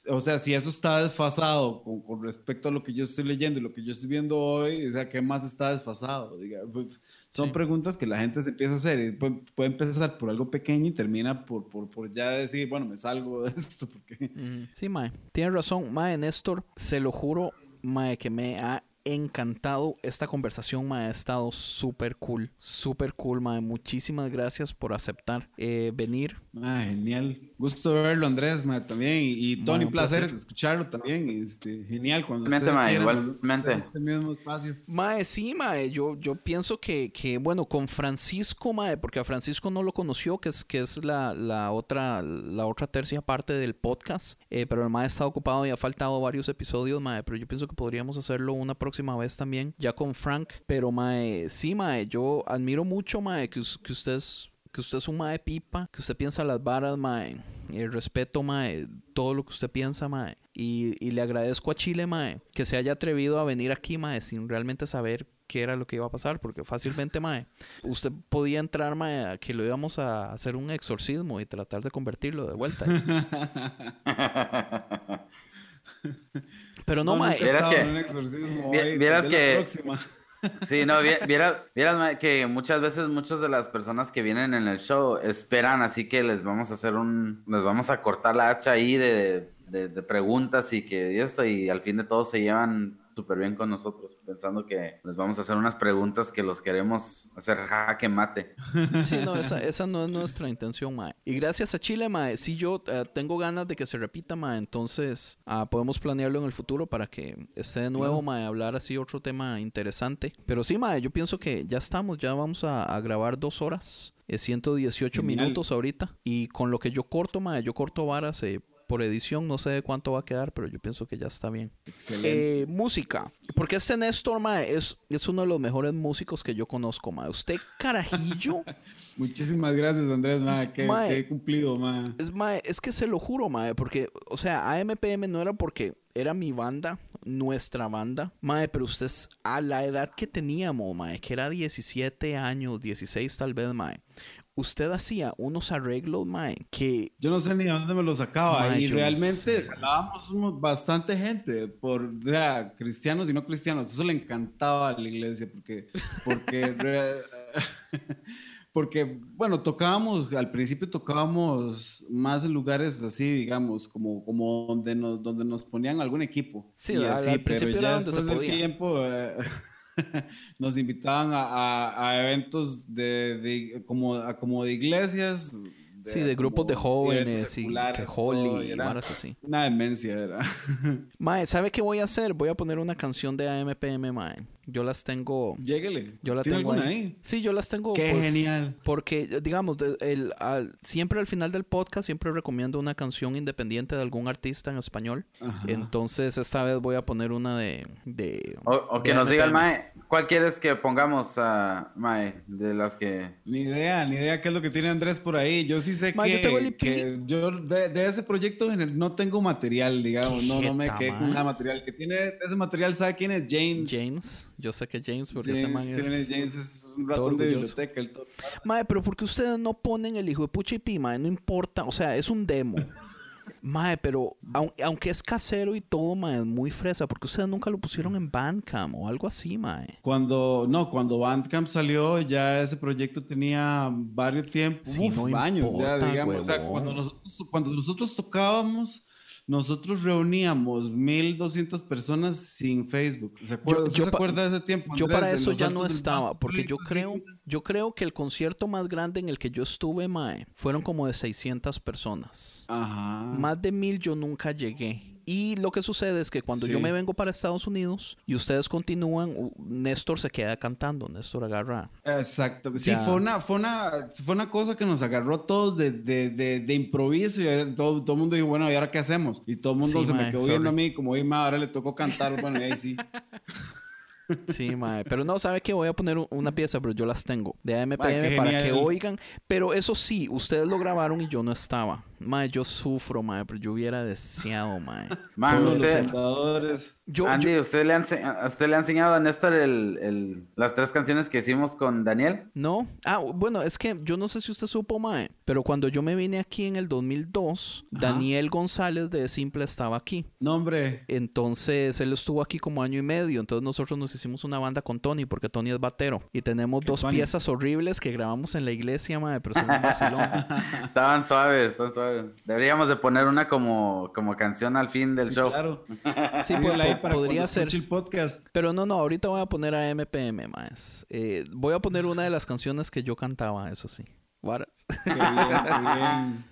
o sea, si eso está desfasado con, con respecto a lo que yo estoy leyendo y lo que yo estoy viendo hoy, o sea, ¿qué más está desfasado? Diga, pues, son Sí. preguntas que la gente se empieza a hacer y puede, puede empezar por algo pequeño y termina por, por, por ya decir, bueno, me salgo de [LAUGHS] esto porque... Sí, Mae. Tiene razón, Mae Néstor. Se lo juro, Mae, que me ha encantado. Esta conversación me ha estado súper cool. Súper cool, mae. Muchísimas gracias por aceptar eh, venir. Ah, genial. Gusto verlo, Andrés, ma, también. Y, y Tony, un placer, placer. escucharlo también. Este, genial. Cuando Igualmente, ustedes ma, quieran, igualmente. en Este mismo espacio. Mae, sí, mae, yo, yo pienso que, que, bueno, con Francisco, mae, porque a Francisco no lo conoció, que es, que es la, la otra, la otra tercia parte del podcast, eh, pero el mae está ocupado y ha faltado varios episodios, mae, pero yo pienso que podríamos hacerlo una próxima vez también, ya con Frank, pero mae, sí, mae, yo admiro mucho, mae, que, que usted es que usted es un mae pipa, que usted piensa las varas, mae. El respeto, mae, todo lo que usted piensa, mae. Y, y le agradezco a Chile, mae, que se haya atrevido a venir aquí, mae, sin realmente saber qué era lo que iba a pasar, porque fácilmente, mae, usted podía entrar, mae, a que lo íbamos a hacer un exorcismo y tratar de convertirlo de vuelta. [LAUGHS] Pero no, nunca he Vieras que- en un exorcismo. vi- hoy, vieras la que- próxima. [LAUGHS] Sí, no, vi- vieras, vieras, que muchas veces muchas de las personas que vienen en el show esperan, así que les vamos a hacer un, les vamos a cortar la hacha ahí de, de, de preguntas y que y esto, y al fin de todo se llevan súper bien con nosotros, pensando que les vamos a hacer unas preguntas que los queremos hacer jaque mate. Sí, no, esa, [LAUGHS] esa no es nuestra intención, mae. Y gracias a Chile, mae, sí yo eh, tengo ganas de que se repita, mae, entonces ah, podemos planearlo en el futuro para que esté de nuevo, mae, hablar así otro tema interesante. Pero sí, mae, yo pienso que ya estamos, ya vamos a, a grabar dos horas, eh, 118 Genial. minutos ahorita, y con lo que yo corto, mae, yo corto varas eh, por edición, no sé de cuánto va a quedar, pero yo pienso que ya está bien. Excelente. Eh, música. Porque este Néstor, mae, es, es uno de los mejores músicos que yo conozco, mae. Usted, carajillo, [LAUGHS] Muchísimas gracias, Andrés, ma, que, he cumplido, ma. es, mae, es que se lo juro, mae, porque, o sea, AMPM no era porque era mi banda, nuestra banda, mae, pero usted es a la edad que teníamos, mae, que era 17 años, 16 tal vez, mae. Usted hacía unos arreglos, mae, que Yo no sé ni de dónde me lo sacaba. Ma, y yo no realmente sé. jalábamos bastante gente, por, o sea, cristianos y no cristianos. Eso le encantaba a la iglesia, porque, porque, [LAUGHS] re- porque, bueno, tocábamos, al principio tocábamos más en lugares así, digamos, como, como donde, nos, donde nos ponían algún equipo. Sí, y al- así, al principio pero era ya donde se del podía. tiempo... eh, [LAUGHS] [LAUGHS] nos invitaban a, a- a eventos de, de- como, a- como de iglesias. sí, de grupos de jóvenes y que Holly y y era varas así. Una demencia era. [LAUGHS] Mae, ¿sabe qué voy a hacer? Voy a poner una canción de AMPM, mae. Yo las tengo Lléguele. Yo la ¿Tiene tengo alguna ahí. ahí? Sí, yo las tengo. Qué pues, genial. Porque, digamos, el, al- siempre al final del podcast siempre recomiendo una canción independiente de algún artista en español. Ajá. Entonces, esta vez voy a poner una de... de O, o que nos diga el. Mae, ¿cuál quieres que pongamos a Mae de las que... Ni idea, ni idea qué es lo que tiene Andrés por ahí. Yo sí sé Ma, que, yo tengo el que yo de, de ese proyecto no tengo material, digamos. No, no me quedé con nada material. Que tiene de ese material, ¿sabe quién es? James. James. Yo sé que James, porque ese James, man tiene- es... James es un ratón de biblioteca. el todo. Mae, pero porque ustedes no ponen el hijo de pucha y pi, mae, no importa, o sea, es un demo. [LAUGHS] Mae, pero aun- aunque es casero y todo, mae, es muy fresa, porque ustedes nunca lo pusieron en Bandcamp o algo así, mae. Cuando, no, cuando Bandcamp salió, ya ese proyecto tenía varios tiempos, Sí, uf, no años, ya, importa, digamos. O sea, cuando cuando nosotros tocábamos, nosotros reuníamos 1200 personas sin Facebook. ¿Se acuerda, Yo- ¿Usted yo se pa- acuerda de ese tiempo? Yo para eso ya no estaba, porque yo creo, yo creo que el concierto más grande en el que yo estuve, mae, fueron como de 600 personas. Ajá. Más de mil yo nunca llegué. Y lo que sucede es que cuando yo me vengo para Estados Unidos y ustedes continúan, Néstor se queda cantando, Néstor agarra. Exacto. Sí, Ya. fue una, fue, una, fue una cosa que nos agarró a todos de, de, de, de improviso y eh, todo, todo el mundo dijo, bueno, ¿y ahora qué hacemos? Y todo el mundo Sí, se mae, me quedó sorry. viendo a mí como, oye, ma, ahora le tocó cantar. Bueno, y ahí sí. [LAUGHS] Sí, mae. Pero no, sabe que voy a poner una pieza, pero yo las tengo de AMPM Mae, para que oigan. Pero eso sí, ustedes lo grabaron y yo no estaba. Mae, yo sufro, mae, pero yo hubiera deseado, mae. Man, Todos los usted. Yo, Andy, yo- ¿usted le, ha ense- a usted le ha enseñado a Néstor el, el- las tres canciones que hicimos con Daniel? no. Ah, bueno, es que yo no sé si usted supo, mae, pero cuando yo me vine aquí en el 2002, Ajá. Daniel González de Simple estaba aquí. No, hombre. Entonces él estuvo aquí como año y medio. Entonces nosotros nos hicimos una banda con Tony porque Tony es batero. Y tenemos dos Tony. piezas horribles que grabamos en la iglesia, mae, pero son un vacilón. [LAUGHS] Estaban suaves, estaban suaves. Deberíamos de poner una como, como canción al fin del Sí, show. claro. [LAUGHS] Sí, para podría ser. el podcast. Pero no, no, ahorita voy a poner a MPM, más. Eh, voy a poner una de las canciones que yo cantaba, eso sí. Varas. [LAUGHS] Qué bien, qué bien.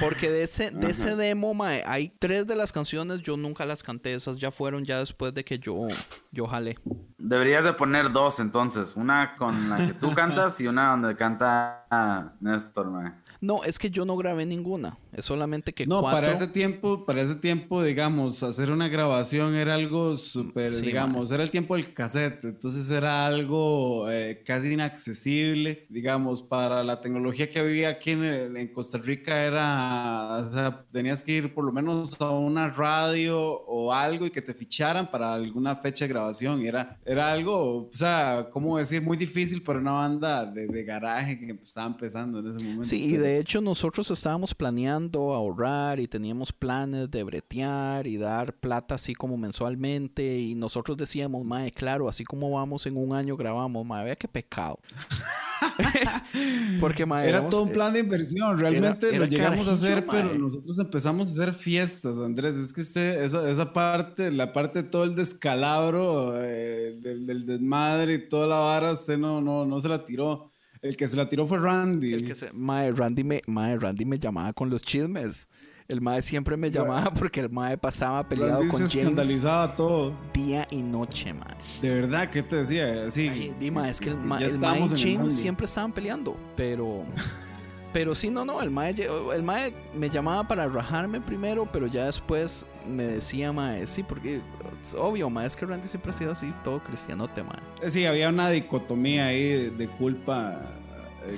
Porque de ese, de ese demo, mae, hay tres de las canciones, yo nunca las canté. Esas ya fueron ya después de que yo, yo jalé. Deberías de poner dos entonces. Una con la que tú [LAUGHS] cantas y una donde canta Néstor, mae. No, es que yo no grabé ninguna. Es solamente que No, cuatro... para ese tiempo, para ese tiempo, digamos, hacer una grabación era algo súper, Sí, digamos, era el tiempo del cassette, entonces era algo eh, casi inaccesible, digamos, para la tecnología que había aquí en, en Costa Rica era, o sea, tenías que ir por lo menos a una radio o algo y que te ficharan para alguna fecha de grabación, y era, era algo, o sea, ¿cómo decir? Muy difícil para una banda de, de garaje que estaba empezando en ese momento. Sí, y de hecho nosotros estábamos planeando ahorrar y teníamos planes de bretear y dar plata así como mensualmente y nosotros decíamos, mae, claro, así como vamos en un año grabamos, mae, vea qué pecado. [LAUGHS] Porque, mae, Era todo un eh, plan de inversión, realmente era lo llegamos a hacer, pero nosotros empezamos a hacer fiestas, Andrés. Es que usted, esa, esa parte, la parte de todo el descalabro, eh, del, del desmadre y toda la vara, usted no, no, no se la tiró. El que se la tiró fue Randy. el que se- mae, Randy me, mae, Randy me llamaba con los chismes. El mae siempre me llamaba porque el mae pasaba peleado Randy con se James escandalizaba todo. día y noche, mae. De verdad, ¿qué te decía? Sí. Ay, Dima, es que el, ya ma, el mae y James siempre estaban peleando, pero... [LAUGHS] Pero sí, no, no, el mae, el mae me llamaba para rajarme primero, pero ya después me decía, mae, sí, porque es obvio, mae, es que Randy siempre ha sido así, todo cristianote, mae. Sí, había una dicotomía ahí de, culpa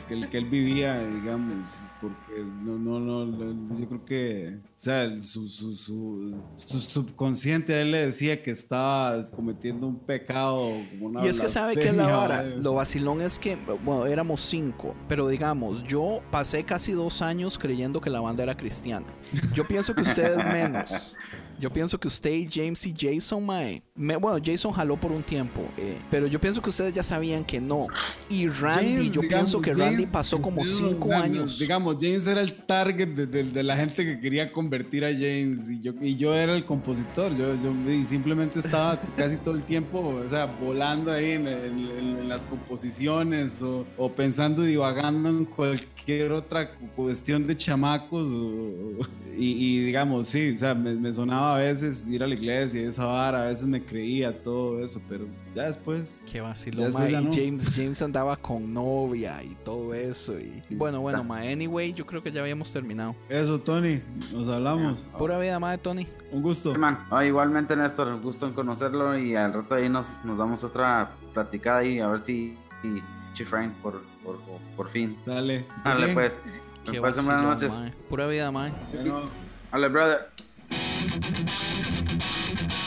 que, él- que él vivía, digamos, porque no, no, no, yo creo que, o sea, su, su, su, su subconsciente a él le decía que estaba cometiendo un pecado como una Y es que sabe que la blasfemia, vara, lo vacilón es que, bueno, éramos cinco, pero digamos, yo pasé casi dos años creyendo que la banda era cristiana. Yo pienso que ustedes menos. Yo pienso que usted y James y Jason, mae, me- bueno, Jason jaló por un tiempo, eh, pero yo pienso que ustedes ya sabían que no. Y Randy, James, yo digamos, pienso que James, Randy pasó como cinco años. Digamos, James era el target de, de- de la gente que quería convertir a James y yo, y yo era el compositor. Yo, yo y simplemente estaba casi todo el tiempo, o sea, volando ahí en, en- en- las composiciones o, o pensando, divagando en cualquier otra cu- cuestión de chamacos. o- y, y digamos, sí, o sea, me, me sonaba a veces ir a la iglesia y esa vara, a veces me creía todo eso, pero ya después. Qué después ya Y no. James, [LAUGHS] James andaba con novia y todo eso. Y bueno, bueno, mae, anyway, yo creo que ya habíamos terminado. Eso, Tony, nos hablamos. Pura vida, mae, Tony. Un gusto. Man, ah, igualmente Néstor, gusto en conocerlo y al rato ahí nos, nos damos otra platicada ahí a ver si y Frank por, por, por fin. Dale. ¿Está Dale bien? pues. Qué buenas noches. mae. Pura vida, mae. Bueno. Dale, brother. バイバイバイバイバイ!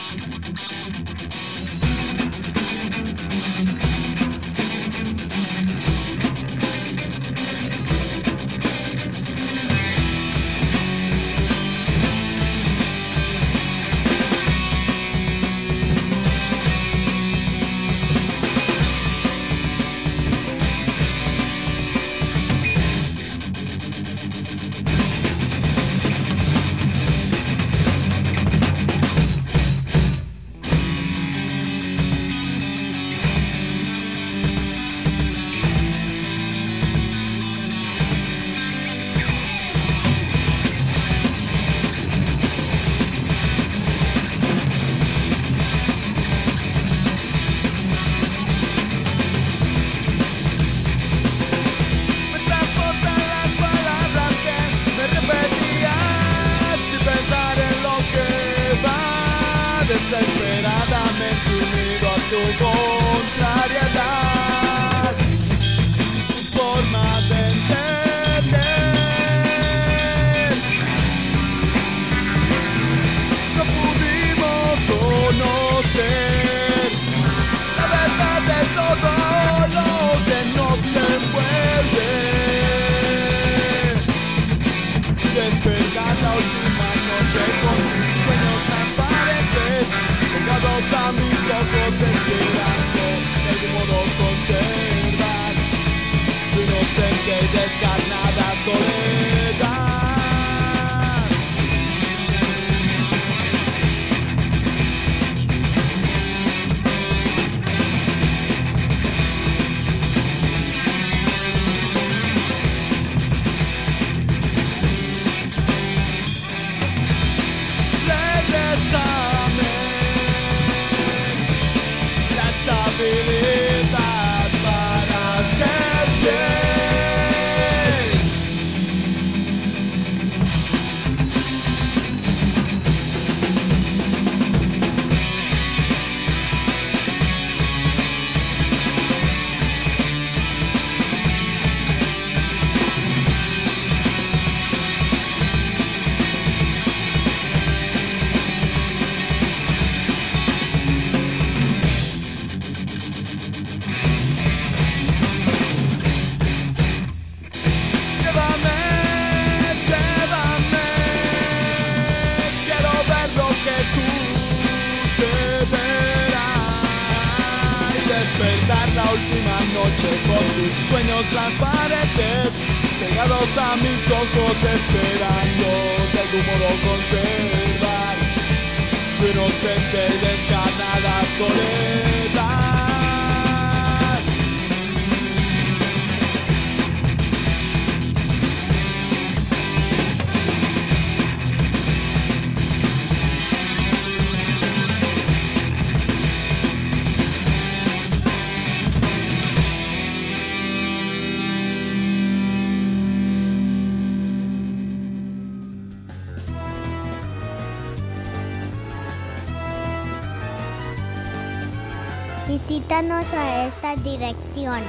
Dirección.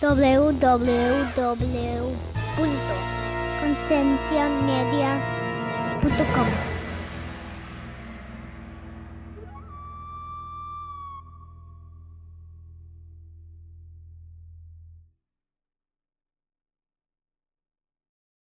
Www.concienciamedia.com